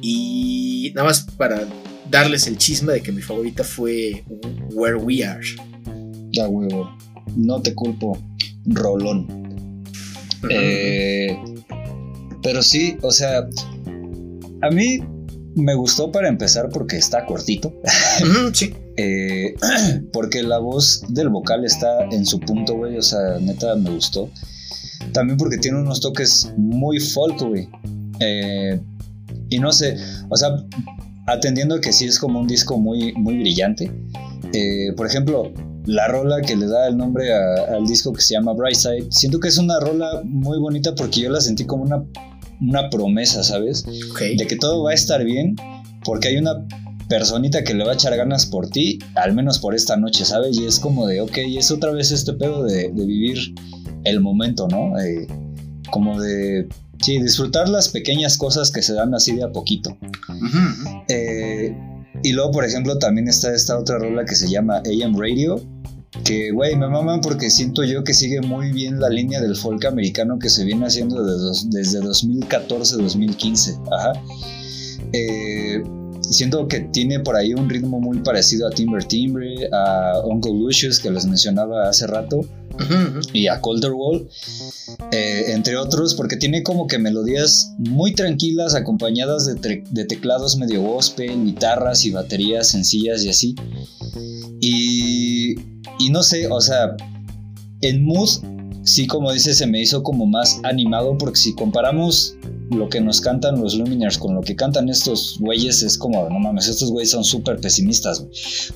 Y nada más para darles el chisme de que mi favorita fue Where We Are. Da huevo, no te culpo, Rolón. Eh, pero sí, o sea, a mí me gustó para empezar porque está cortito. sí. Eh, porque la voz del vocal está en su punto, güey. O sea, neta me gustó. También porque tiene unos toques muy folk, güey. Eh, y no sé, o sea, atendiendo que sí es como un disco muy, muy brillante. Eh, por ejemplo, la rola que le da el nombre al disco que se llama Brightside, siento que es una rola muy bonita porque yo la sentí como una, una promesa, ¿sabes? De que todo va a estar bien porque hay una personita que le va a echar ganas por ti, al menos por esta noche, ¿sabes? Y es como de, ok, es otra vez este pedo de, vivir el momento, ¿no? Eh, como de, sí, disfrutar las pequeñas cosas que se dan así de a poquito. Eh, y luego, por ejemplo, también está esta otra rola que se llama AM Radio, que, güey, me maman porque siento yo que sigue muy bien la línea del folk americano que se viene haciendo desde, desde 2014-2015. Ajá. Eh, siento que tiene por ahí un ritmo muy parecido a Timber Timbre, a Uncle Lucius que les mencionaba hace rato, y a Colder Wall, eh, entre otros, porque tiene como que melodías muy tranquilas acompañadas de, de, teclados medio gospel, guitarras y baterías sencillas y así. Y, y no sé, o sea, en mood sí, como dices, se me hizo como más animado porque si comparamos lo que nos cantan los Luminars con lo que cantan estos güeyes es como, no mames, estos güeyes son súper pesimistas,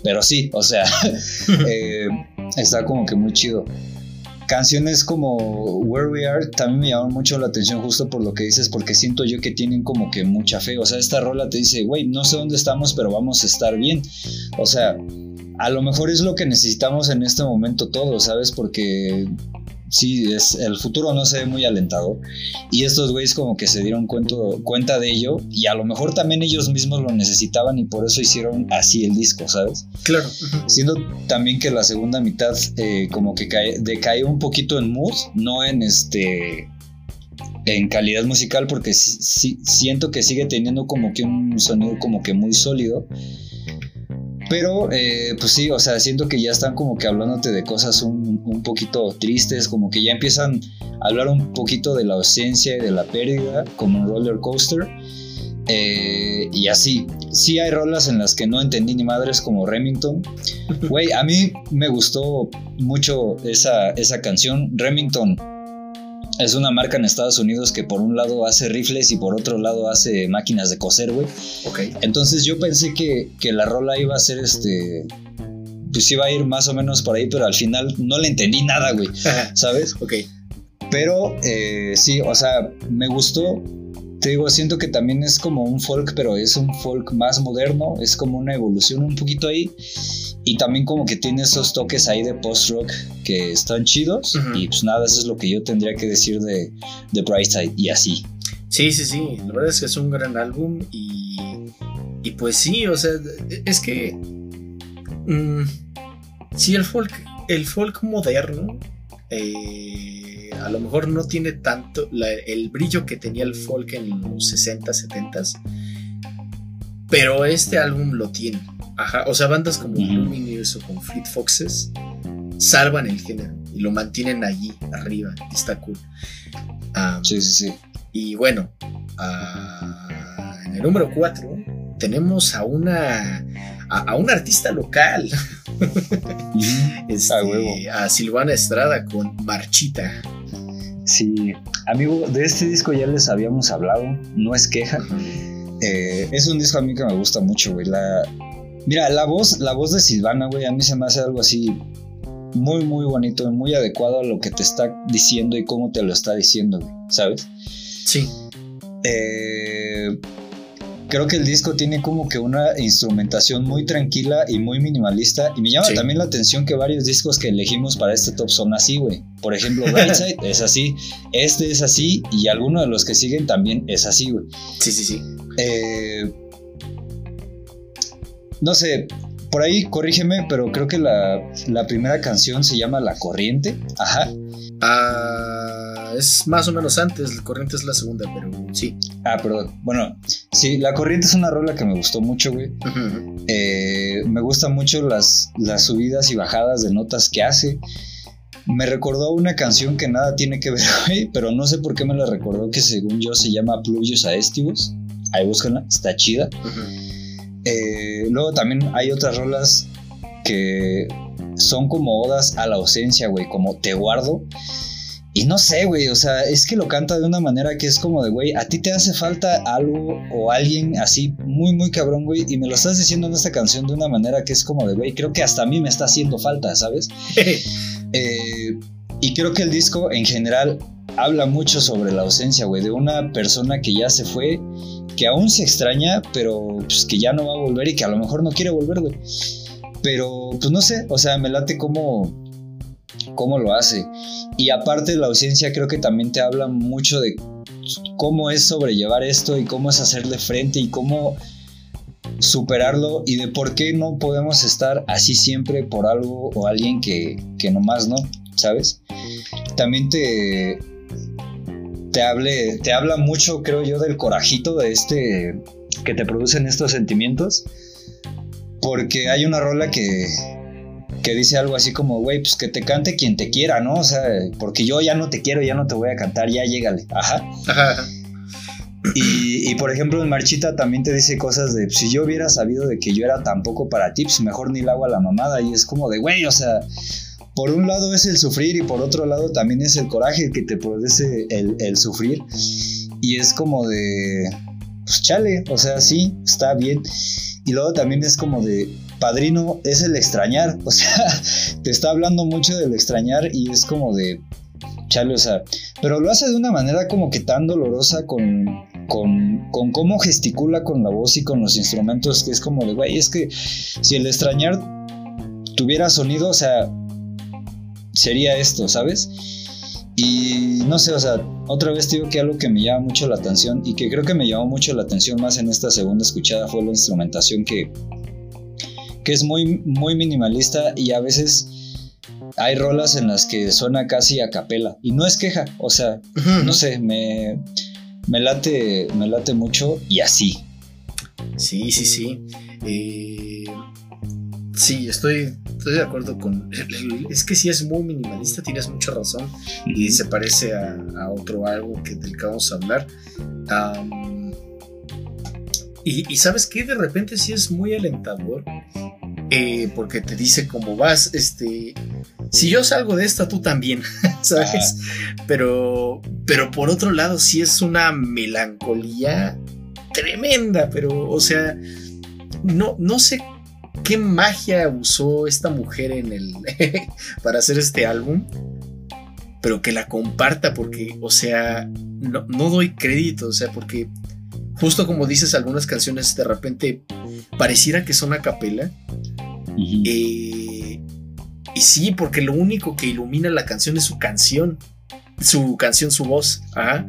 pero sí, o sea, eh, está como que muy chido. Canciones como Where We Are también me llaman mucho la atención justo por lo que dices, porque siento yo que tienen como que mucha fe. O sea, esta rola te dice, güey, no sé dónde estamos, pero vamos a estar bien. O sea, a lo mejor es lo que necesitamos en este momento todos, ¿sabes? Porque sí, es, el futuro no se ve muy alentador. Y estos güeyes como que se dieron cuenta de ello y a lo mejor también ellos mismos lo necesitaban y por eso hicieron así el disco, ¿sabes? Claro. Siendo también que la segunda mitad eh, como que cae, decae un poquito en mood, no en este en calidad musical porque siento que sigue teniendo como que un sonido como que muy sólido pero, eh, pues sí, o sea, siento que ya están como que hablándote de cosas un, un, poquito tristes, como que ya empiezan a hablar un poquito de la ausencia y de la pérdida, como un roller coaster. Eh, y así, sí hay rolas en las que no entendí ni madres como Remington. Güey, a mí me gustó mucho esa, esa canción. Remington es una marca en Estados Unidos que por un lado hace rifles y por otro lado hace máquinas de coser, güey. Ok. Entonces yo pensé que, la rola iba a ser este. Pues iba a ir más o menos por ahí, pero al final no le entendí nada, güey. ¿Sabes? ok. Pero eh, sí, o sea, me gustó. Te digo, siento que también es como un folk, pero es un folk más moderno. Es como una evolución un poquito ahí. Y también como que tiene esos toques ahí de post-rock que están chidos. Y pues nada, eso es lo que yo tendría que decir de, de Brightside y así. Sí, sí, sí. La verdad es que es un gran álbum y, y pues sí, o sea, es que... Mm, sí, el folk, el folk moderno eh, a lo mejor no tiene tanto el brillo que tenía el folk en los 60, 70 pero este álbum lo tiene. Ajá, o sea, bandas como Luminous o como Fleet Foxes salvan el género y lo mantienen allí, arriba, y está cool. sí, sí, sí. Y bueno, uh, en el número 4 tenemos a una a, un artista local. este, a, Silvana Estrada con Marchita. Sí, amigo, de este disco ya les habíamos hablado, no es queja. Eh, es un disco a mí que me gusta mucho, güey. La, Mira, la voz, la voz de Silvana, güey, a mí se me hace algo así muy, muy bonito, muy adecuado a lo que te está diciendo y cómo te lo está diciendo, ¿sabes? Sí. Eh, creo que el disco tiene como que una instrumentación muy tranquila y muy minimalista. Y me llama también la atención que varios discos que elegimos para este top son así, güey. Por ejemplo, Brightside es así, este es así y alguno de los que siguen también es así, güey. Sí, sí, sí. Eh, no sé, por ahí corrígeme, pero creo que la, la primera canción se llama La Corriente. Ajá. Ah, es más o menos antes, La Corriente es la segunda, pero sí. Ah, perdón. Bueno, sí, La Corriente es una rola que me gustó mucho, güey. Eh, me gustan mucho las, las subidas y bajadas de notas que hace. Me recordó una canción que nada tiene que ver, güey, pero no sé por qué me la recordó, que según yo se llama Pluvios Aestivos. Ahí búscanla, está chida. Eh, luego también hay otras rolas que son como odas a la ausencia, güey, como Te guardo. Y no sé, güey, o sea, es que lo canta de una manera que es como de, güey, a ti te hace falta algo o alguien así muy, muy cabrón, güey, y me lo estás diciendo en esta canción de una manera que es como de, güey, creo que hasta a mí me está haciendo falta, ¿sabes? Eh, y creo que el disco en general habla mucho sobre la ausencia, güey, de una persona que ya se fue, que aún se extraña, pero pues, que ya no va a volver y que a lo mejor no quiere volver, güey. Pero, pues no sé, o sea, me late cómo, cómo lo hace. Y aparte la ausencia creo que también te habla mucho de cómo es sobrellevar esto y cómo es hacerle frente y cómo superarlo y de por qué no podemos estar así siempre por algo o alguien que, que nomás no, ¿sabes? También te, te, hable, te habla mucho, creo yo, del corajito de este que te producen estos sentimientos porque hay una rola que, que dice algo así como, güey, pues que te cante quien te quiera, ¿no? O sea, porque yo ya no te quiero, ya no te voy a cantar, ya llégale. Ajá. Ajá. Y, por ejemplo en Marchita también te dice cosas de, si yo hubiera sabido de que yo era tan poco para ti, pues mejor ni le hago a la mamada. Y es como de, güey, o sea, por un lado es el sufrir y por otro lado también es el coraje que te produce el, el sufrir. Y es como de, pues chale, o sea, sí, está bien. Y luego también es como de, padrino, es el extrañar. O sea, te está hablando mucho del extrañar y es como de, chale, o sea, pero lo hace de una manera como que tan dolorosa con, con, con cómo gesticula con la voz y con los instrumentos, que es como de, güey, es que si el extrañar tuviera sonido, o sea, sería esto, ¿sabes? Y no sé, o sea, otra vez digo que algo que me llama mucho la atención y que creo que me llamó mucho la atención más en esta segunda escuchada fue la instrumentación que, que es muy, muy minimalista y a veces hay rolas en las que suena casi a capela y no es queja, o sea, no sé, me, me, late, me late mucho y así. Sí, sí, sí. Eh, sí, estoy estoy de acuerdo con. Es que si es muy minimalista, tienes mucha razón. Y se parece a, otro algo que, del que vamos a hablar. Y, sabes que de repente sí es muy alentador. Eh, porque te dice cómo vas. Este. Si yo salgo de esta, tú también. ¿Sabes? Pero. Pero por otro lado, sí es una melancolía tremenda. Pero, o sea. No, no sé qué magia usó esta mujer en el para hacer este álbum, pero que la comparta porque, o sea, no, doy crédito, o sea, porque justo como dices, algunas canciones de repente pareciera que son a capela. Eh, y sí, porque lo único que ilumina la canción es su canción. Su canción, su voz.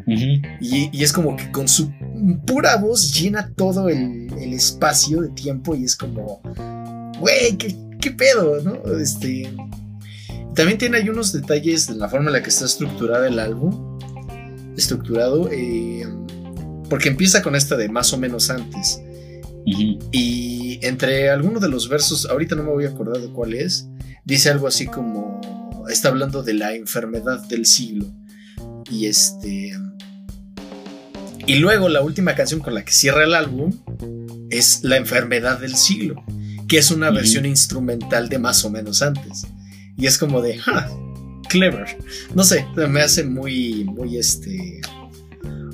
y, es como que con su pura voz llena todo el, el espacio de tiempo y es como güey, ¿qué, pedo, ¿no? Este. También tiene ahí unos detalles de la forma en la que está estructurada el álbum. Estructurado. Eh, porque empieza con esta de más o menos antes. Y entre algunos de los versos, ahorita no me voy a acordar de cuál es, dice algo así como. Está hablando de la enfermedad del siglo. Y este. Y luego la última canción con la que cierra el álbum es La enfermedad del siglo que es una versión instrumental de más o menos antes. Y es como de, clever. No sé, me hace muy, muy este,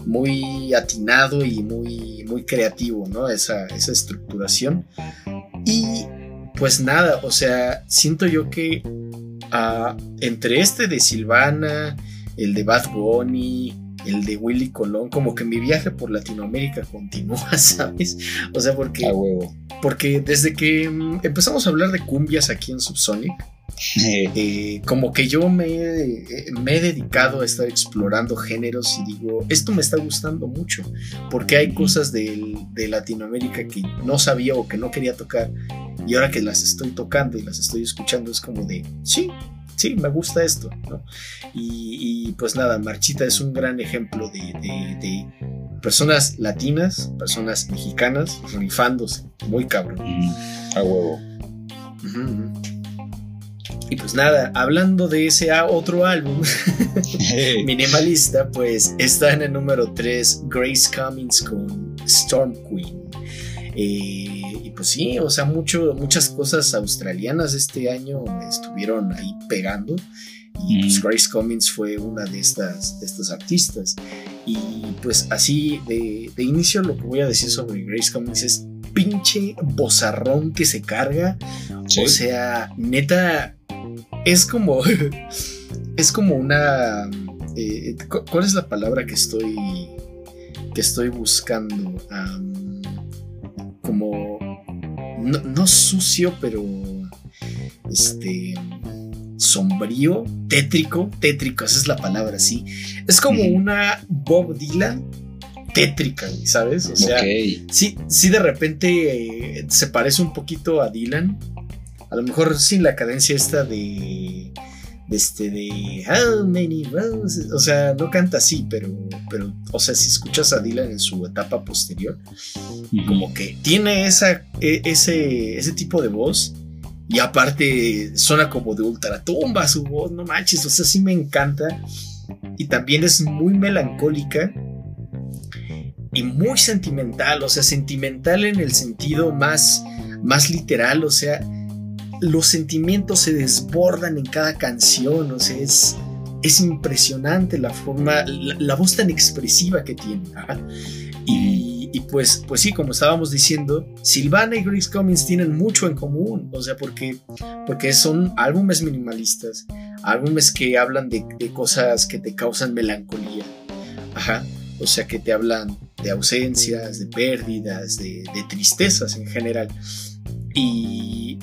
muy atinado y muy, muy creativo, ¿no? Esa, esa estructuración. Y pues nada, o sea, siento yo que ah, entre este de Silvana, el de Bad Bunny, el de Willy Colón, como que mi viaje por Latinoamérica continúa, ¿sabes? O sea, porque, huevo. porque desde que mm, empezamos a hablar de cumbias aquí en Subsonic, eh, como que yo me, me he dedicado a estar explorando géneros y digo, esto me está gustando mucho, porque hay cosas del- de Latinoamérica que no sabía o que no quería tocar, y ahora que las estoy tocando y las estoy escuchando es como de, sí, sí, me gusta esto, ¿no? Y, y, pues nada, Marchita es un gran ejemplo de, de- de personas latinas, personas mexicanas, rifándose, muy cabrón. A huevo. Ujú, ujú. Y pues nada, hablando de ese otro álbum, minimalista, pues está en el número 3 Grace Cummings con Storm Queen. Eh, y pues sí, o sea, mucho, muchas cosas australianas este año estuvieron ahí pegando. Y pues Mm. Grace Cummings fue una de estas, de estas artistas. Y pues así de, de inicio lo que voy a decir sobre Grace Cummings es pinche bozarrón que se carga. Sí. O sea, neta, es como. es como una. eh, cu- ¿Cuál es la palabra que estoy. que estoy buscando? Como. No, no sucio, pero. Este. Sombrío, tétrico, tétrico, esa es la palabra, sí. Es como una Bob Dylan tétrica, ¿sabes? O sea, sí, sí de repente eh, se parece un poquito a Dylan. A lo mejor sin la cadencia esta de. de este de. How many roses. O sea, no canta así, pero. Pero. O sea, si escuchas a Dylan en su etapa posterior. Ujú. Como que tiene esa. e- ese. ese tipo de voz. Y aparte suena como de ultratumba su voz, no manches. O sea, sí me encanta. Y también es muy melancólica y muy sentimental, o sea, sentimental en el sentido más, más literal, o sea, los sentimientos se desbordan en cada canción, o sea, es, es impresionante la forma, la, voz tan expresiva que tiene. y pues, pues sí, como estábamos diciendo, Silvana y Grace Cummings tienen mucho en común, o sea, porque, porque son álbumes minimalistas, álbumes que hablan de, de cosas que te causan melancolía, ajá, o sea, que te hablan de ausencias, de pérdidas, de, de tristezas en general. Y,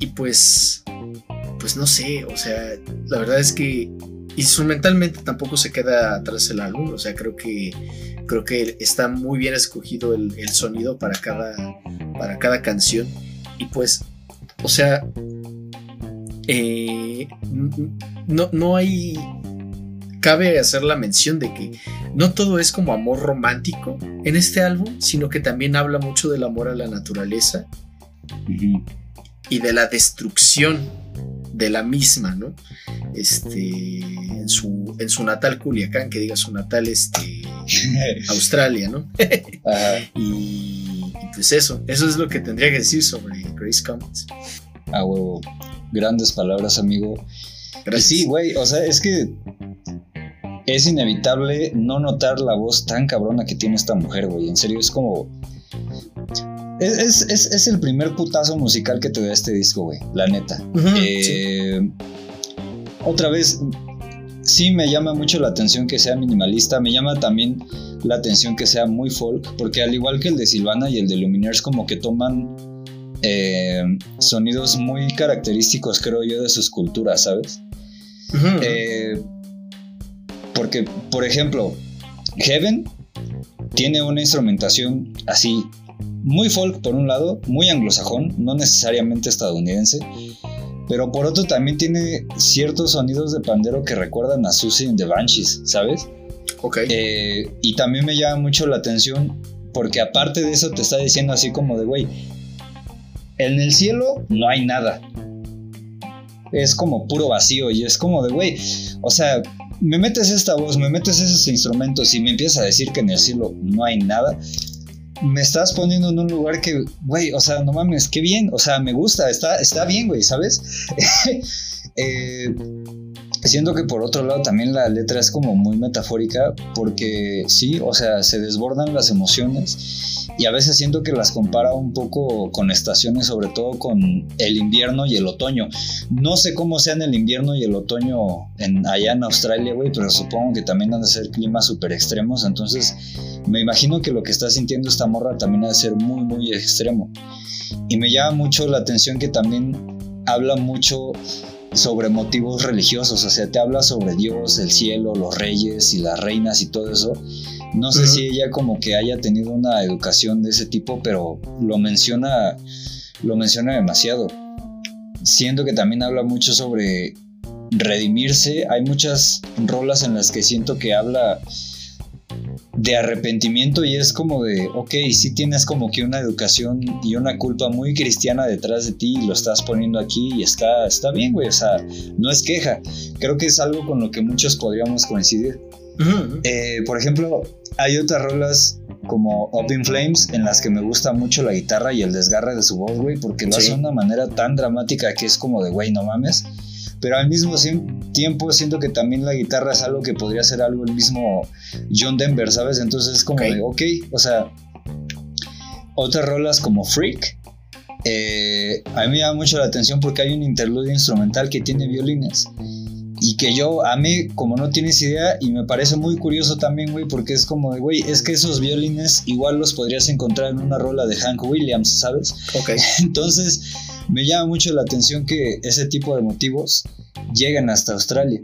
y pues, pues no sé, o sea, la verdad es que instrumentalmente tampoco se queda atrás el álbum, o sea, creo que, creo que está muy bien escogido el, sonido para cada, para cada canción. Y pues, o sea, eh, no, no hay cabe hacer la mención de que no todo es como amor romántico en este álbum, sino que también habla mucho del amor a la naturaleza Ujú. Y de la destrucción de la misma, ¿no? Este, en su, en su natal Culiacán, que diga su natal este, Australia, ¿no? Y, y pues eso, eso es lo que tendría que decir sobre Grace Cummings. A huevo. Grandes palabras, amigo. Y Gracias. sí, güey, o sea, es que es inevitable no notar la voz tan cabrona que tiene esta mujer, güey. En serio, es como. Es, es- es- es el primer putazo musical que te da este disco, güey. La neta. Eh, Otra vez, sí me llama mucho la atención que sea minimalista. Me llama también la atención que sea muy folk. Porque al igual que el de Silvana y el de Lumineers, como que toman eh, sonidos muy característicos, creo yo, de sus culturas, ¿sabes? Eh, porque, por ejemplo, Heaven tiene una instrumentación así, muy folk por un lado, muy anglosajón, no necesariamente estadounidense, pero por otro también tiene ciertos sonidos de pandero que recuerdan a Susie and the Banshees, ¿sabes? ok. Eh, y también me llama mucho la atención porque aparte de eso te está diciendo así como de, güey, en el cielo no hay nada. Es como puro vacío y es como de, güey, o sea, me metes esta voz, me metes esos instrumentos y me empiezas a decir que en el cielo no hay nada. Me estás poniendo en un lugar que, güey, o sea, no mames, qué bien, o sea, me gusta, está, está bien, güey, ¿sabes? Eh, siento que por otro lado también la letra es como muy metafórica porque sí, o sea, se desbordan las emociones y a veces siento que las compara un poco con estaciones, sobre todo con el invierno y el otoño. No sé cómo sean el invierno y el otoño en, allá en Australia, güey, pero supongo que también han de ser climas súper extremos, entonces me imagino que lo que está sintiendo esta morra también ha de ser muy, muy extremo. Y me llama mucho la atención que también habla mucho sobre motivos religiosos, o sea, te habla sobre Dios, el cielo, los reyes y las reinas y todo eso. No sé si ella como que haya tenido una educación de ese tipo, pero lo menciona, lo menciona demasiado. Siento que también habla mucho sobre redimirse. Hay muchas rolas en las que siento que habla de arrepentimiento y es como de, ok, si tienes como que una educación y una culpa muy cristiana detrás de ti y lo estás poniendo aquí y está, está bien, güey, o sea, no es queja. Creo que es algo con lo que muchos podríamos coincidir. Eh, por ejemplo, hay otras rolas como Up in Flames en las que me gusta mucho la guitarra y el desgarre de su voz, güey, porque lo hace de una manera tan dramática que es como de, güey, no mames pero al mismo tiempo siento que también la guitarra es algo que podría ser algo el mismo John Denver, ¿sabes? Entonces es como de, ok, o sea, otras rolas como Freak, eh, a mí me llama mucho la atención porque hay un interludio instrumental que tiene violines. Y que yo a mí, como no tienes idea, y me parece muy curioso también, güey, porque es como de, güey, es que esos violines igual los podrías encontrar en una rola de Hank Williams, ¿sabes? Ok. Entonces, me llama mucho la atención que ese tipo de motivos lleguen hasta Australia.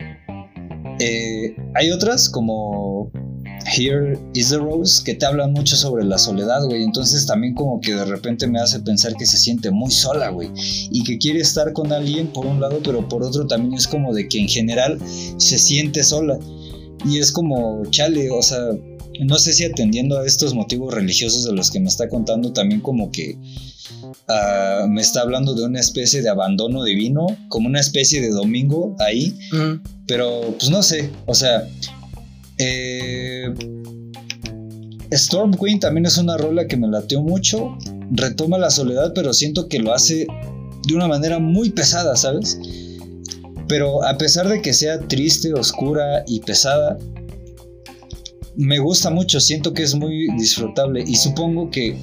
Eh, hay otras como Here is the Rose que te hablan mucho sobre la soledad, güey. Entonces también como que de repente me hace pensar que se siente muy sola, güey. Y que quiere estar con alguien por un lado, pero por otro también es como de que en general se siente sola. Y es como, chale, o sea, no sé si atendiendo a estos motivos religiosos de los que me está contando, también como que Ah, me está hablando de una especie de abandono divino, como una especie de domingo ahí, pero pues no sé, o sea, eh, Storm Queen también es una rola que me lateó mucho, retoma la soledad, pero siento que lo hace de una manera muy pesada, ¿sabes? Pero a pesar de que sea triste, oscura y pesada, me gusta mucho, siento que es muy disfrutable y supongo que,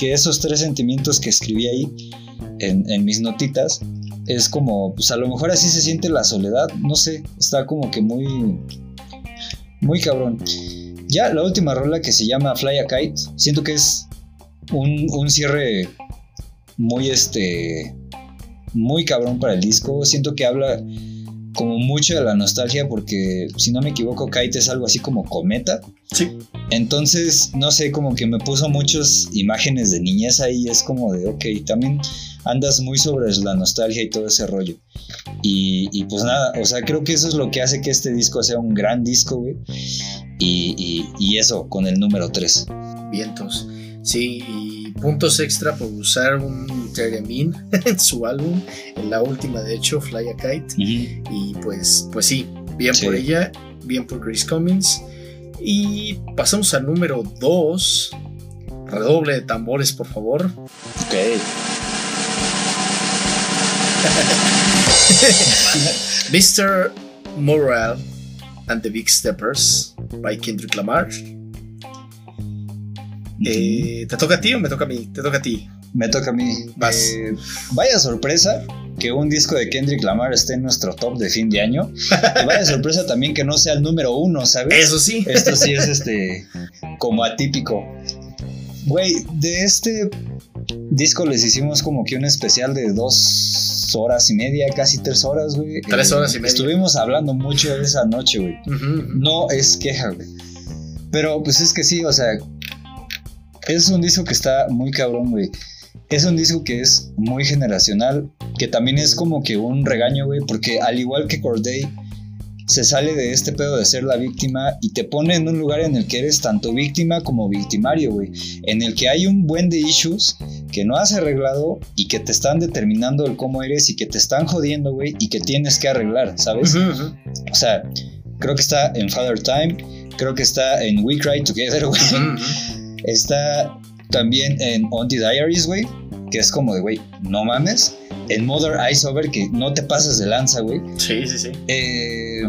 esos tres sentimientos que escribí ahí en, mis notitas es como, pues a lo mejor así se siente la soledad, no sé, está como que muy, muy cabrón. Ya la última rola que se llama Fly a Kite, siento que es un, un cierre muy este, muy cabrón para el disco, siento que habla como mucho de la nostalgia porque si no me equivoco Kite es algo así como cometa. Sí. Entonces, no sé, como que me puso muchas imágenes de niñez ahí, es como de, ok, también andas muy sobre la nostalgia y todo ese rollo. Y, pues nada, o sea, creo que eso es lo que hace que este disco sea un gran disco, güey. Y, y eso, con el número 3. Vientos. Sí, y puntos extra por usar un Theremin en su álbum, en la última de hecho, Fly a Kite. Y pues, pues sí, bien por ella, bien por Chris Cummins. Y pasamos al número 2. Redoble de tambores, por favor. Ok. Mr. Morale and the Big Steppers by Kendrick Lamar. Eh, ¿Te toca a ti o me toca a mí? Te toca a ti. Me toca a mí. Eh, vaya sorpresa que un disco de Kendrick Lamar esté en nuestro top de fin de año. vaya sorpresa también que no sea el número uno, ¿sabes? Eso sí. Esto sí es este como atípico. Güey, de este disco les hicimos como que un especial de dos horas y media, casi tres horas, güey. Tres horas y media. Estuvimos hablando mucho esa noche, güey. No es queja, güey. Pero pues es que sí, o sea, es un disco que está muy cabrón, güey. Es un disco que es muy generacional, que también es como que un regaño, güey, porque al igual que Corday, se sale de este pedo de ser la víctima y te pone en un lugar en el que eres tanto víctima como victimario, güey. En el que hay un buen de issues que no has arreglado y que te están determinando el cómo eres y que te están jodiendo, güey, y que tienes que arreglar, ¿sabes? O sea, creo que está en Father Time, creo que está en We Cry Together, güey. Está también en On the Diaries, güey. que es como de, güey, no mames. En Mother Ice Over, que no te pasas de lanza, güey. Sí, sí, sí. Eh,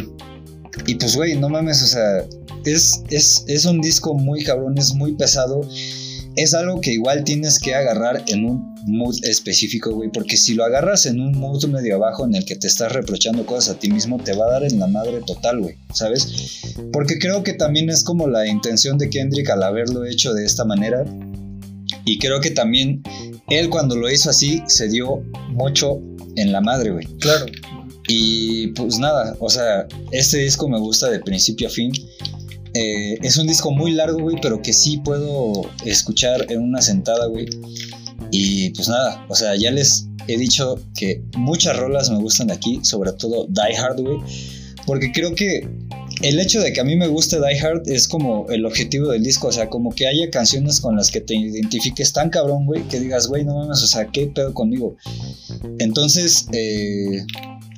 y pues, güey, no mames, o sea, es, es, es un disco muy cabrón, es muy pesado. Es algo que igual tienes que agarrar en un mood específico, güey, porque si lo agarras en un mood medio abajo en el que te estás reprochando cosas a ti mismo, te va a dar en la madre total, güey, ¿sabes? Porque creo que también es como la intención de Kendrick al haberlo hecho de esta manera. Y creo que también él cuando lo hizo así se dio mucho en la madre, güey. Claro. Y pues nada, o sea, este disco me gusta de principio a fin. Eh, es un disco muy largo, güey, pero que sí puedo escuchar en una sentada, güey. Y pues nada, o sea, ya les he dicho que muchas rolas me gustan de aquí, sobre todo Die Hard, güey. Porque creo que el hecho de que a mí me guste Die Hard es como el objetivo del disco, o sea, como que haya canciones con las que te identifiques tan cabrón, güey, que digas, güey, no mames, o sea, ¿qué pedo conmigo? Entonces, eh,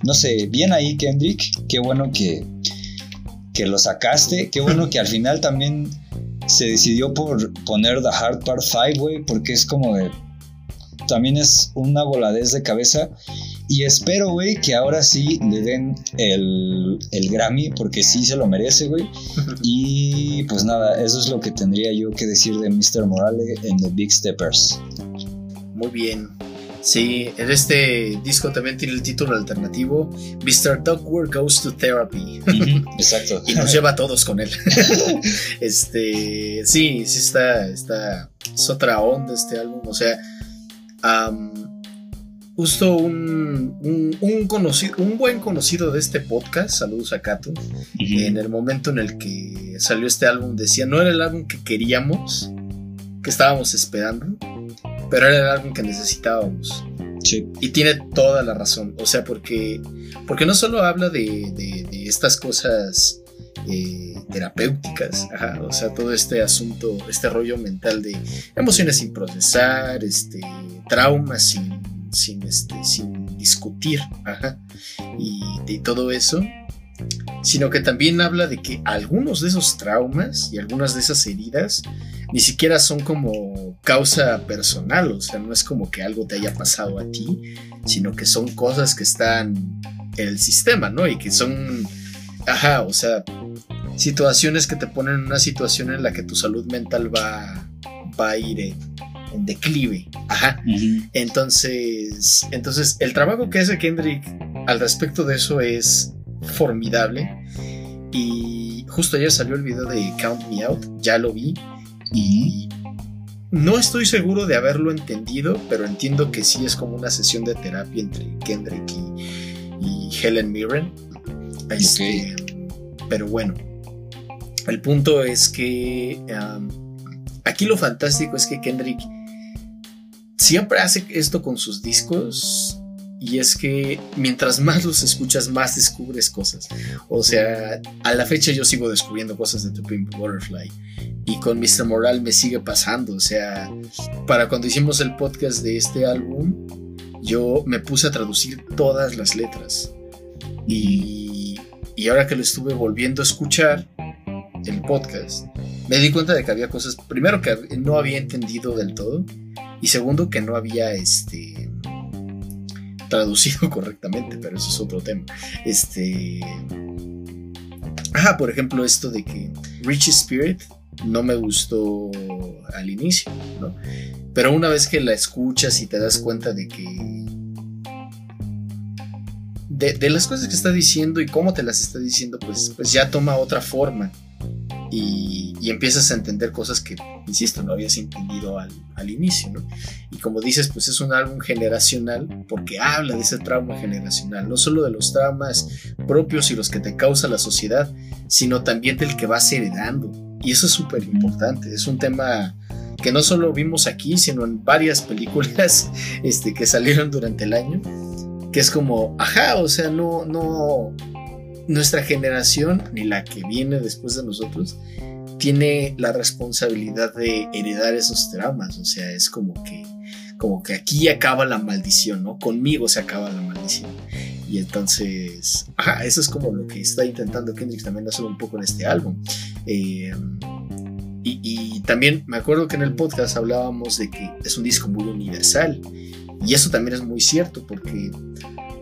no sé, bien ahí, Kendrick, qué bueno que, que lo sacaste, qué bueno que al final también se decidió por poner The Hard Part 5, güey, porque es como de, también es una voladez de cabeza. Y espero, güey, que ahora sí le den el, el Grammy, porque sí se lo merece, güey. Y pues nada, eso es lo que tendría yo que decir de Mr. Morale en The Big Steppers. Muy bien. Sí, en este disco también tiene el título alternativo Mr. Duckworth Goes to Therapy. Exacto. y nos lleva a todos con él. este, sí, sí está, está, es otra onda este álbum. O sea, justo un, un, conocido, un buen conocido de este podcast, saludos a Kato, en el momento en el que salió este álbum decía, no era el álbum que queríamos, que estábamos esperando, pero era el álbum que necesitábamos. Y tiene toda la razón, o sea, porque, porque no solo habla de, de, estas cosas eh, terapéuticas, o sea, todo este asunto, este rollo mental de emociones sin procesar, este, traumas sin, sin, este, sin discutir, y, de todo eso, sino que también habla de que algunos de esos traumas y algunas de esas heridas ni siquiera son como causa personal, o sea, no es como que algo te haya pasado a ti, sino que son cosas que están en el sistema, ¿no? Y que son, ajá, o sea, situaciones que te ponen en una situación en la que tu salud mental va, va a ir en, declive, ajá. Entonces, entonces, el trabajo que hace Kendrick al respecto de eso es formidable. Y justo ayer salió el video de Count Me Out, ya lo vi. Y no estoy seguro de haberlo entendido, pero entiendo que sí es como una sesión de terapia entre Kendrick y, Helen Mirren. Este, pero bueno, el punto es que aquí lo fantástico es que Kendrick siempre hace esto con sus discos y es que mientras más los escuchas, más descubres cosas. O sea, a la fecha yo sigo descubriendo cosas de The Pink Butterfly. Y con Mr. Moral me sigue pasando. O sea, para cuando hicimos el podcast de este álbum, yo me puse a traducir todas las letras. Y, y ahora que lo estuve volviendo a escuchar, el podcast, me di cuenta de que había cosas, primero que no había entendido del todo. Y segundo que no había este traducido correctamente, pero eso es otro tema. Este. Ajá, por ejemplo, esto de que Rich Spirit no me gustó al inicio, ¿no? Pero una vez que la escuchas y te das cuenta de que. De, las cosas que está diciendo y cómo te las está diciendo, pues, pues ya toma otra forma y, empiezas a entender cosas que, insisto, no habías entendido al, inicio, ¿no? Y como dices, pues es un álbum generacional porque habla de ese trauma generacional, no solo de los traumas propios y los que te causa la sociedad, sino también del que vas heredando. Y eso es súper importante, es un tema que no solo vimos aquí, sino en varias películas este, que salieron durante el año, que es como, ajá, o sea, no, no, nuestra generación, ni la que viene después de nosotros, tiene la responsabilidad de heredar esos traumas. O sea, es como que, como que aquí acaba la maldición, ¿no? Conmigo se acaba la maldición. Y entonces, eso es como lo que está intentando Kendrick también hacer un poco en este álbum. Eh, y, también me acuerdo que en el podcast hablábamos de que es un disco muy universal. Y eso también es muy cierto porque,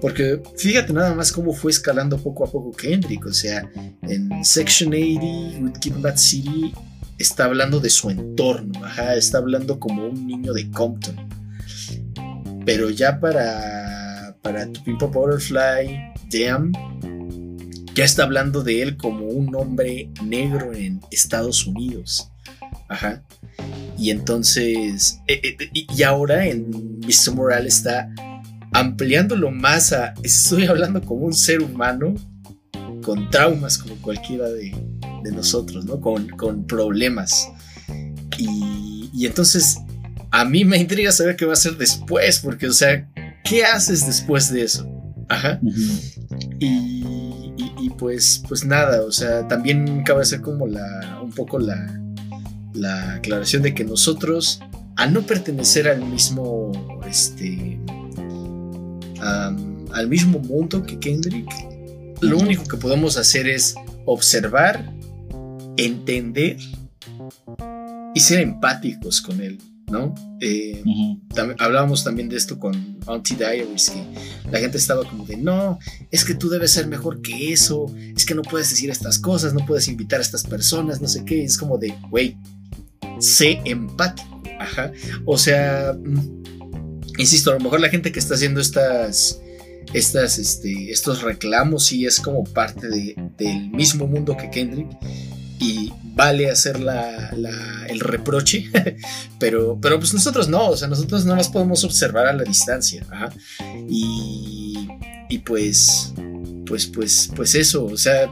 porque fíjate nada más cómo fue escalando poco a poco Kendrick. O sea, en Section 80, With Kid Bad City, está hablando de su entorno. Ajá, está hablando como un niño de Compton. Pero ya para, para Tu Pimp Butterfly, Damn, ya está hablando de él como un hombre negro en Estados Unidos. Ajá. Y entonces, eh, eh, y ahora en Mr. Moral está ampliándolo más a, estoy hablando como un ser humano con traumas como cualquiera de, nosotros, ¿no? Con, con problemas. Y, y, entonces, a mí me intriga saber qué va a hacer después, porque, o sea, ¿qué haces después de eso? Ajá. y, y, pues, pues nada, o sea, también cabe hacer como la, un poco la, la aclaración de que nosotros, a no pertenecer al mismo, este, al mismo mundo que Kendrick, lo único que podemos hacer es observar, entender y ser empáticos con él. ¿no? Eh, hablábamos también de esto con Auntie Diaries, que la gente estaba como de, no, es que tú debes ser mejor que eso, es que no puedes decir estas cosas, no puedes invitar a estas personas, no sé qué, es como de, güey, sé empático. Ajá. O sea, mm, insisto, a lo mejor la gente que está haciendo estas, estas, este, estos reclamos sí es como parte del mismo mundo que Kendrick y vale hacer la, el reproche, pero, pero pues nosotros no, o sea, nosotros no nos podemos observar a la distancia. Ajá. Y, y pues, pues, pues, pues eso, o sea,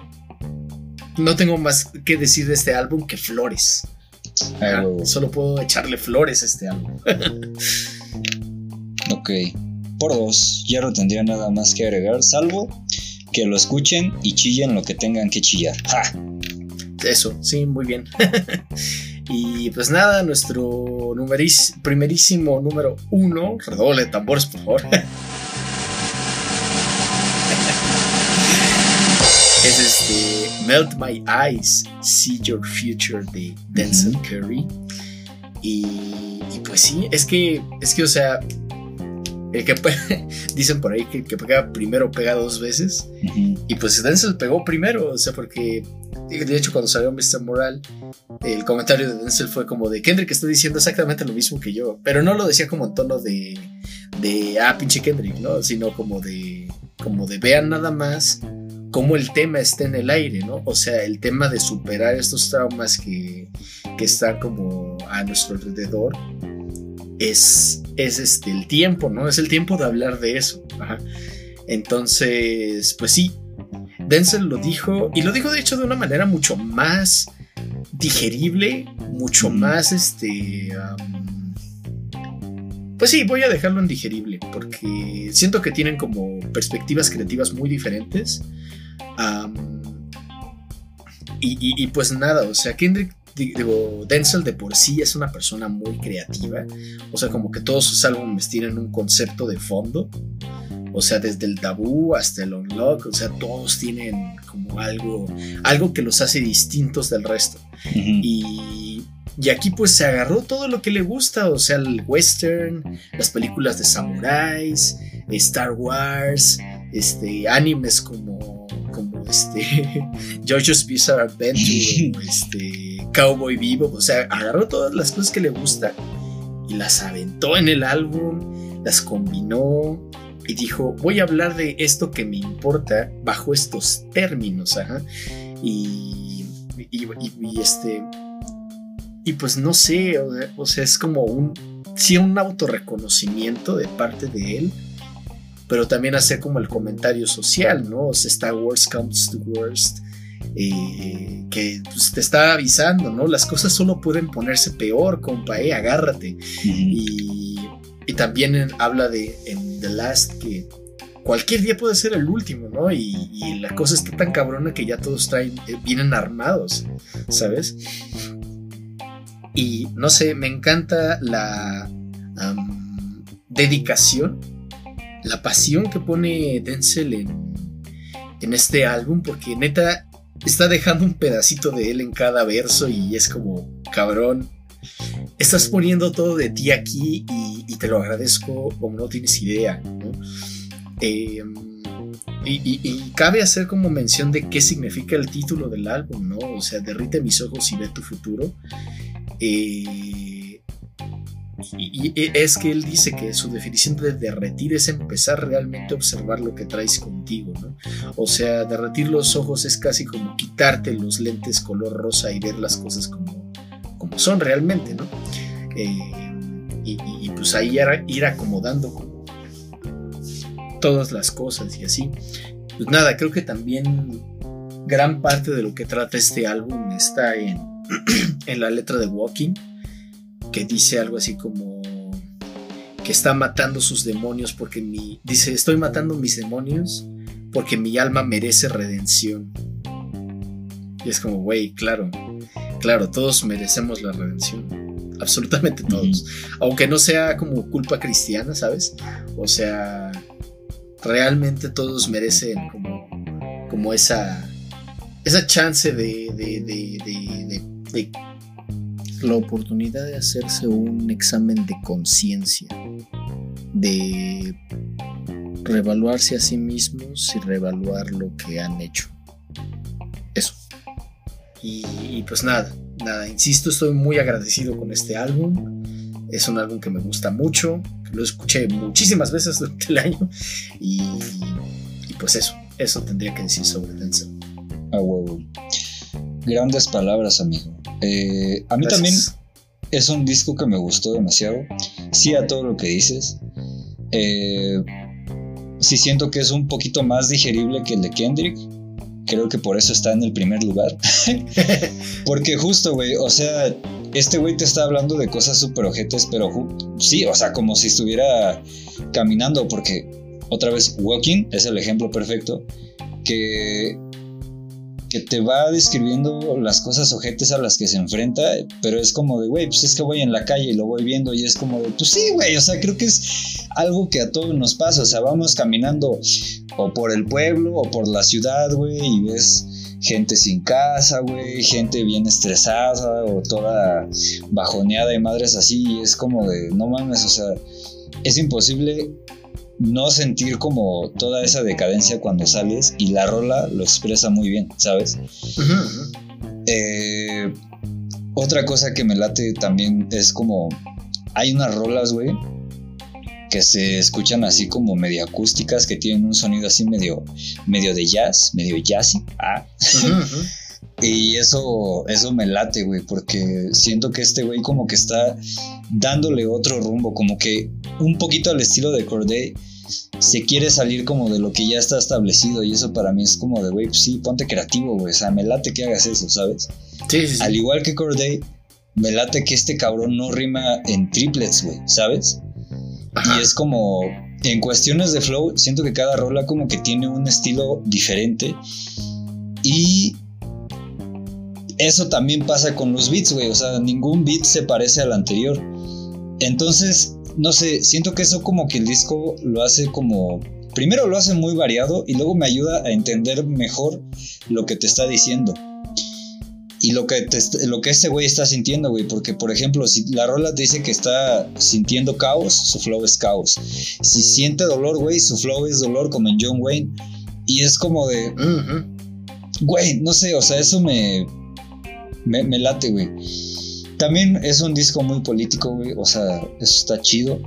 no tengo más que decir de este álbum que flores. Solo puedo echarle flores a este álbum. ok. Por dos, ya no tendría nada más que agregar, salvo que lo escuchen y chillen lo que tengan que chillar. Eso, sí, muy bien. y pues nada, nuestro primerísimo número uno, redoble de tambores, por favor. es este Melt My Eyes, See Your Future de Denzel Curry. Y, pues sí, es que, es que, o sea, el que dicen por ahí que el que pega primero pega dos veces. Y pues Denzel pegó primero, o sea, porque de hecho cuando salió Mr. Moral, el comentario de Denzel fue como de Kendrick está diciendo exactamente lo mismo que yo, pero no lo decía como en tono de, de ah, pinche Kendrick, ¿no? Sino como de, como de vean nada más cómo el tema está en el aire, ¿no? O sea, el tema de superar estos traumas que, que están como a nuestro alrededor es, es este, el tiempo, ¿no? Es el tiempo de hablar de eso. Entonces, pues sí, Denzel lo dijo, y lo dijo de hecho de una manera mucho más digerible, mucho más este... pues sí, voy a dejarlo en digerible, porque siento que tienen como perspectivas creativas muy diferentes y, pues nada, o sea, Kendrick, digo, Denzel de por sí es una persona muy creativa. O sea, como que todos sus álbumes tienen un concepto de fondo. O sea, desde el tabú hasta el unlock, o sea, todos tienen como algo, algo que los hace distintos del resto. y, y aquí pues se agarró todo lo que le gusta, o sea, el western, las películas de samuráis, Star Wars, este, animes como este, Jojo's Bizarre Adventure, este, Cowboy Vivo, o sea, agarró todas las cosas que le gustan y las aventó en el álbum, las combinó y dijo, voy a hablar de esto que me importa bajo estos términos, Y, y, este, y pues no sé, o sea, es como un, sí, un autorreconocimiento de parte de él pero también hacer como el comentario social, ¿no? O sea, está Worst Comes to Worst, eh, que pues, te está avisando, ¿no? Las cosas solo pueden ponerse peor, compa, eh, agárrate. y, y, también habla de en The Last que cualquier día puede ser el último, ¿no? Y, la cosa está tan cabrona que ya todos traen, eh, vienen armados, ¿sabes? Y no sé, me encanta la dedicación la pasión que pone Denzel en, en este álbum, porque neta, está dejando un pedacito de él en cada verso y es como, cabrón, estás poniendo todo de ti aquí y, te lo agradezco como no tienes idea. Em, y, cabe hacer como mención de qué significa el título del álbum, ¿no? O sea, derrite mis ojos y ve tu futuro. Eh, y, es que él dice que su definición de derretir es empezar realmente a observar lo que traes contigo, ¿no? O sea, derretir los ojos es casi como quitarte los lentes color rosa y ver las cosas como, como son realmente, ¿no? Eh, y, pues ahí ir acomodando todas las cosas y así. Pues nada, creo que también gran parte de lo que trata este álbum está en, en la letra de Walking que dice algo así como que está matando sus demonios porque mi dice estoy matando mis demonios porque mi alma merece redención y es como güey claro claro todos merecemos la redención absolutamente todos. Aunque no sea como culpa cristiana sabes o sea realmente todos merecen como como esa esa chance de, de, de, de la oportunidad de hacerse un examen de conciencia, de reevaluarse a sí mismos y reevaluar lo que han hecho. Eso. Y, pues nada, nada, insisto, estoy muy agradecido con este álbum. Es un álbum que me gusta mucho, lo escuché muchísimas veces durante el año y, pues eso, eso tendría que decir sobre Denzel. A huevo. Grandes palabras, amigo. Eh, a mí también es un disco que me gustó demasiado. Sí a todo lo que dices. Eh, sí siento que es un poquito más digerible que el de Kendrick. Creo que por eso está en el primer lugar. Porque justo, güey, o sea, este güey te está hablando de cosas súper ojetes, pero sí, o sea, como si estuviera caminando, porque otra vez, Walking es el ejemplo perfecto, que que te va describiendo las cosas ojetes a las que se enfrenta, pero es como de, güey, pues es que voy en la calle y lo voy viendo y es como de, pues sí, güey, o sea, creo que es algo que a todos nos pasa, o sea, vamos caminando o por el pueblo o por la ciudad, güey, y ves gente sin casa, güey, gente bien estresada o toda bajoneada y madres así, y es como de, no mames, o sea, es imposible no sentir como toda esa decadencia cuando sales y la rola lo expresa muy bien, ¿sabes? Eh, otra cosa que me late también es como hay unas rolas, güey, que se escuchan así como medio acústicas, que tienen un sonido así medio, medio de jazz, medio jazzy. Ah. Y eso, eso me late, güey, porque siento que este güey como que está dándole otro rumbo, como que un poquito al estilo de Corday se quiere salir como de lo que ya está establecido y eso para mí es como de, güey, pues sí, ponte creativo, güey, o sea, me late que hagas eso, ¿sabes? Sí, sí, Al igual que Corday, me late que este cabrón no rima en triplets, güey, ¿sabes? Y es como, en cuestiones de flow, siento que cada rola como que tiene un estilo diferente y eso también pasa con los beats, güey. O sea, ningún beat se parece al anterior. Entonces, no sé, siento que eso como que el disco lo hace como... Primero lo hace muy variado y luego me ayuda a entender mejor lo que te está diciendo. Y lo que, lo que ese güey está sintiendo, güey. Porque, por ejemplo, si la rola te dice que está sintiendo caos, su flow es caos. Si siente dolor, güey, su flow es dolor, como en John Wayne. Y es como de... Güey, no sé, o sea, eso me, me, late, güey. También es un disco muy político, güey. O sea, eso está chido.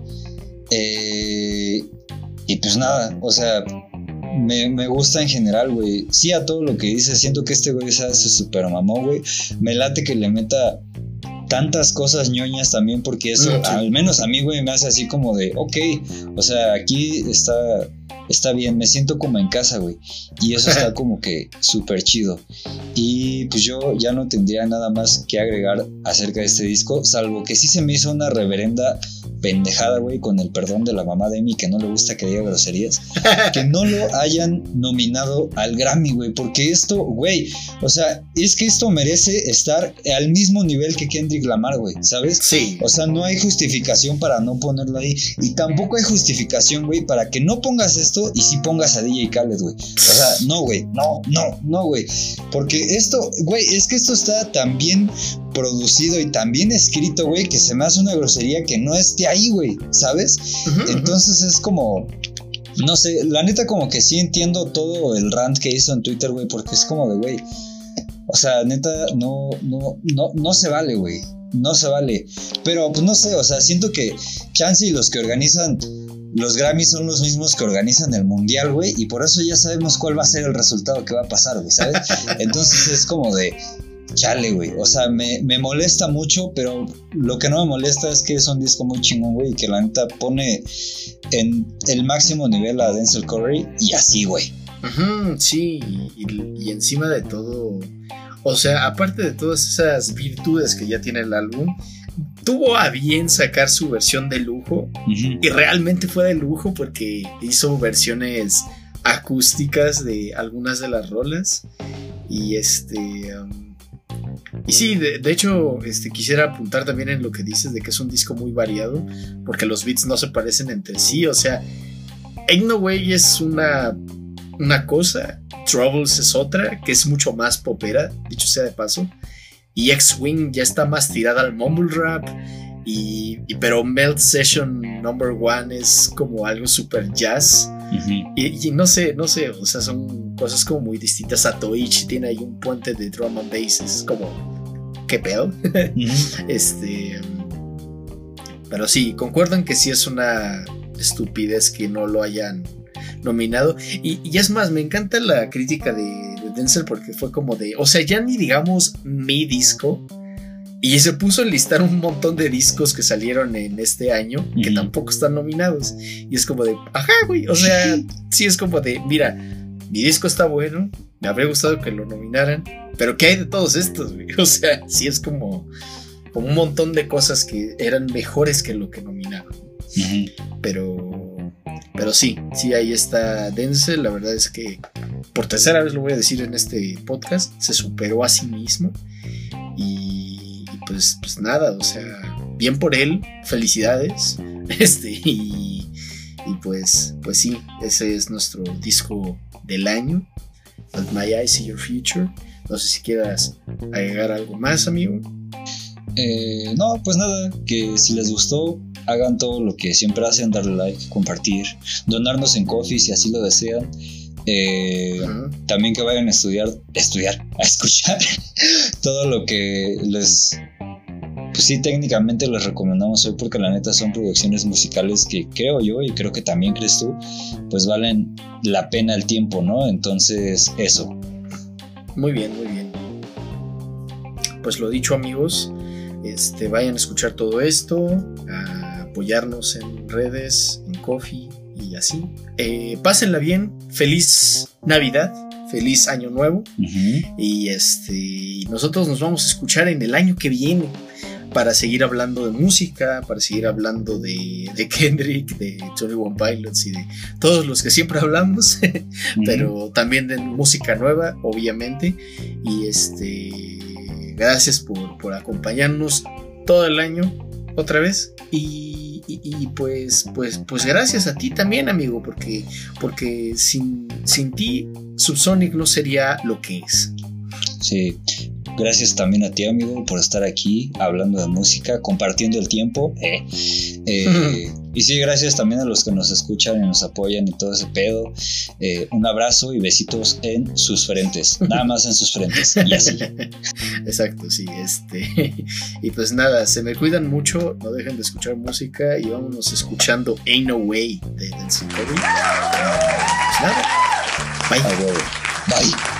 Eh, y pues nada, o sea, me, gusta en general, güey. Sí a todo lo que dice. Siento que este güey se hace súper mamón, güey. Me late que le meta tantas cosas ñoñas también porque eso, mm, al menos a mí, güey, me hace así como de, ok, o sea, aquí está está bien, me siento como en casa, güey. Y eso está como que súper chido. Y pues yo ya no tendría nada más que agregar acerca de este disco, salvo que sí se me hizo una reverenda pendejada, güey, con el perdón de la mamá de Emi, que no le gusta que diga groserías, que no lo hayan nominado al Grammy, güey, porque esto, güey, o sea, es que esto merece estar al mismo nivel que Kendrick Lamar, güey, ¿sabes? Sí. O sea, no hay justificación para no ponerlo ahí. Y tampoco hay justificación, güey, para que no pongas esto y sí pongas a DJ Khaled, güey. O sea, no, güey, no, no, no, güey. Porque esto, güey, es que esto está tan bien producido y tan bien escrito, güey, que se me hace una grosería que no esté ahí, güey, ¿sabes? Entonces es como, no sé, la neta como que sí entiendo todo el rant que hizo en Twitter, güey, porque es como de, güey, o sea, neta, no, no, no, no se vale, güey. No se vale. Pero, pues no sé, o sea, siento que Chance y los que organizan los Grammys son los mismos que organizan el Mundial, güey. Y por eso ya sabemos cuál va a ser el resultado que va a pasar, güey, ¿sabes? Entonces es como de, chale, güey. O sea, me, me molesta mucho, pero lo que no me molesta es que es un disco muy chingón, güey. Y que la neta pone en el máximo nivel a Denzel Curry y así, güey. Sí, y, y encima de todo, o sea, aparte de todas esas virtudes que ya tiene el álbum, tuvo a bien sacar su versión de lujo y realmente fue de lujo porque hizo versiones acústicas de algunas de las rolas y este um, y sí, de, de hecho, este, quisiera apuntar también en lo que dices de que es un disco muy variado, porque los beats no se parecen entre sí, o sea, Ain't No Way es una, una cosa, Troubles es otra, que es mucho más popera, dicho sea de paso, y X-Wing ya está más tirada al mumble rap, y, y- pero Melt Session Number One es como algo super jazz. Ujú. Y, y no sé, no sé, o sea, son cosas como muy distintas. a Toichi tiene ahí un puente de drum and bass, es como, ¿qué pedo? Este. Pero sí, concuerdan que sí es una estupidez que no lo hayan nominado. Y, y es más, me encanta la crítica de, de Denzel porque fue como de, o sea, ya ni digamos mi disco. Y se puso a listar un montón de discos que salieron en este año que tampoco están nominados. Y es como de, ajá, güey. O sea, sí es como de, mira, mi disco está bueno, me habría gustado que lo nominaran, pero ¿qué hay de todos estos, güey? O sea, sí es como, como un montón de cosas que eran mejores que lo que nominaron. Pero, pero sí, sí, ahí está Denzel. La verdad es que por tercera vez lo voy a decir en este podcast, se superó a sí mismo. Y, y pues, pues nada, o sea, bien por él, felicidades. Este, y, y pues, pues sí, ese es nuestro disco del año. My Eyes See Your Future. No sé si quieras agregar algo más, amigo. Eh, no, pues nada, que si les gustó, hagan todo lo que siempre hacen, darle like, compartir, donarnos en coffee si así lo desean. Eh, también que vayan a estudiar, estudiar, a escuchar todo lo que les, pues sí, técnicamente les recomendamos hoy porque la neta son producciones musicales que creo yo y creo que también crees tú, pues valen la pena el tiempo, ¿no? Entonces, eso. Muy bien, muy bien. Pues lo dicho, amigos, este, vayan a escuchar todo esto, a apoyarnos en redes, en Coffee y así. Eh, pásenla bien, feliz Navidad, feliz Año Nuevo y este, nosotros nos vamos a escuchar en el año que viene para seguir hablando de música, para seguir hablando de, de Kendrick, de Tony One Pilots y de todos los que siempre hablamos. Pero también de música nueva, obviamente. Y este, gracias por, por acompañarnos todo el año otra vez. Y, y- y, pues, pues, pues gracias a ti también, amigo, porque, porque sin, sin ti, Subsonic no sería lo que es. Sí. Gracias también a ti, amigo, por estar aquí hablando de música, compartiendo el tiempo. eh. Eh, y sí, gracias también a los que nos escuchan y nos apoyan y todo ese pedo. Eh, un abrazo y besitos en sus frentes. Nada más en sus frentes. Y así. Exacto, sí, este. Y pues nada, se me cuidan mucho, no dejen de escuchar música y vámonos escuchando Ain't No Way de Denzel Curry. Pues nada, bye. Bye.